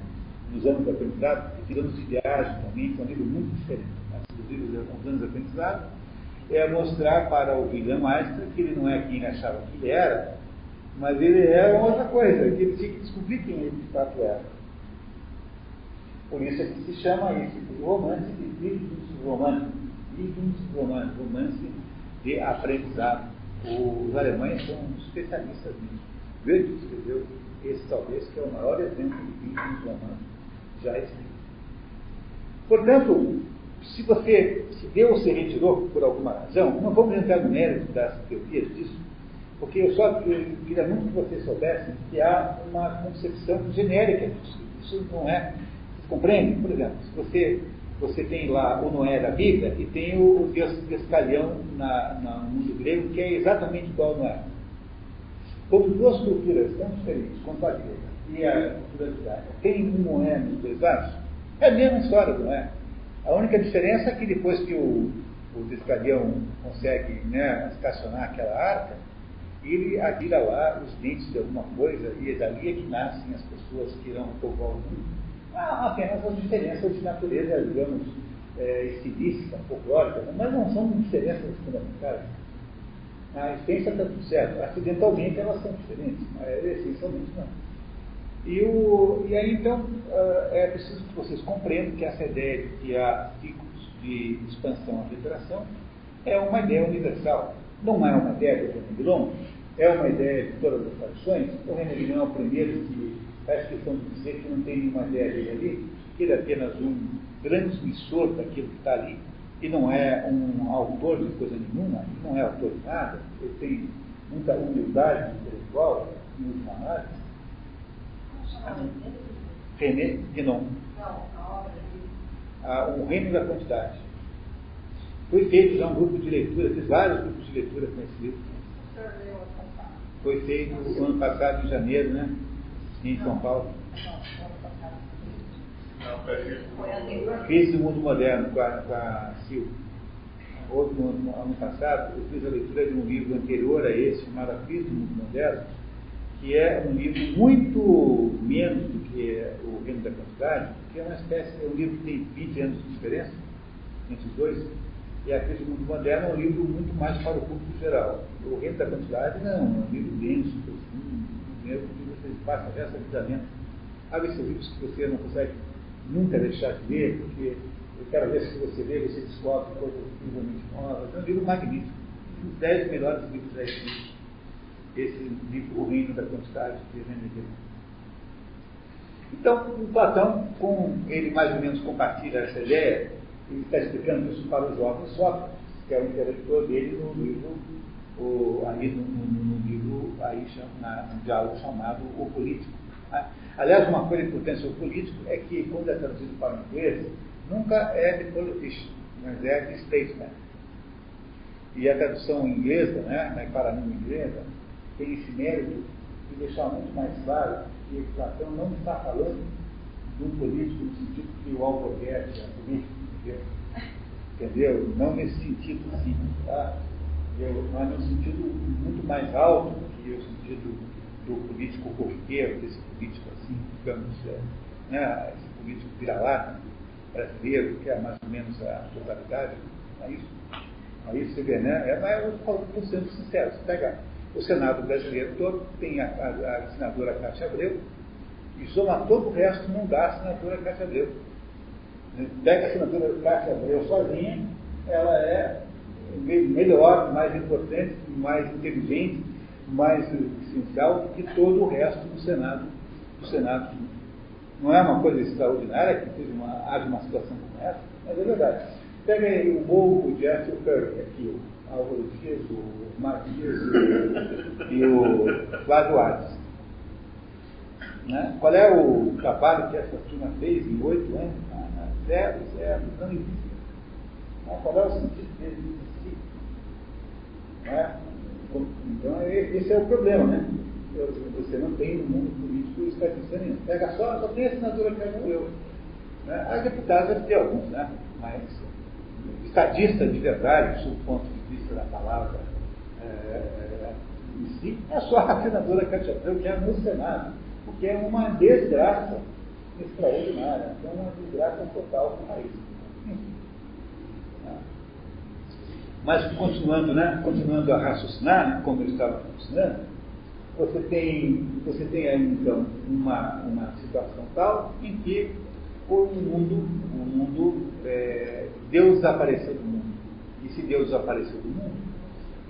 nos anos de aprendizado, porque anos de viagem também, é um livro muito diferente. Mas, inclusive, os anos de aprendizado, é mostrar para o William Meister que ele não é quem ele achava que ele era, mas ele era uma outra coisa, que ele tinha que descobrir quem ele de fato era. Por isso é que se chama esse romance de Bildungsroman. Bildungsroman, romance de aprendizado. Os alemães são especialistas nisso. Goethe escreveu esse talvez que é o maior exemplo de Bildungsroman já escrito. Portanto, se você, se Deus se retirou por alguma razão, não vamos entrar no mérito das teorias disso, porque eu só queria muito que vocês soubessem que há uma concepção genérica disso. Isso não é. Vocês compreendem? Por exemplo, se você, você tem lá o Noé da Bíblia e tem o, Deus Cascalhão na, na, no mundo grego, que é exatamente igual ao Noé. Como duas culturas tão diferentes quanto a grega e a cultura judaica tem um Noé nos dois lados, é a mesma história do Noé. A única diferença é que depois que o, o Descalhão consegue né, estacionar aquela arca, ele atira lá os dentes de alguma coisa e é dali é que nascem as pessoas que irão povoar o mundo. Há apenas as diferenças de natureza, digamos, é, estilística, folclórica, mas não são diferenças fundamentais. A essência está tudo certo. Acidentalmente elas são diferentes, mas essencialmente não. E, o, e aí, então, uh, é preciso que vocês compreendam que essa ideia de que há ciclos de expansão e alteração é uma ideia universal. Não é uma ideia do René Guilom, é uma ideia de todas as tradições. O René Guilom é o primeiro que faz questão de dizer que não tem nenhuma ideia dele ali, que ele é apenas um transmissor daquilo que está ali, e não é um autor de coisa nenhuma, ele não é autor de nada, ele tem muita humildade intelectual, em última análise, René Guénon. Ah, o Reino da Quantidade. Foi feito já um grupo de leitura, fiz vários grupos de leitura com esse livro. Foi feito no ano passado, em janeiro, né? Em São Paulo. Fiz o Mundo Moderno com a, com a Sil. Outro no ano passado, eu fiz a leitura de um livro anterior a esse, chamado A Crise do Mundo Moderno, que é um livro muito menos do que o Reino da Quantidade, que é uma espécie, é um livro que tem 20 anos de diferença entre os dois, e a Crise do Mundo Moderno é um livro muito mais para o público geral. O Reino da Quantidade não, é um livro denso, profundo, livro que você passa a essa vida dentro. Há esses livros que você não consegue nunca deixar de ler, porque eu quero ver se você lê, você descobre coisas incrivelmente novas. É um livro magnífico. Um dos dez melhores livros já escritos esse livro O Reino da Quantidade de René Então, o Platão, com ele mais ou menos compartilha essa ideia, ele está explicando isso para o jovem Sócrates, que é o intelector dele no livro, o, aí no, no, no livro, aí na, no diálogo chamado O Político. Né? Aliás, uma coisa importante sobre o político é que, quando é traduzido para o inglês, nunca é de politician, mas é de statesman. E a tradução inglesa, né, na paradigma inglesa, tem esse mérito de deixar muito mais claro que Platão não está falando um político no sentido que o Albuquerque é político, entendeu? entendeu? Não nesse sentido sim, tá? mas no sentido muito mais alto que o sentido do político corriqueiro, desse político assim, digamos, é, né, esse político vira-lata brasileiro, que é mais ou menos a totalidade, não é isso? Aí você vê, né? É, mas eu estou sendo sincero, você pega o Senado brasileiro todo, tem a, a, a senadora Cátia Abreu, e soma todo o resto, não dá a senadora Cátia Abreu. Pega a senadora Cátia Abreu sozinha, ela é melhor, mais importante, mais inteligente, mais essencial do que todo o resto do Senado. Do Senado. Não é uma coisa extraordinária que teve uma, haja uma situação como essa, mas é verdade. Pega aí o Mo, o Jeff o Kirk aqui, o Álvaro Dias, o Matias e o Flávio Ades. Né? Qual é o trabalho que essa turma fez em oito anos? Ah, zero, zero, não existe. Qual é o sentido dele existir? Né? Então, esse é o problema, né? Você não tem no mundo político estatística nenhuma. Pega só, só tem assinatura que é eu. Né? As deputadas deve ter alguns, né? Mas estadista de verdade, sob o ponto de vista da palavra é, é, em si, é só a senadora Cátia Abreu, que é no Senado, porque é uma desgraça extraordinária, é uma desgraça total para o país. Mas continuando, né, continuando a raciocinar, né, como eu estava raciocinando, você tem, você tem aí então uma, uma situação tal em que o mundo, o mundo, é, Deus desapareceu do mundo. E se Deus desapareceu do mundo,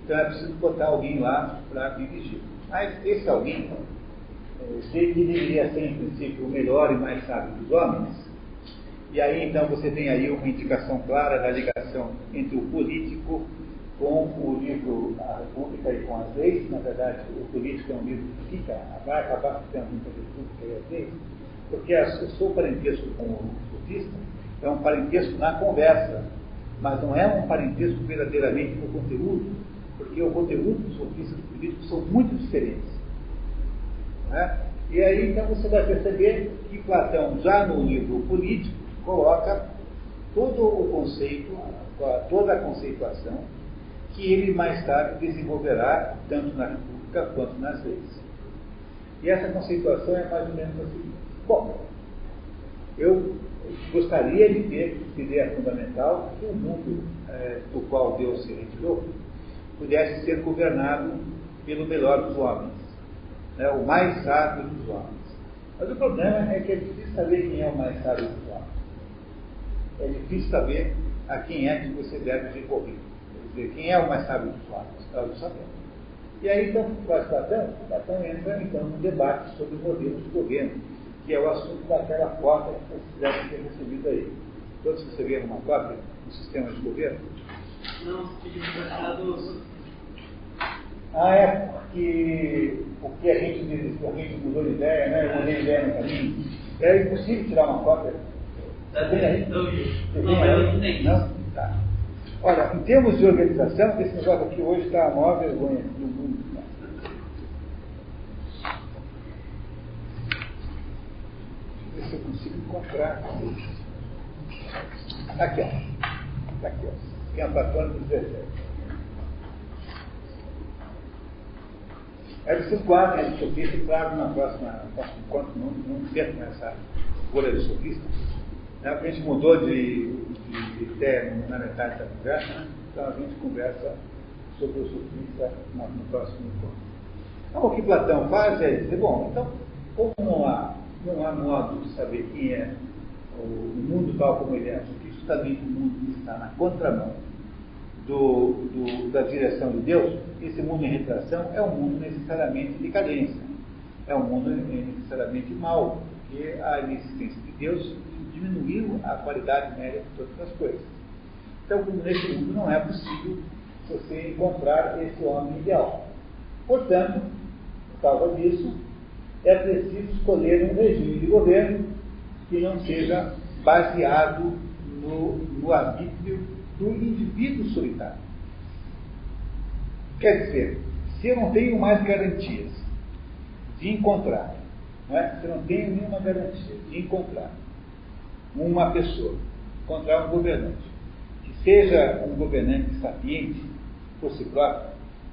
então é preciso botar alguém lá para dirigir. Mas esse alguém, é, sei que deveria ser, em princípio, o melhor e mais sábio dos homens. E aí então você tem aí uma indicação clara da ligação entre o político com o livro A República e com as leis. Na verdade, o político é um livro que fica, vai acabar ficando entre a República e as leis porque o seu parentesco com o sofista é um parentesco na conversa, mas não é um parentesco verdadeiramente no conteúdo, porque o conteúdo dos sofistas e políticos são muito diferentes. É? E aí então você vai perceber que Platão, já no livro político, coloca todo o conceito, toda a conceituação, que ele mais tarde desenvolverá tanto na República quanto nas leis. E essa conceituação é mais ou menos assim. Bom, eu gostaria de ter ideia fundamental que o mundo é, do qual Deus se retirou pudesse ser governado pelo melhor dos homens, né, o mais sábio dos homens. Mas o problema é que é difícil saber quem é o mais sábio dos homens. É difícil saber a quem é que você deve recorrer. Quer dizer, quem é o mais sábio dos homens? Nós não sabemos. E aí, então, faz Platão? Platão entra, então, no debate sobre modelos de governo que é o assunto daquela cópia que vocês devem ter recebido aí. Todos receberam uma cópia do sistema de governo? Não, emprestado. Ah, é, que porque a gente, a gente mudou de ideia, né? Eu mudei de ideia no caminho. É impossível tirar uma cópia. Tá bem aí? Não, não, não tenho. Não? Tá. Olha, em termos de organização, esse negócio aqui hoje está a maior vergonha do mundo. se eu consigo encontrar. Aqui, ó. Aqui, ó. Esquenta atômico 17. É preciso guardar né, de sofista, claro, na próxima, no próximo encontro, não, não percam essa folha do sofista. Né? A gente mudou de, de, de ideia na metade da conversa, né? então a gente conversa sobre o sofista no, no próximo encontro. Então, o que Platão faz é dizer, bom, então, como não há não há modo de saber quem é o mundo tal como ele é, porque justamente o mundo está na contramão do, do, da direção de Deus, esse mundo em retração é um mundo necessariamente de decadência, é um mundo necessariamente mau, porque a existência de Deus diminuiu a qualidade média de todas as coisas. Então, nesse mundo não é possível você encontrar esse homem ideal. Portanto, por causa disso, é preciso escolher um regime de governo que não seja baseado no, no arbítrio do indivíduo solitário. Quer dizer, se eu não tenho mais garantias de encontrar, não é? se eu não tenho nenhuma garantia de encontrar uma pessoa, encontrar um governante, que seja um governante sapiente por si próprio,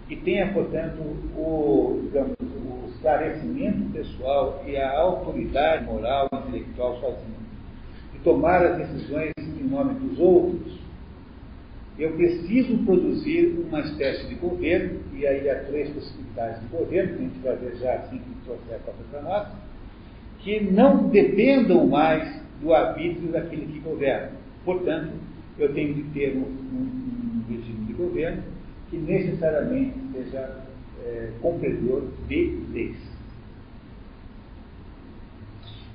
e tenha, portanto, o, digamos, o esclarecimento pessoal e a autoridade moral e intelectual sozinho, de tomar as decisões em nome dos outros, eu preciso produzir uma espécie de governo, e aí há três possibilidades de governo, que a gente vai ver já assim que trouxer a para nós, que não dependam mais do arbítrio daquele que governa. Portanto, eu tenho que ter um, um, um regime de governo que necessariamente seja é, cumpridor de leis.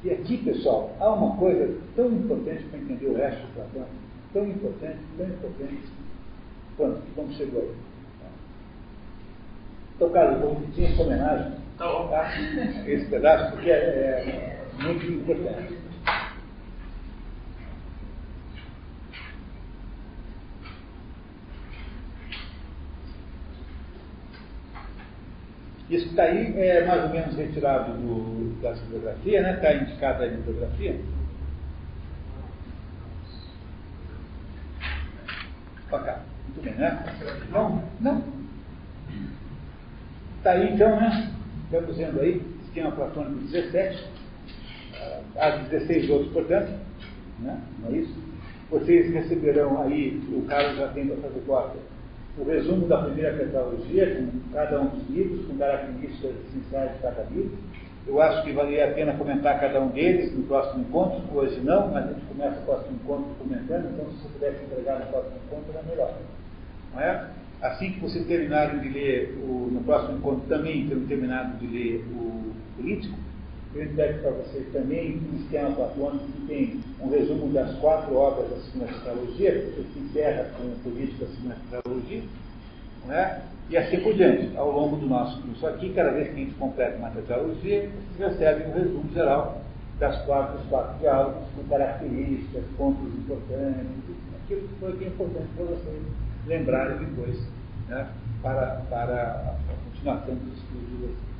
E aqui, pessoal, há uma coisa tão importante para entender o resto do Platão, tão importante, tão importante, quanto como chegou aí. Então, Carlos, vou repetir essa homenagem, tá? tá? esse pedaço, porque é, é muito importante. Isso que está aí é mais ou menos retirado do, da bibliografia, né? Está indicado aí na bibliografia. Cá. Muito bem, né? Não? Não. Está aí então, né? Estamos vendo aí, esquema platônico 17. Há 16 outros, portanto. Né? Não é isso? Vocês receberão aí, o Carlos já tem para fazer cópia o resumo da primeira tetralogia, com cada um dos livros, com características essenciais de cada livro. Eu acho que valeria a pena comentar cada um deles no próximo encontro, hoje não, mas a gente começa o próximo encontro comentando, então se você pudesse entregar no próximo encontro, era melhor. Não é? Assim que vocês terminarem de ler, o, no próximo encontro também terem terminado de ler o político, eu entrego para vocês também um esquema platônico que tem um resumo das quatro obras da segunda tetralogia, que se encerra com o político da segunda tetralogia, né? e assim por diante. Ao longo do nosso curso aqui, cada vez que a gente completa uma tetralogia, vocês recebem um resumo geral das quatro, dos quatro diálogos, com características, pontos importantes, aquilo que foi é importante para vocês lembrarem depois, né? para, para a continuação dos estudos de vocês.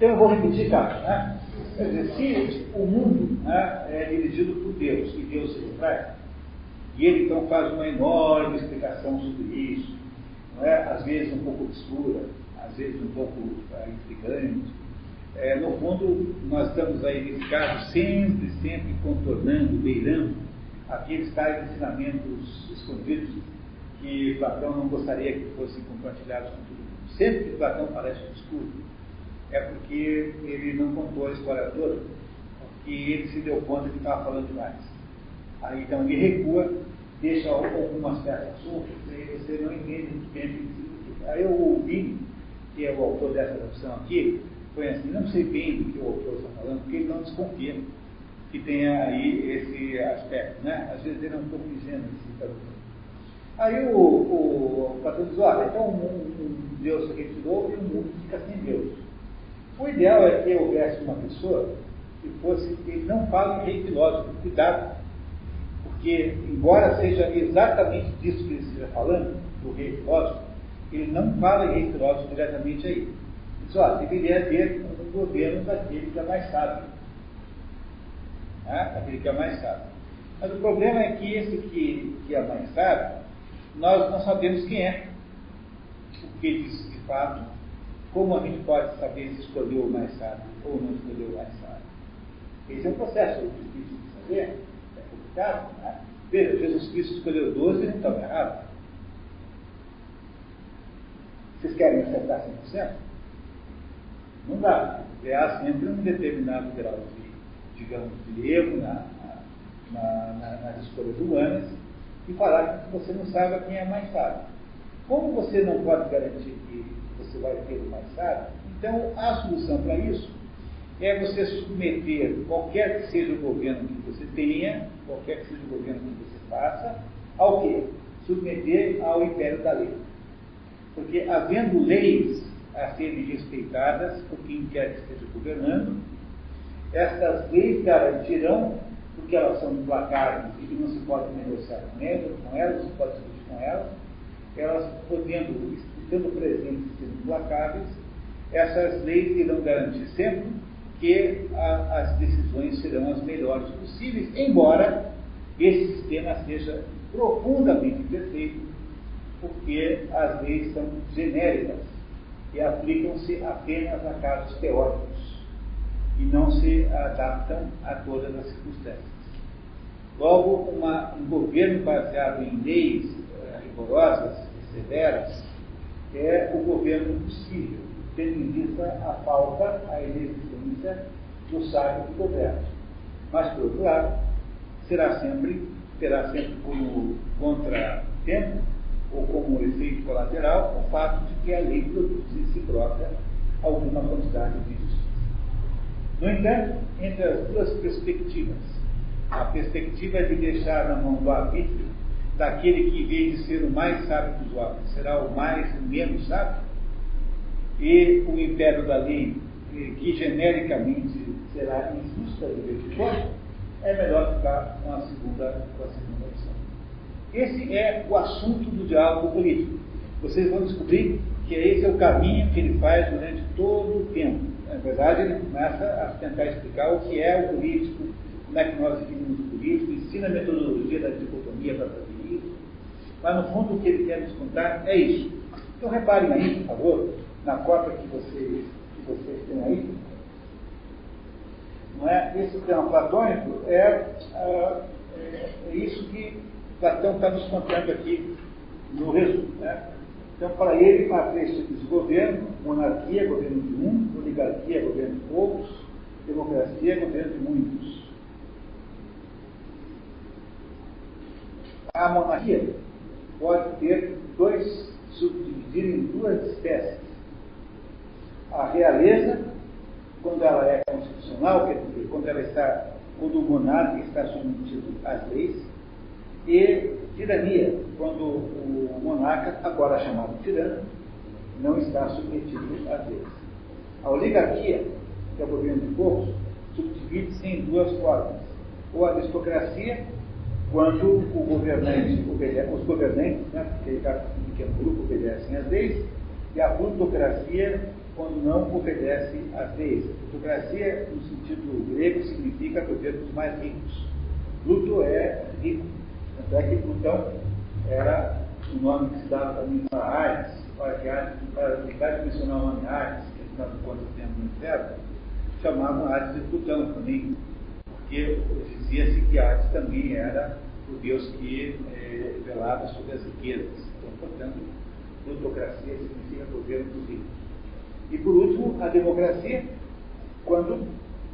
Então eu vou repetir, cara. Né? Quer dizer, se o mundo né, é dirigido por Deus e Deus se retrai, e ele então faz uma enorme explicação sobre isso, é? às vezes um pouco obscura, às vezes um pouco é, intrigante. É, no fundo, nós estamos aí nesse caso sempre, sempre contornando, beirando aqueles tais ensinamentos escondidos que Platão não gostaria que fossem compartilhados com todo mundo. Sempre que Platão parece obscuro, é porque ele não contou a história toda, porque ele se deu conta que estava falando demais. Aí então ele recua, deixa algumas peças soltas, e você não entende muito bem. Aí eu ouvi, que é o autor dessa tradução aqui, foi assim, não sei bem do que o autor está falando, porque ele não desconfia que tenha aí esse aspecto, né? Às vezes ele é um pouco ingênuo esse tradutor. Aí o, o, o Platão diz, olha, então um, um Deus se retirou e o mundo fica sem Deus. O ideal é que houvesse uma pessoa que fosse, que não fale rei filósofo, cuidado, porque, embora seja exatamente disso que ele esteja falando, do rei filósofo, ele não fala em rei filósofo diretamente aí. Diz, ó, deveria haver um governo daquele que é mais sábio. Né? Aquele que é mais sábio. Mas o problema é que esse que, que é mais sábio, nós não sabemos quem é. O que ele diz de fato como a gente pode saber se escolheu o mais sábio ou não escolheu o mais sábio? Esse é um processo difícil de saber, é complicado. Né? Veja, Jesus Cristo escolheu 12 e não estava errado. Vocês querem acertar 100%? Não dá. Há sempre um determinado grau de, digamos, de erro na, na, na, nas escolhas humanas e falar que você não sabe quem é mais sábio. Como você não pode garantir que você vai ter mais sábio. Então, a solução para isso é você submeter qualquer que seja o governo que você tenha, qualquer que seja o governo que você faça, ao quê? Submeter ao império da lei. Porque havendo leis a serem respeitadas por quem quer que esteja governando, estas leis garantirão porque elas são implacáveis e não se pode negociar com elas, com elas, não se pode discutir com elas, elas podendo, estando presentes e sendo implacáveis, essas leis irão garantir sempre que a, as decisões serão as melhores possíveis, embora esse sistema seja profundamente imperfeito, porque as leis são genéricas e aplicam-se apenas a casos teóricos e não se adaptam a todas as circunstâncias. Logo, uma, um governo baseado em leis eh, rigorosas e severas é o governo possível, tendo em vista a falta, a inexistência do sábio que governa. Mas, por outro lado, será sempre, terá sempre como contratempo ou como efeito colateral o fato de que a lei produz em si própria alguma quantidade de justiça. No entanto, entre as duas perspectivas, a perspectiva de deixar na mão do arbítrio daquele que, em vez de ser o mais sábio dos homens, será o mais o menos sábio, e o império da lei, que genericamente será injusta em quando, é melhor ficar com a segunda, com a segunda opção. Esse é o assunto do diálogo político. Vocês vão descobrir que esse é o caminho que ele faz durante todo o tempo. Na verdade, ele começa a tentar explicar o que é o político, como é que nós definimos o político, ensina a metodologia da dicotomia para. Mas, no fundo, o que ele quer nos contar é isso. Então, reparem aí, por favor, na cópia que vocês, que vocês têm aí. Não é? Esse tema platônico é, é, é isso que Platão está nos contando aqui no resumo. Né? Então, para ele, há três governo: monarquia, governo de um, oligarquia, governo de poucos, democracia, governo de muitos. A monarquia pode ter dois, subdividir em duas espécies. A realeza, quando ela é constitucional, quer dizer, quando ela está, quando o monarca está submetido às leis, e tirania, quando o monarca, agora chamado tirano, não está submetido às leis. A oligarquia, que é o governo de poucos, subdivide-se em duas formas. Ou a aristocracia, quando o governante os governantes, né, porque cada pequeno grupo obedecem às leis, e a plutocracia, quando não obedece às leis. Plutocracia, no sentido grego, significa governo dos mais ricos. Pluto é rico, tanto é que Plutão era o nome que se dava também para Ares, para, que Ares, para evitar de mencionar o nome Ares, que afinal de contas tem no inferno, chamavam Ares de Plutão também, porque dizia-se que Ares também era o deus que é, velava sobre as riquezas. Então, portanto, plutocracia significa governo dos ricos. E por último, a democracia, quando,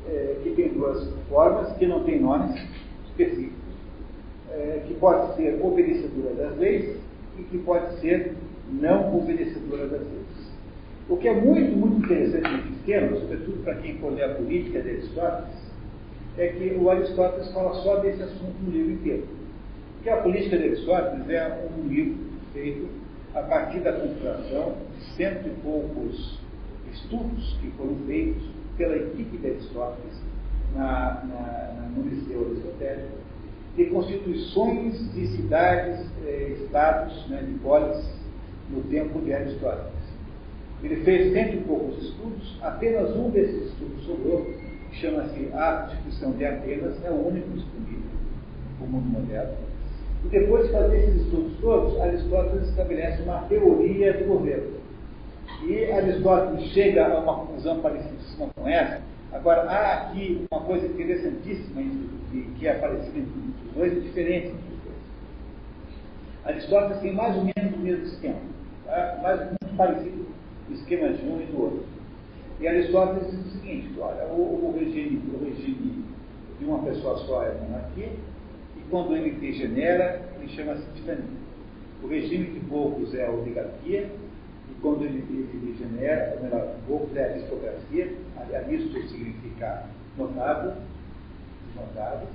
é, que tem duas formas, que não tem nomes específicos é, que pode ser obedecedora das leis e que pode ser não obedecedora das leis. O que é muito, muito interessante nesse esquema, sobretudo para quem for ler a política de Aristóteles, é que o Aristóteles fala só desse assunto no livro inteiro. Porque a política de Aristóteles é um livro feito a partir da computação de cento e poucos estudos que foram feitos pela equipe de Aristóteles na, na, no Liceu Aristotélico de constituições de cidades, eh, estados, né, de polis, no tempo de Aristóteles. Ele fez cento e poucos estudos, apenas um desses estudos sobrou, chama-se A Constituição de Atenas, é o único disponível no mundo moderno. E depois de fazer esses estudos todos, Aristóteles estabelece uma teoria do governo. E Aristóteles chega a uma conclusão parecida com essa. Agora, há aqui uma coisa interessantíssima que é parecida entre os dois e diferente entre os dois. Aristóteles tem mais ou menos o mesmo esquema, tá? mais ou menos parecido o esquema de um e do outro. E Aristóteles diz o seguinte: olha, o, o, regime, o regime de uma pessoa só é monarquia, e quando ele degenera, ele chama-se tirania. O regime de poucos é a oligarquia, e quando ele, ele degenera, ou melhor, poucos é a aristocracia, aristo significa notável, notável.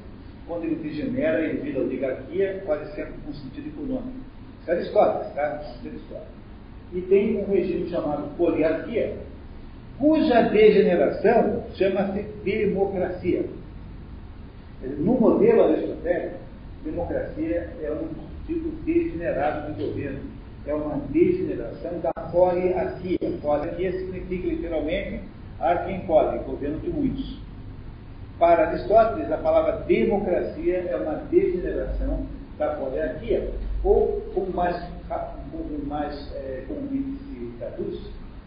Quando ele degenera, ele vira oligarquia, quase sempre com sentido econômico. Isso é Aristóteles, tá? Aristóteles. E tem um regime chamado poliarquia, cuja degeneração chama-se democracia. No modelo aristotélico, democracia é um tipo degenerado de governo. É uma degeneração da poliarquia. Poliarquia significa literalmente arquem poli, governo de muitos. Para Aristóteles, a palavra democracia é uma degeneração da poliarquia. Ou, como mais, como mais é, comumente se traduz,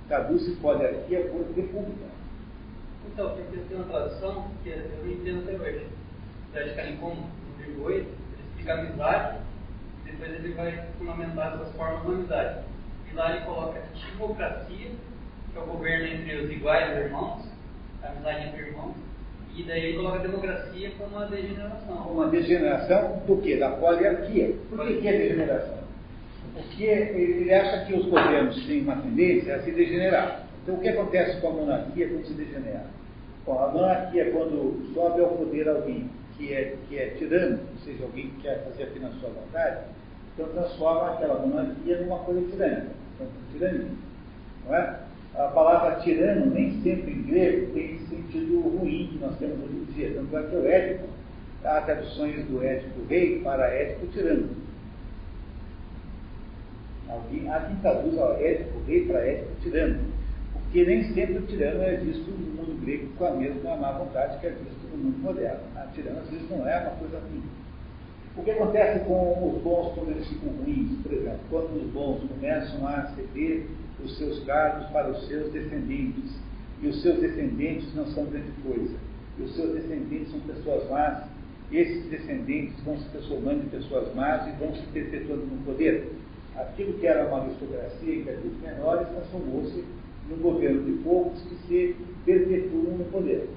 traduz-se poliarquia por república. Então, porque tem uma tradução que eu não entendo até hoje. Fred Canicom, no livro 8, ele explica amizade, depois ele vai fundamentar essas formas da amizade. E lá ele coloca democracia, que é o governo entre os iguais irmãos, a amizade entre irmãos, e daí ele coloca a democracia como uma degeneração. Uma degeneração do quê? Da poliarquia. Por que, que é degeneração? Porque ele acha que os governos têm uma tendência a se degenerar. Então o que acontece com a monarquia quando se degenera? Bom, a monarquia é quando sobe ao poder alguém que é, que é tirano, ou seja, alguém que quer fazer apenas sua vontade, então transforma aquela monarquia numa coisa tirânica, então, tirania. Não é? A palavra tirano nem sempre em grego tem sentido ruim que nós temos hoje em dia, tanto é que o ético, há traduções do ético rei para ético tirano. Alguém, há quem traduz o ético rei para ético tirano, porque nem sempre o tirano é visto no mundo grego com a mesma má vontade que é visto no mundo moderno. A tirana às vezes não é uma coisa ruim. O que acontece com os bons quando eles ficam ruins? Por exemplo, quando os bons começam a ceder os seus cargos para os seus descendentes, e os seus descendentes não são grande coisa, e os seus descendentes são pessoas más, esses descendentes vão se transformando em pessoas más e vão se perpetuando no poder. Aquilo que era uma aristocracia em países menores transformou-se num governo de poucos que se perpetuam no poder.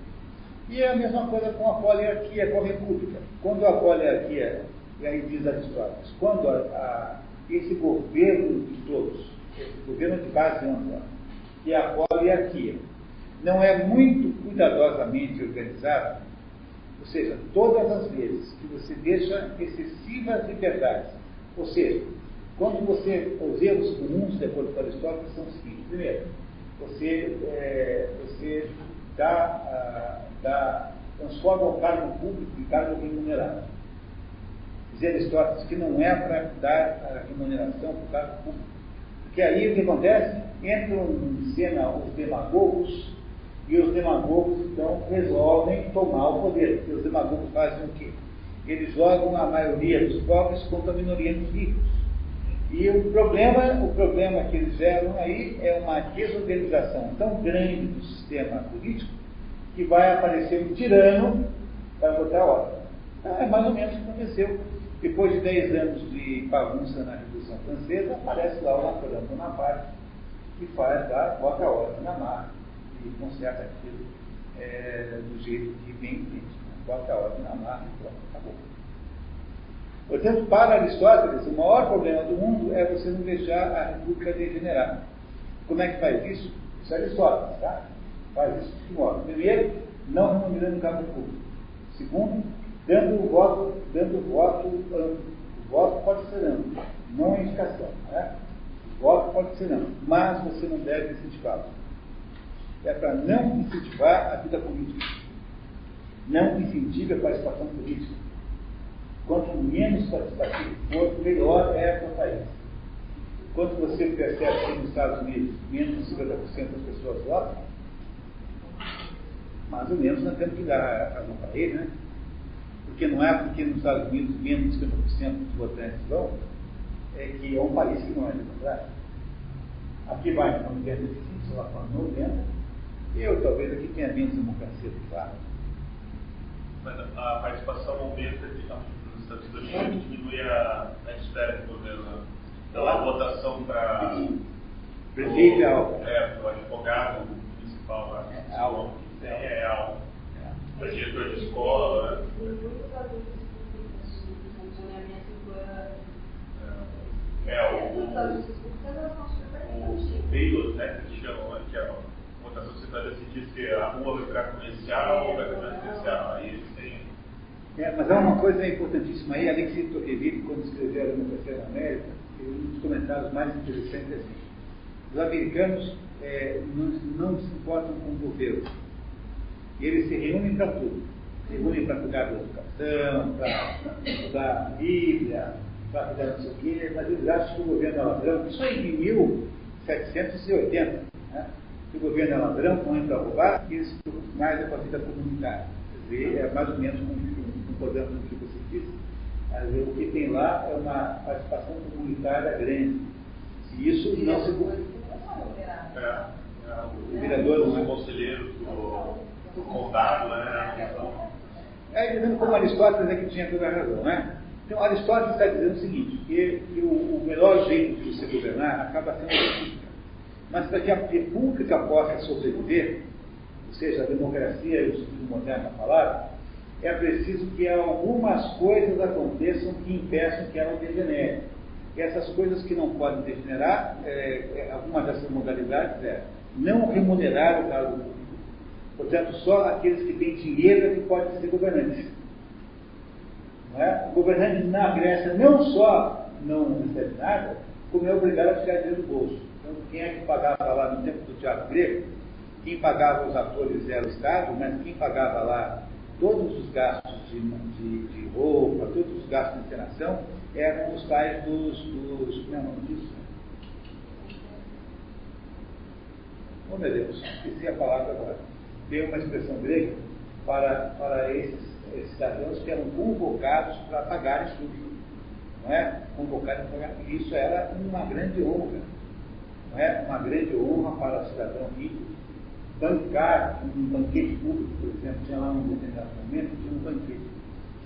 E é a mesma coisa com a poliarquia, com a república. Quando a poliarquia, e aí diz Aristóteles, quando a, a, esse governo de todos, esse governo de base ampla, que é a poliarquia, não é muito cuidadosamente organizado, ou seja, todas as vezes que você deixa excessivas liberdades, ou seja, quando você, os erros comuns, de acordo com Aristóteles, são os seguintes. Primeiro, você, é, você dá, dá, transforma o cargo público em cargo remunerado. Dizia Aristóteles que não é para dar a remuneração para o cargo público. Porque aí o que acontece? Entram em cena os demagogos, e os demagogos então resolvem tomar o poder. E os demagogos fazem o quê? Eles jogam a maioria dos pobres contra a minoria dos ricos. E o problema, o problema que eles geram aí é uma desorganização tão grande do sistema político que vai aparecer um tirano para botar ordem. Então, é mais ou menos o que aconteceu. Depois de 10 anos de bagunça na Revolução Francesa, aparece lá o Napoleão Bonaparte, que faz lá, bota a ordem na marca e conserta aquilo é, do jeito que vem em frente. Né? Bota a ordem na marca e pronto, acabou. Portanto, para Aristóteles, o maior problema do mundo é você não deixar a república degenerar. Como é que faz isso? Isso é Aristóteles, tá? Faz isso de que modo? Primeiro, não remunerando o cargo público. Segundo, dando o voto, dando o voto amplo. O voto pode ser amplo, não é indicação. Né? O voto pode ser amplo, mas você não deve incentivá-lo. É para não incentivar a vida política. Não incentive a participação política Quanto menos participativo for, melhor é para o país. Quanto você percebe que nos Estados Unidos menos de 50% das pessoas votam, mais ou menos nós temos que dar a razão para ele, né? Porque não é porque nos Estados Unidos menos de 50% dos votantes vão, é que é um país que não é democrático. Aqui vai para 95, sei lá para 90, eu talvez aqui tenha menos democracia do que lá. Mas a participação aumenta de Estados diminui a, a esfera do governo. Então, a votação para. [CLEARS THROAT] Prefeito é. É, o advogado municipal lá. É algo. É, é algo. Para diretor de escola. Né? É, o. O Baylor, né, que chamam, que é a votação você vai decidir se a rua vai virar comercial ou vai virar residencial. Aí têm é, mas há uma coisa importantíssima aí, se Tocqueville, quando escreveu a Democracia na América, um dos comentários mais interessantes é assim, os americanos é, não, não, se importam com o governo. Eles se reúnem para tudo. se unem para cuidar da educação, para estudar a Bíblia, para cuidar não sei o quê, mas eles acham que o governo é ladrão. Isso aí em 1780, né? o governo é ladrão, não entra a roubar, e eles mais para a vida comunitária. Quer dizer, é mais ou menos concordando com o que você disse. Mas o que tem lá é uma participação comunitária grande. Se isso não se. É, é, o vereador, os conselheiros do, do condado, né? É, dizendo como Aristóteles é que tinha toda a razão, né? Então, Aristóteles está dizendo o seguinte, que, que o, o, melhor jeito de você governar acaba sendo a república. Mas para que a república possa sobreviver, ou seja, a democracia e o sentido moderno da palavra, é preciso que algumas coisas aconteçam que impeçam que ela degenere. E essas coisas que não podem degenerar, é, é, algumas dessas modalidades é não remunerar o cargo público. Portanto, só aqueles que têm dinheiro é que podem ser governantes. Não é? O governante na Grécia não só não recebe nada, como é obrigado a tirar dinheiro do bolso. Então, quem é que pagava lá no tempo do teatro grego? Quem pagava os atores era o Estado, mas quem pagava lá todos os gastos de, de, de roupa, todos os gastos de interação, eram os tais dos. dos como é o nome disso? Oh meu Deus, esqueci a palavra agora. Tem uma expressão grega para, para esses, esses cidadãos que eram convocados para pagar isso. Não é? Convocados para pagar. Isso era uma grande honra. Não é? Uma grande honra para o cidadão rico bancar um banquete público, por exemplo, tinha lá um determinado momento, tinha um banquete.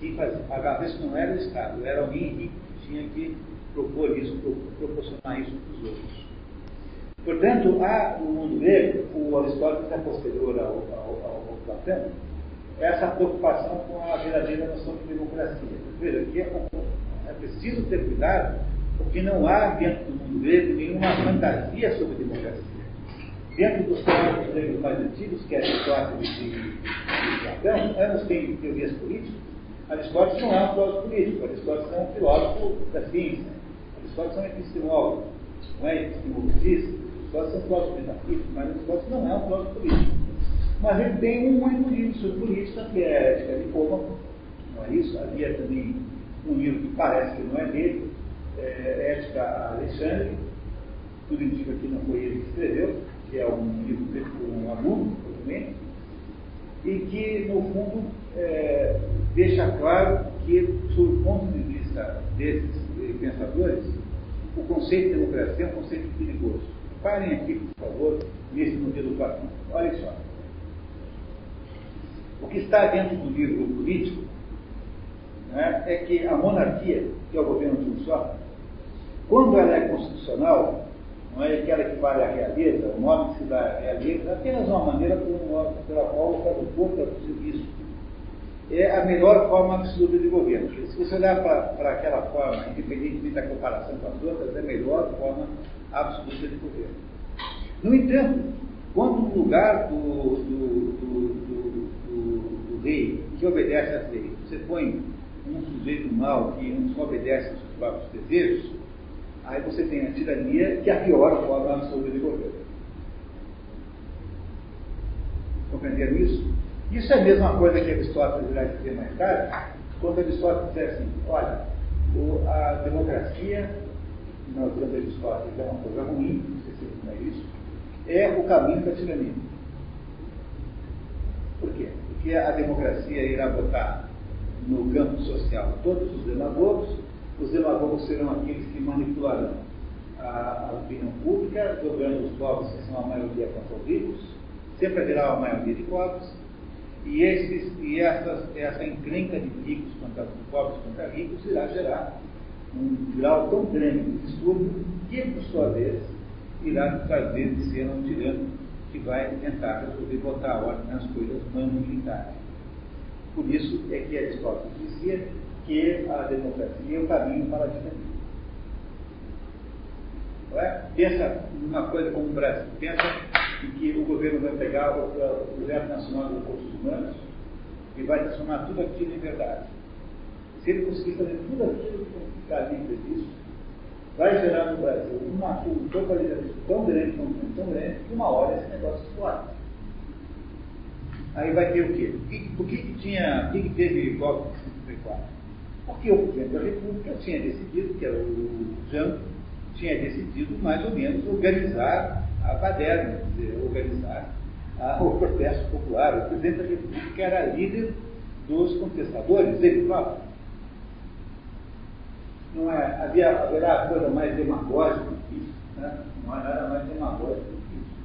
Quem pagava isso não era o Estado, era alguém rico que tinha que propor isso, proporcionar isso para os outros. Portanto, há no mundo grego, o Aristóteles é posterior ao, ao, ao, Platão, essa preocupação com a verdadeira noção de democracia. Veja, que é, é preciso ter cuidado, porque não há dentro do mundo grego nenhuma fantasia sobre democracia dentro dos teóricos gregos mais antigos, que é Aristóteles e, Platão, ambos têm teorias políticas. Aristóteles não é um filósofo político, Aristóteles é um filósofo da ciência. Aristóteles é um epistemólogo, não é epistemologista. Aristóteles é um filósofo metafísico, mas Aristóteles não é um filósofo político. Mas ele tem um único livro sobre política, que é a Ética de Cômaco, não é isso? Havia também um livro que parece que não é dele, é Ética Alexandre, tudo indica que não foi ele que escreveu, que é um livro feito por um aluno, e que, no fundo, é, deixa claro que, sob o ponto de vista desses pensadores, o conceito de democracia é um conceito perigoso. Parem aqui, por favor, nesse modelo Platão. Olha só. O que está dentro do livro político né, é que a monarquia, que é o governo de um só, quando ela é constitucional, não é aquela que vale a realeza, o nome que se dá à realeza, é apenas uma maneira pela qual o Porto é o serviço. É a melhor forma absoluta de governo. Se você olhar para aquela forma, independentemente da comparação com as outras, é a melhor forma absoluta de governo. No entanto, quando no lugar do, do, do, do, rei que obedece às leis, você põe um sujeito mau que não obedece aos seus próprios desejos, Aí você tem a tirania, que é a forma absoluta de governo. Compreenderam isso? Isso é a mesma coisa que Aristóteles irá dizer mais tarde, quando Aristóteles diz assim, olha, a democracia, nós vemos Aristóteles, é uma coisa ruim, não sei se não é isso, é o caminho para a tirania. Por quê? Porque a democracia irá botar no campo social todos os demagogos, os demagogos serão aqueles que manipularão a, a opinião pública, jogando os pobres, que são a maioria contra os ricos, sempre haverá uma maioria de pobres, e, esses, e essas, essa encrenca de ricos contra pobres contra ricos irá gerar um grau tão grande de distúrbio que, por sua vez, irá trazer de cena um tirano que vai tentar resolver botar a ordem nas coisas mano-militares. Por isso é que Aristóteles dizia que a democracia é o caminho para a ditadura. É? Pensa numa coisa como o Brasil. Pensa em que o governo vai pegar o, o Projeto Nacional de Recursos Humanos e vai transformar tudo aquilo em verdade. Se ele conseguir fazer tudo aquilo que está livre disso, vai gerar no Brasil uma, um tão grande, tão grande, tão grande, que uma hora esse negócio explode. Aí vai ter o quê? Por que, por que, que tinha, por que, que teve golpe de 54? Porque o presidente da República tinha decidido, que era o Jango, tinha decidido mais ou menos organizar a baderna, quer dizer, organizar a, o protesto popular. O presidente da República era líder dos contestadores, ele próprio. Não é, havia, haverá coisa mais demagógica que isso. Né? Não há nada mais demagógico que isso.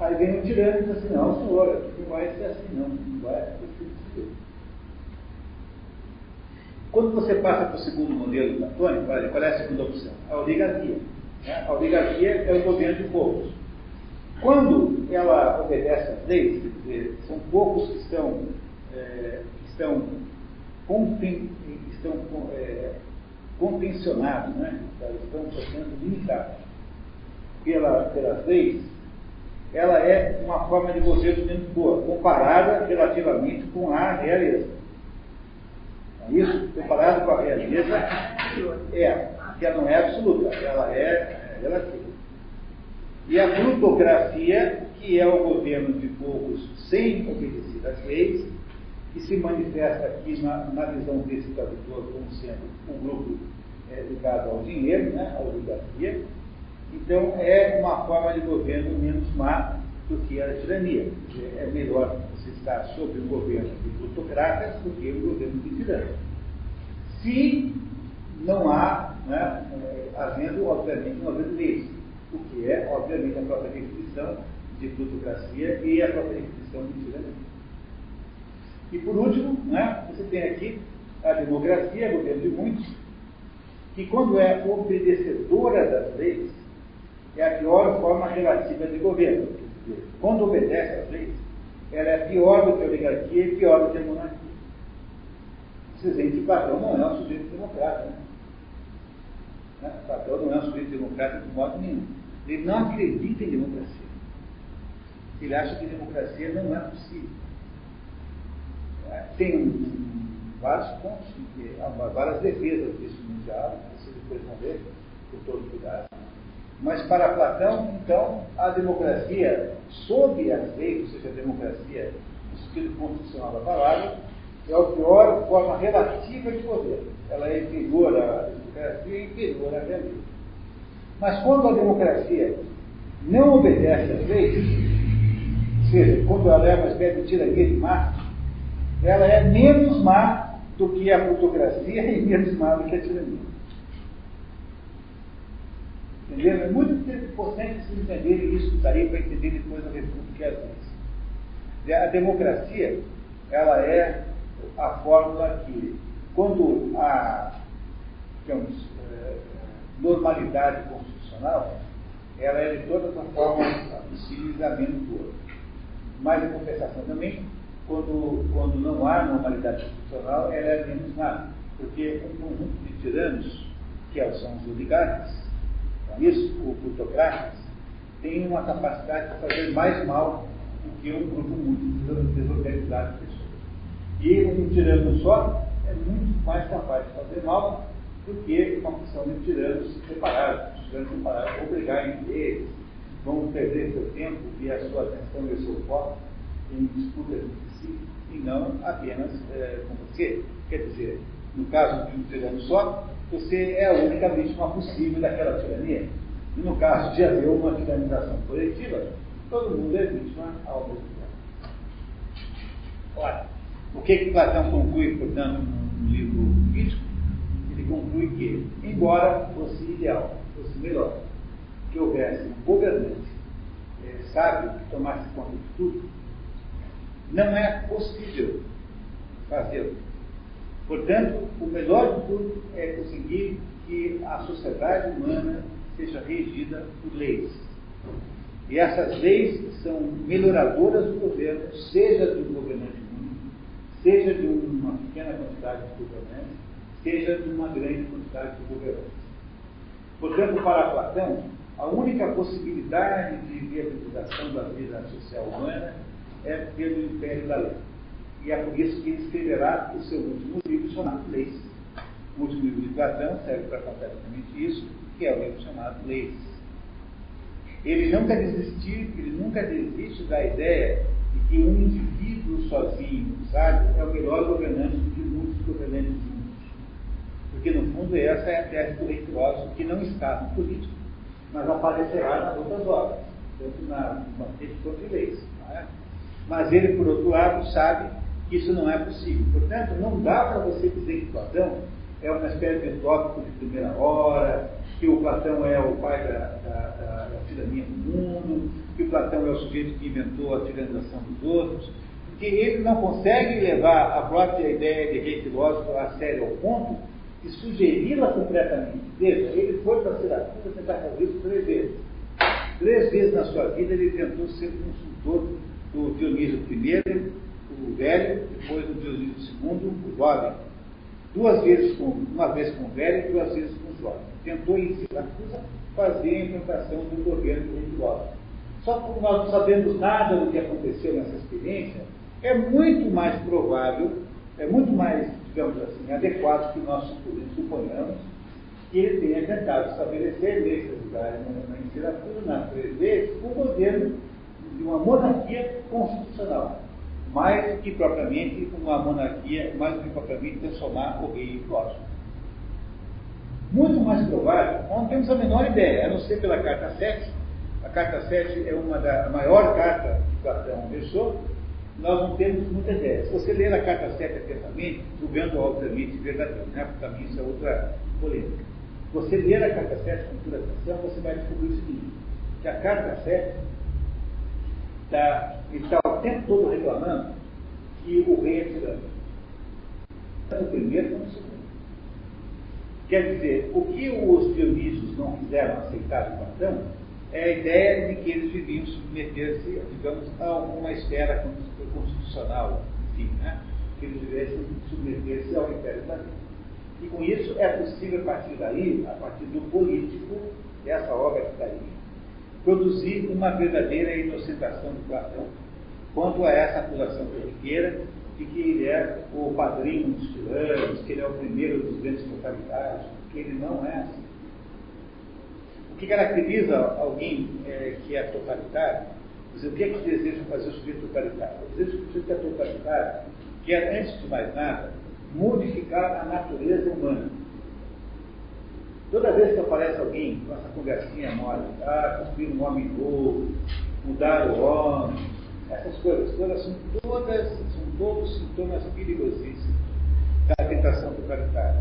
Aí vem um tirano e diz assim, não, senhora, não vai ser assim, não, não vai ser assim. Quando você passa para o segundo modelo platônico, qual é a segunda opção? A oligarquia. Né? A oligarquia é o governo de poucos. Quando ela obedece às leis, quer dizer, são poucos que estão, é, estão, conten, estão é, contencionados, né? estão, portanto, limitados pela, pelas leis, ela é uma forma de governo muito boa, comparada relativamente com a realeza. Isso, comparado com a realeza, é, que ela não é absoluta, ela é relativa. E a plutocracia, que é o governo de poucos sem obedecer às leis, que se manifesta aqui na, na visão desse tradutor como sendo um grupo é, ligado ao dinheiro, né, à oligarquia. Então, é uma forma de governo menos má do que a tirania. É melhor você estar sob um governo de plutocratas do que um governo de tiranos. Se não há, né, é, havendo, obviamente, não havendo leis o que é, obviamente, a própria definição de plutocracia e a própria definição de tirania. E por último, né, você tem aqui a democracia, governo de muitos, que quando é obedecedora das leis, é a pior forma relativa de governo. Quando obedece às leis, ela é pior do que a oligarquia e pior do que a monarquia. Vocês veem que Platão não é um sujeito democrata. Né? Né? Platão não é um sujeito democrata de modo nenhum. Ele não acredita em democracia. Ele acha que democracia não é possível. É, tem vários pontos, várias defesas disso no diálogo, vocês depois vão ver, com todo cuidado. Mas para Platão, então, a democracia, sob as leis, ou seja, a democracia, no sentido constitucional da palavra, é a pior forma relativa de governo. Ela é inferior à democracia e inferior à realidade. Mas quando a democracia não obedece às leis, ou seja, quando ela é uma espécie de tirania de massa, ela é menos má do que a plutocracia e menos má do que a tirania. Entendeu? É muito importante se entenderem isso, daí para entender depois a República e as leis. A democracia, ela é a fórmula que, quando há, digamos, eh, normalidade constitucional, ela é de todas as formas possíveis a menos boa. Mas, em compensação também, quando, quando não há normalidade constitucional, ela é menos má. Porque um conjunto de tiranos, que são os oligarcas, isso, o plutocratas, tem uma capacidade de fazer mais mal do que um grupo muito desorganizado de pessoas. E um tirano só é muito mais capaz de fazer mal do que uma função de tiranos separados. Os tiranos separados vão brigar entre eles, vão perder seu tempo e a sua atenção e o seu foco em disputas entre si, e não apenas é, com você. Quer dizer, no caso de um tirano só, você é a única vítima possível daquela tirania. E no caso de haver uma tiranização coletiva, todo mundo é vítima ao mesmo tempo. Ora, o que, que Platão conclui, portanto, no livro Crítico? Ele conclui que, embora fosse ideal, fosse melhor, que houvesse um governante é, sábio que tomasse conta de tudo, não é possível fazê-lo Portanto, o melhor de tudo é conseguir que a sociedade humana seja regida por leis. E essas leis são melhoradoras do governo, seja de um governante único, seja de uma pequena quantidade de governantes, seja de uma grande quantidade de governantes. Portanto, para Platão, a única possibilidade de viabilização da vida social humana é pelo império da lei. E é por isso que ele escreverá o seu último livro chamado Leis. O último livro de Platão serve para completamente isso, que é o livro chamado Leis. Ele nunca desistiu, ele nunca desiste da ideia e que um indivíduo sozinho, sabe, é o melhor governante de muitos governantes juntos. Porque, no fundo, essa é a tese do rei filósofo, que não está no político, mas aparecerá nas outras obras, tanto na matéria quanto leis. É? Mas ele, por outro lado, sabe que isso não é possível. Portanto, não dá para você dizer que Platão é uma espécie de tópico de primeira hora, que o Platão é o pai da, da, da, da tirania do mundo, que o Platão é o sujeito que inventou a tiranização dos outros, porque ele não consegue levar a própria ideia de rei filósofo a sério ao ponto de sugeri-la completamente. Veja, ele foi para Siracusa tentar fazer isso três vezes. Três vezes na sua vida ele tentou ser consultor do Dionísio I, o velho, depois do Dionísio II, o jovem. Duas vezes com, uma vez com o velho e duas vezes com o jovem. Tentou em Siracusa fazer a implantação do governo religioso. Só como nós não sabemos nada do que aconteceu nessa experiência, é muito mais provável, é muito mais, digamos assim, adequado que nós suponhamos que ele tenha tentado estabelecer nesse lugar, na Siracusa, nas três vezes, o governo de uma monarquia constitucional mais do que propriamente uma monarquia, mais do que propriamente transformar o rei em filósofo. Muito mais provável, não temos a menor ideia, a não ser pela carta 7. A carta 7 é uma da a maior carta que Platão deixou, nós não temos muita ideia. Se você ler a carta 7 atentamente, julgando obviamente verdadeiro, né? porque também isso é outra polêmica. Você ler a carta 7 com toda atenção, você vai descobrir o seguinte, que a carta 7 está, está o tempo todo reclamando que o rei é tirano. Tanto o primeiro quanto o segundo. Quer dizer, o que os Dionísios não quiseram aceitar de Platão é a ideia de que eles deviam submeter-se, digamos, a uma esfera constitucional, enfim, né? que eles devessem submeter-se ao Império Platão. E com isso é possível, a partir daí, a partir do político, essa obra que está aí, produzir uma verdadeira inocentação de Platão quanto a essa acusação corriqueira de que ele é o padrinho dos tiranos, que ele é o primeiro dos grandes totalitários, que ele não é assim. O que caracteriza alguém é, que é totalitário? Dizer, o que é que deseja fazer o sujeito totalitário? O desejo que o sujeito é totalitário quer, antes de mais nada, modificar a natureza humana. Toda vez que aparece alguém com essa conversinha mole, ah, construir um homem novo, mudar o homem, essas coisas todas são todas, são todos sintomas perigosíssimos da tentação totalitária.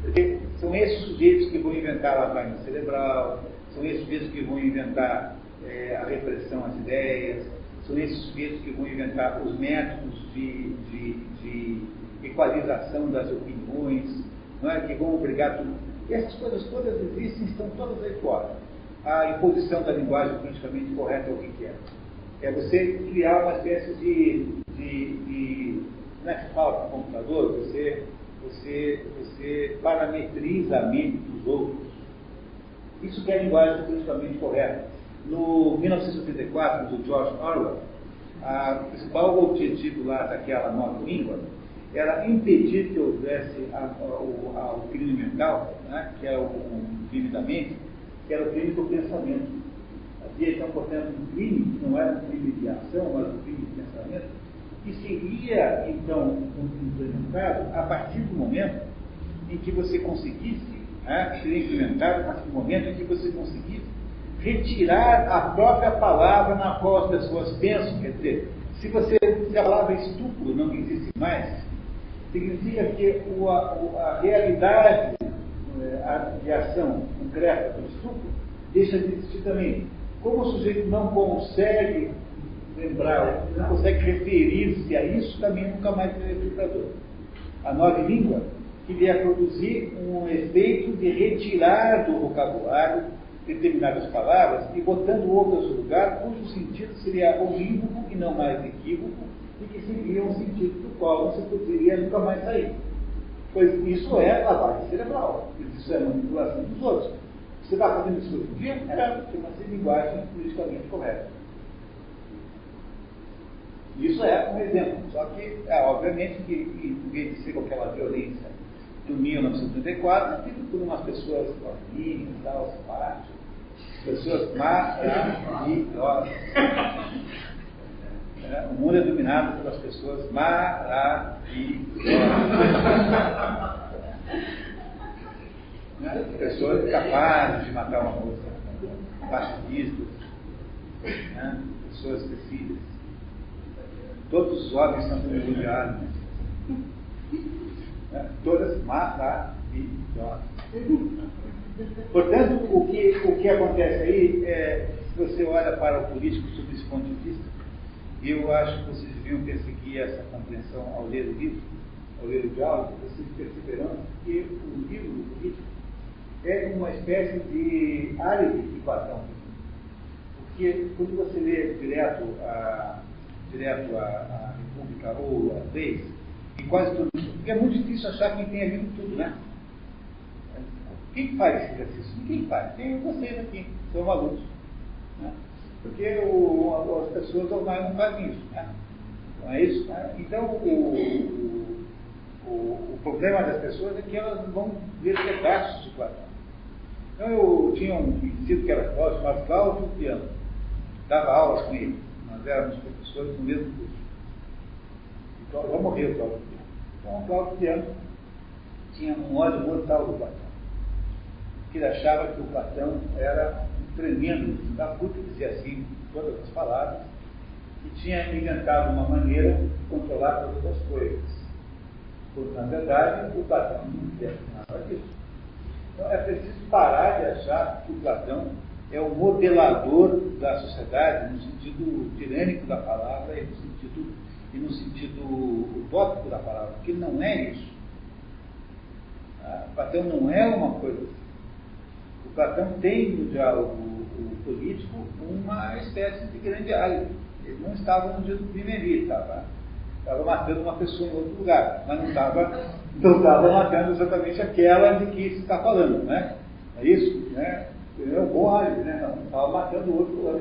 Porque são esses sujeitos que vão inventar a lavagem cerebral, são esses sujeitos que vão inventar é, a repressão às ideias, são esses sujeitos que vão inventar os métodos de, de, de equalização das opiniões, não é? que vão obrigar tudo essas coisas todas existem, estão todas aí fora. A imposição da linguagem politicamente correta é o que é? É você criar uma espécie de. de, de é que fala o computador? Você, você, você parametriza a mente dos outros. Isso que é a linguagem politicamente correta. No 1984, do George Orwell, o principal objetivo lá daquela nova língua era impedir que houvesse a, a, a, o crime mental, né, que é o, o, crime da mente, que era o crime do pensamento. Havia então, portanto, um crime, que não era um crime de ação, mas um crime de pensamento, que seria então implementado a partir do momento em que você conseguisse, né, seria implementado a partir do momento em que você conseguisse retirar a própria palavra na qual as pessoas pensam. Quer dizer, se, você, se a palavra estupro não existe mais, significa que a, a, realidade de ação concreta do estupro deixa de existir também. Como o sujeito não consegue lembrar, não consegue referir-se a isso, também nunca mais será explicador. A nova língua queria produzir um efeito de retirar do vocabulário determinadas palavras e botando outras no lugar, cujo sentido seria unívoco e não mais equívoco, e que seria um sentido do qual você poderia nunca mais sair. Pois isso é lavagem cerebral, isso é manipulação dos outros. Você está fazendo isso hoje em dia? É, chama-se linguagem politicamente correta. Isso é um exemplo, só que, é, obviamente, que em vez de ser aquela violência do 1934, é por umas pessoas e tal, simpáticas, pessoas maravilhosas. [LAUGHS] É, o mundo é dominado pelas pessoas maravilhosas. né? Pessoas capazes de matar uma moça, pacifistas, né? pessoas específicas. Todos os homens são privilegiados. Né? Todas maravilhosas. Portanto, o que, o que acontece aí é, se você olha para o político sob esse ponto de vista, eu acho que vocês deviam perseguir essa compreensão ao ler o livro, ao ler o diálogo, vocês perceberão que o livro do político é uma espécie de álibi de Platão. Porque quando você lê direto a, direto a, a República ou as leis, e quase tudo, porque é muito difícil achar quem tenha lido tudo, né? Quem faz esse exercício? Ninguém faz. Tem vocês aqui, são alunos. Porque o, as pessoas normais não fazem isso. Né? Não é isso? Né? Então, o, o, o, problema das pessoas é que elas vão ver pedaços de Platão. Então, eu tinha um conhecido que era filósofo, chamado Cláudio Piano. Dava aulas com ele. Nós éramos professores no mesmo curso. Então, já morreu o Cláudio Piano. Então, o Cláudio Piano tinha um ódio mortal do Platão que ele achava que o Platão era tremendo da puta, dizia assim, todas as palavras, e tinha inventado uma maneira de controlar todas as coisas. Porque, na verdade, o Platão não quer nada disso. Então é preciso parar de achar que o Platão é o modelador da sociedade no sentido tirânico da palavra e no sentido, e no sentido utópico da palavra, porque não é isso. Ah, Platão não é uma coisa assim. Platão tem no diálogo político uma espécie de grande área. Ele não estava no dia do crime ali, estava, estava matando uma pessoa em outro lugar, mas não estava, não estava matando exatamente aquela de que se está falando, né? É isso? Né? É um bom álibi, né? Não, estava matando outro lá,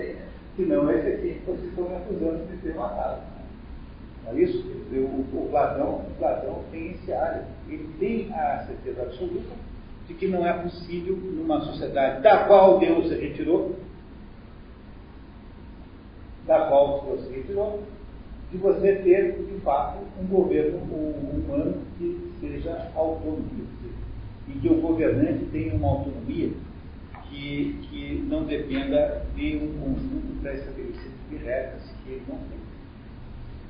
que não esse aqui que vocês estão me acusando de ter matado. Né? É isso? O, o, Platão, o Platão tem esse álibi. Ele tem a certeza absoluta de que não é possível, numa sociedade da qual Deus se retirou, da qual Deus se retirou, de você ter, de fato, um governo humano que seja autônomo, e que o governante tenha uma autonomia que, que não dependa de um conjunto pré-estabelecido de regras que ele não tem.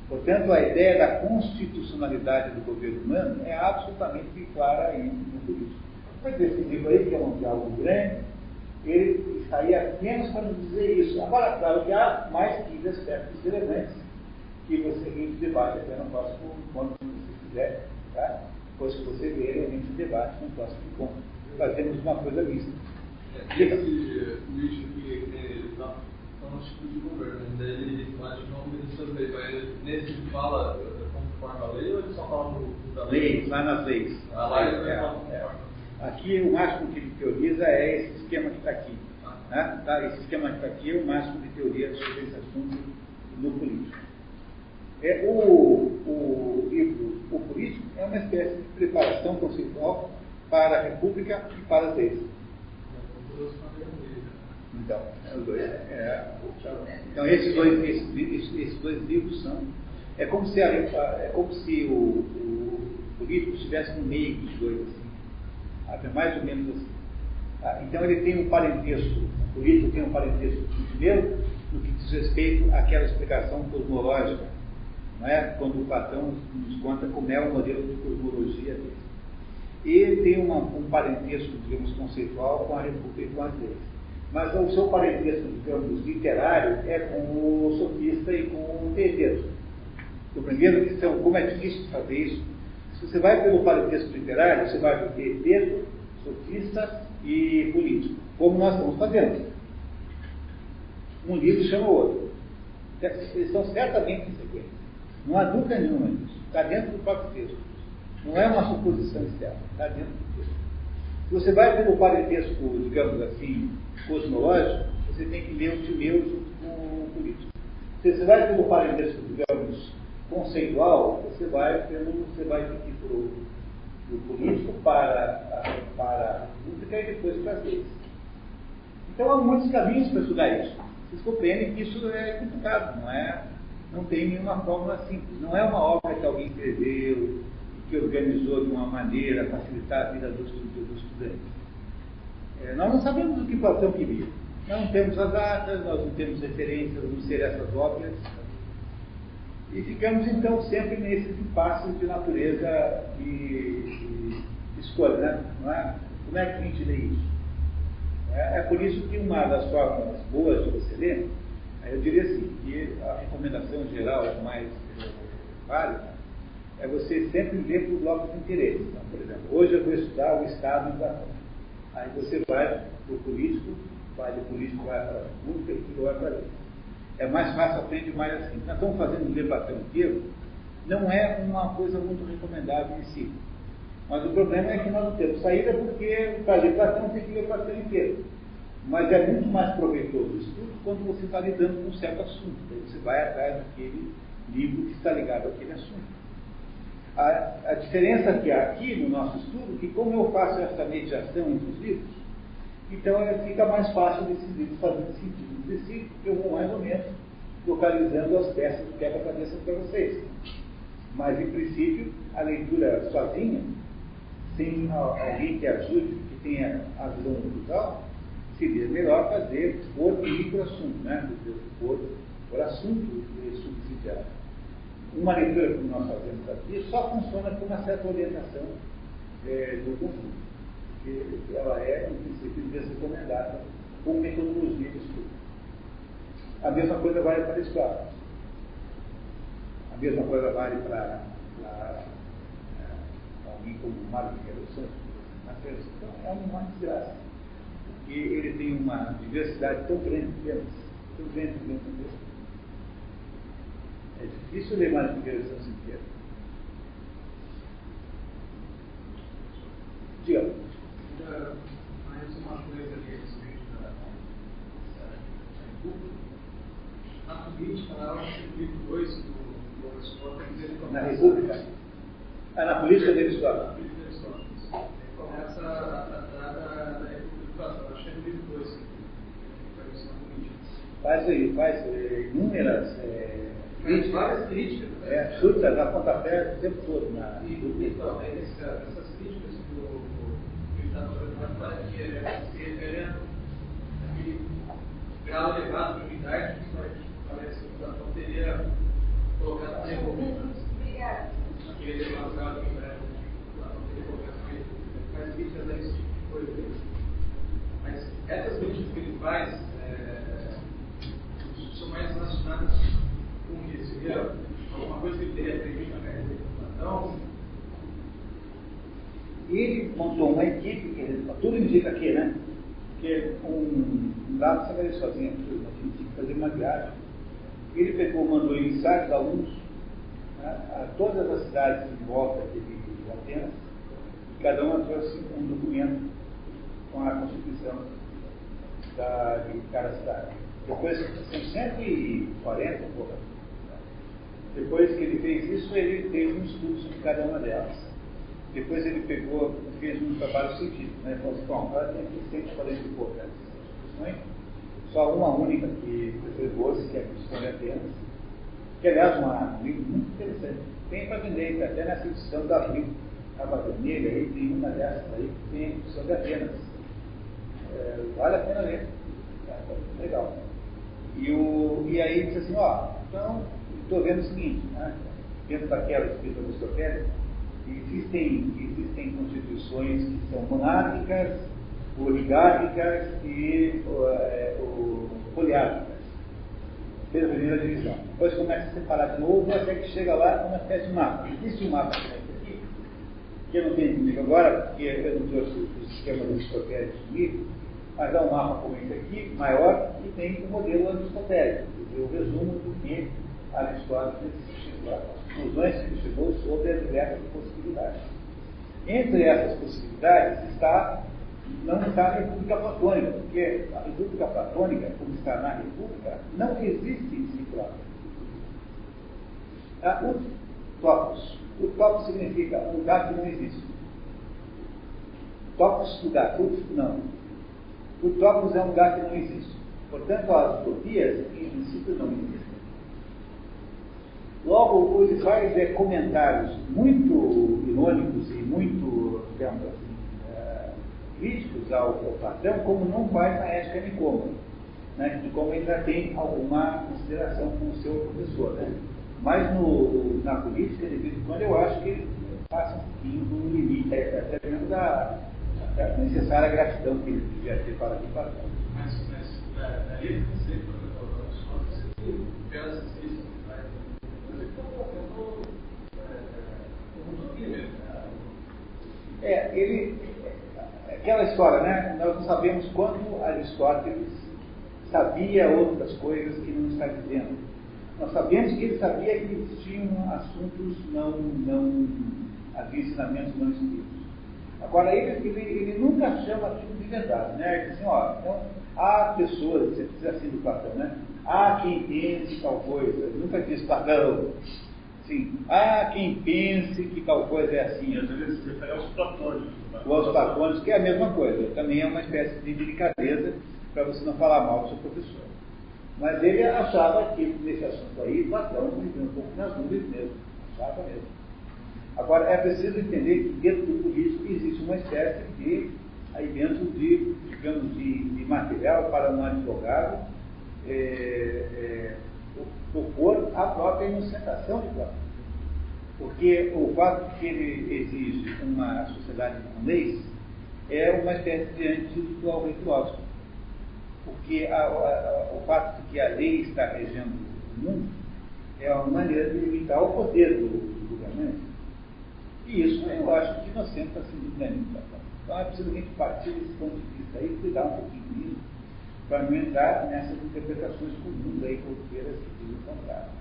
Portanto, a ideia da constitucionalidade do governo humano é absolutamente clara aí no político. Mas esse livro aí, que é um diálogo grande, ele aí apenas para nos dizer isso. Agora, claro que há mais 15 aspectos relevantes que você a gente debate até no próximo encontro, se você quiser, tá? Depois que você ver, a gente debate no próximo encontro. Fazemos uma coisa mista. É, esse lixo que ele está no tipo de governo, daí ele acho que não obedeceu lei, mas nesse fala conforme a lei ou ele só fala no da lei? Lei, lá nas leis. Ah, lá ele é, é. Aqui o máximo que ele teoriza é esse esquema que está aqui. Né? Tá? Esse esquema que está aqui é o máximo de teoria sobre esse assunto no político. É, o, o livro O Político é uma espécie de preparação conceitual para a República e para as leis. Então, é. É, então esses dois, esses, esses, dois livros são. É como se, a, é como se o, o político estivesse no meio dos dois. Assim mais ou menos assim. Tá? Então ele tem um parentesco, o político tem um parentesco primeiro no que diz respeito àquela explicação cosmológica, não é? quando o Platão nos conta como é o modelo de cosmologia dele. E tem uma, um parentesco, digamos, conceitual com a República e com as leis. Mas o seu parentesco, digamos, literário é com o sofista e com o teeteiro. Compreendendo que são, como é difícil fazer isso se você vai pelo parentesco literário, você vai ver Pedro, sofista e político, como nós estamos fazendo. Um livro chama o outro. Eles estão certamente sequência. Não há dúvida nenhuma nisso. Está dentro do próprio texto. Não é uma suposição externa, está dentro do texto. Se você vai pelo parentesco, digamos assim, cosmológico, você tem que ler o Timeu com o político. Se você vai pelo parentesco, digamos, conceitual, você vai, pelo, você vai ir para o político, para, para a pública e depois para as leis. Então há muitos caminhos para estudar isso. Vocês compreendem que isso é complicado, não é, não tem nenhuma fórmula simples. Não é uma obra que alguém escreveu, que organizou de uma maneira facilitar a vida do, do estudante. É, nós não sabemos o que Platão queria. Não temos as datas, nós não temos referências, não ser essas obras. E ficamos então sempre nesses impasses de natureza e, escolha, né? Não é? Como é que a gente lê isso? É, é, por isso que uma das formas boas de você ler, eu diria assim, que a recomendação geral é mais é, válida, é você sempre ler por blocos de interesse. Então, por exemplo, hoje eu vou estudar o Estado da Aí você vai para o político, vai do político, vai para a pública e vai para a lei. É mais fácil, aprender mais assim. Nós estamos fazendo ler Platão inteiro, não é uma coisa muito recomendável em si. Mas o problema é que nós não temos saída porque para ler Platão tem que ler Platão inteiro. Mas é muito mais proveitoso o estudo quando você está lidando com um certo assunto. Então você vai atrás daquele livro que está ligado àquele assunto. A, a, diferença que há aqui no nosso estudo, que como eu faço essa mediação entre os livros, então fica mais fácil desses livros fazendo sentido entre si, eu vou mais ou menos localizando as peças do quebra-cabeça para vocês. Mas, em princípio, a leitura sozinha, sem alguém que ajude, que tenha a visão brutal, seria melhor fazer por microassunto, né? por, por assunto subsidiário uma leitura que nós fazemos aqui só funciona com uma certa orientação é, do conjunto, que ela é, em princípio, desrecomendada com metodologia de estudo. A mesma coisa vale para Aristóteles. A mesma coisa vale para, para é, alguém como Mário Miguel Santos. Então, é uma desgraça. Porque ele tem uma diversidade tão grande de temas, tão grande dele é difícil ler mais do que eles estão sentindo. Diga. Mais uma coisa ali a respeito da República. Na política, na hora do livro 2 do Aristóteles, ele começa. Na República? Ah, na política de Aristóteles. Ele começa a tratar da. Acho que é no livro 2 Faz aí, faz inúmeras. É Fez várias críticas. Né? É, chuta, dá pontapé o tempo todo na. E, então, essa, essas críticas é se referendo àquele grau elevado de unidade que parece que o Platão teria colocado na República. Aquele elevado grau de unidade que o Platão teria colocado na. Faz críticas a esse tipo de coisa. Mas essas críticas que ele faz é, são mais relacionadas com isso, viu? Alguma coisa que ele teria aprendido na Então. Ele montou uma equipe, que tudo indica aqui, né? Que um, um dado você vai sozinho, a gente tinha que fazer uma viagem. Ele pegou, mandou ensaios alunos né, a todas as cidades em volta de, de Atenas, e cada uma trouxe um documento com a constituição da, de cada cidade. Depois são 140 poucas depois que ele fez isso, ele fez um estudo sobre cada uma delas. Depois ele pegou, fez um trabalho científico, né? Falou assim, bom, agora tem aqui 140 e poucas instituições, só uma única que preservou-se, que é a Constituição de Atenas, que aliás é um livro muito interessante. Tem para vender, até nessa edição da Abril, a vermelha, aí tem uma dessas aí que tem a Constituição de Atenas. É, vale a pena ler. Tá, tá legal. E, o, e aí ele disse assim, ó, então estou vendo o seguinte, né? dentro daquela escrita aristotélica, existem, existem constituições que são monárquicas, oligárquicas e é, poliárquicas. Fez a primeira divisão. Depois começa a separar de novo até que chega lá uma espécie de mapa. Existe um mapa aqui, que eu não tenho comigo agora, porque eu não trouxe o sistema aristotélico comigo, mas há um mapa como esse aqui, maior, e tem o modelo aristotélico, o resumo do que Aristóteles chegou as conclusões que chegou sobre as diversas possibilidades. Entre essas possibilidades está, não está a República Platônica, porque a República Platônica, como está na República, não existe em si própria. Ah, o topos. O topos significa lugar que não existe. Topos, lugar. não. O topos é um lugar que não existe. Portanto, as utopias, em princípio, não existem. Logo, ele faz é, comentários muito irônicos e muito, digamos assim, é, críticos ao, ao Platão, como não faz na ética Nicômaco, né, de como ele já tem alguma consideração com o seu professor. Né? Mas no, na política, de vez em quando, eu acho que ele passa um pouquinho do limite, até mesmo da, da necessária gratidão que ele devia ter para o Platão. Mas, mas é, daí eu não sei, por pelas escritas É, ele. Aquela história, né? Nós não sabemos quando Aristóteles sabia outras coisas que não está dizendo. Nós sabemos que ele sabia que existiam assuntos não. não havia ensinamentos não escritos. Agora, ele, ele, ele nunca chama tudo de verdade, né? Ele diz assim, ó, então, há pessoas, você diz assim do Platão, né? Há quem pense tal coisa, ele nunca diz Platão, Sim. Há quem pense que tal coisa é assim. às vezes se refere aos platônicos. Ou aos platônicos, que é a mesma coisa. Também é uma espécie de delicadeza para você não falar mal do seu professor. Mas ele achava que nesse assunto aí, Platão vivia um pouco nas nuvens mesmo. Achava mesmo. Agora, é preciso entender que dentro do político existe uma espécie de, aí dentro de, digamos, de, de material para um advogado é, é, opor a própria inocentação de Platão. Porque o fato que ele exige uma sociedade com leis é uma espécie de antídoto ao rei. Porque a, a, o fato de que a lei está regendo o mundo é uma maneira de limitar o poder do, do governante. E isso eu acho que inocente está sendo dinâmico. Então é preciso a gente partir desse ponto de vista aí, cuidar um pouquinho disso, para não entrar nessas interpretações comuns aí, corriqueiras que dizem o contrário.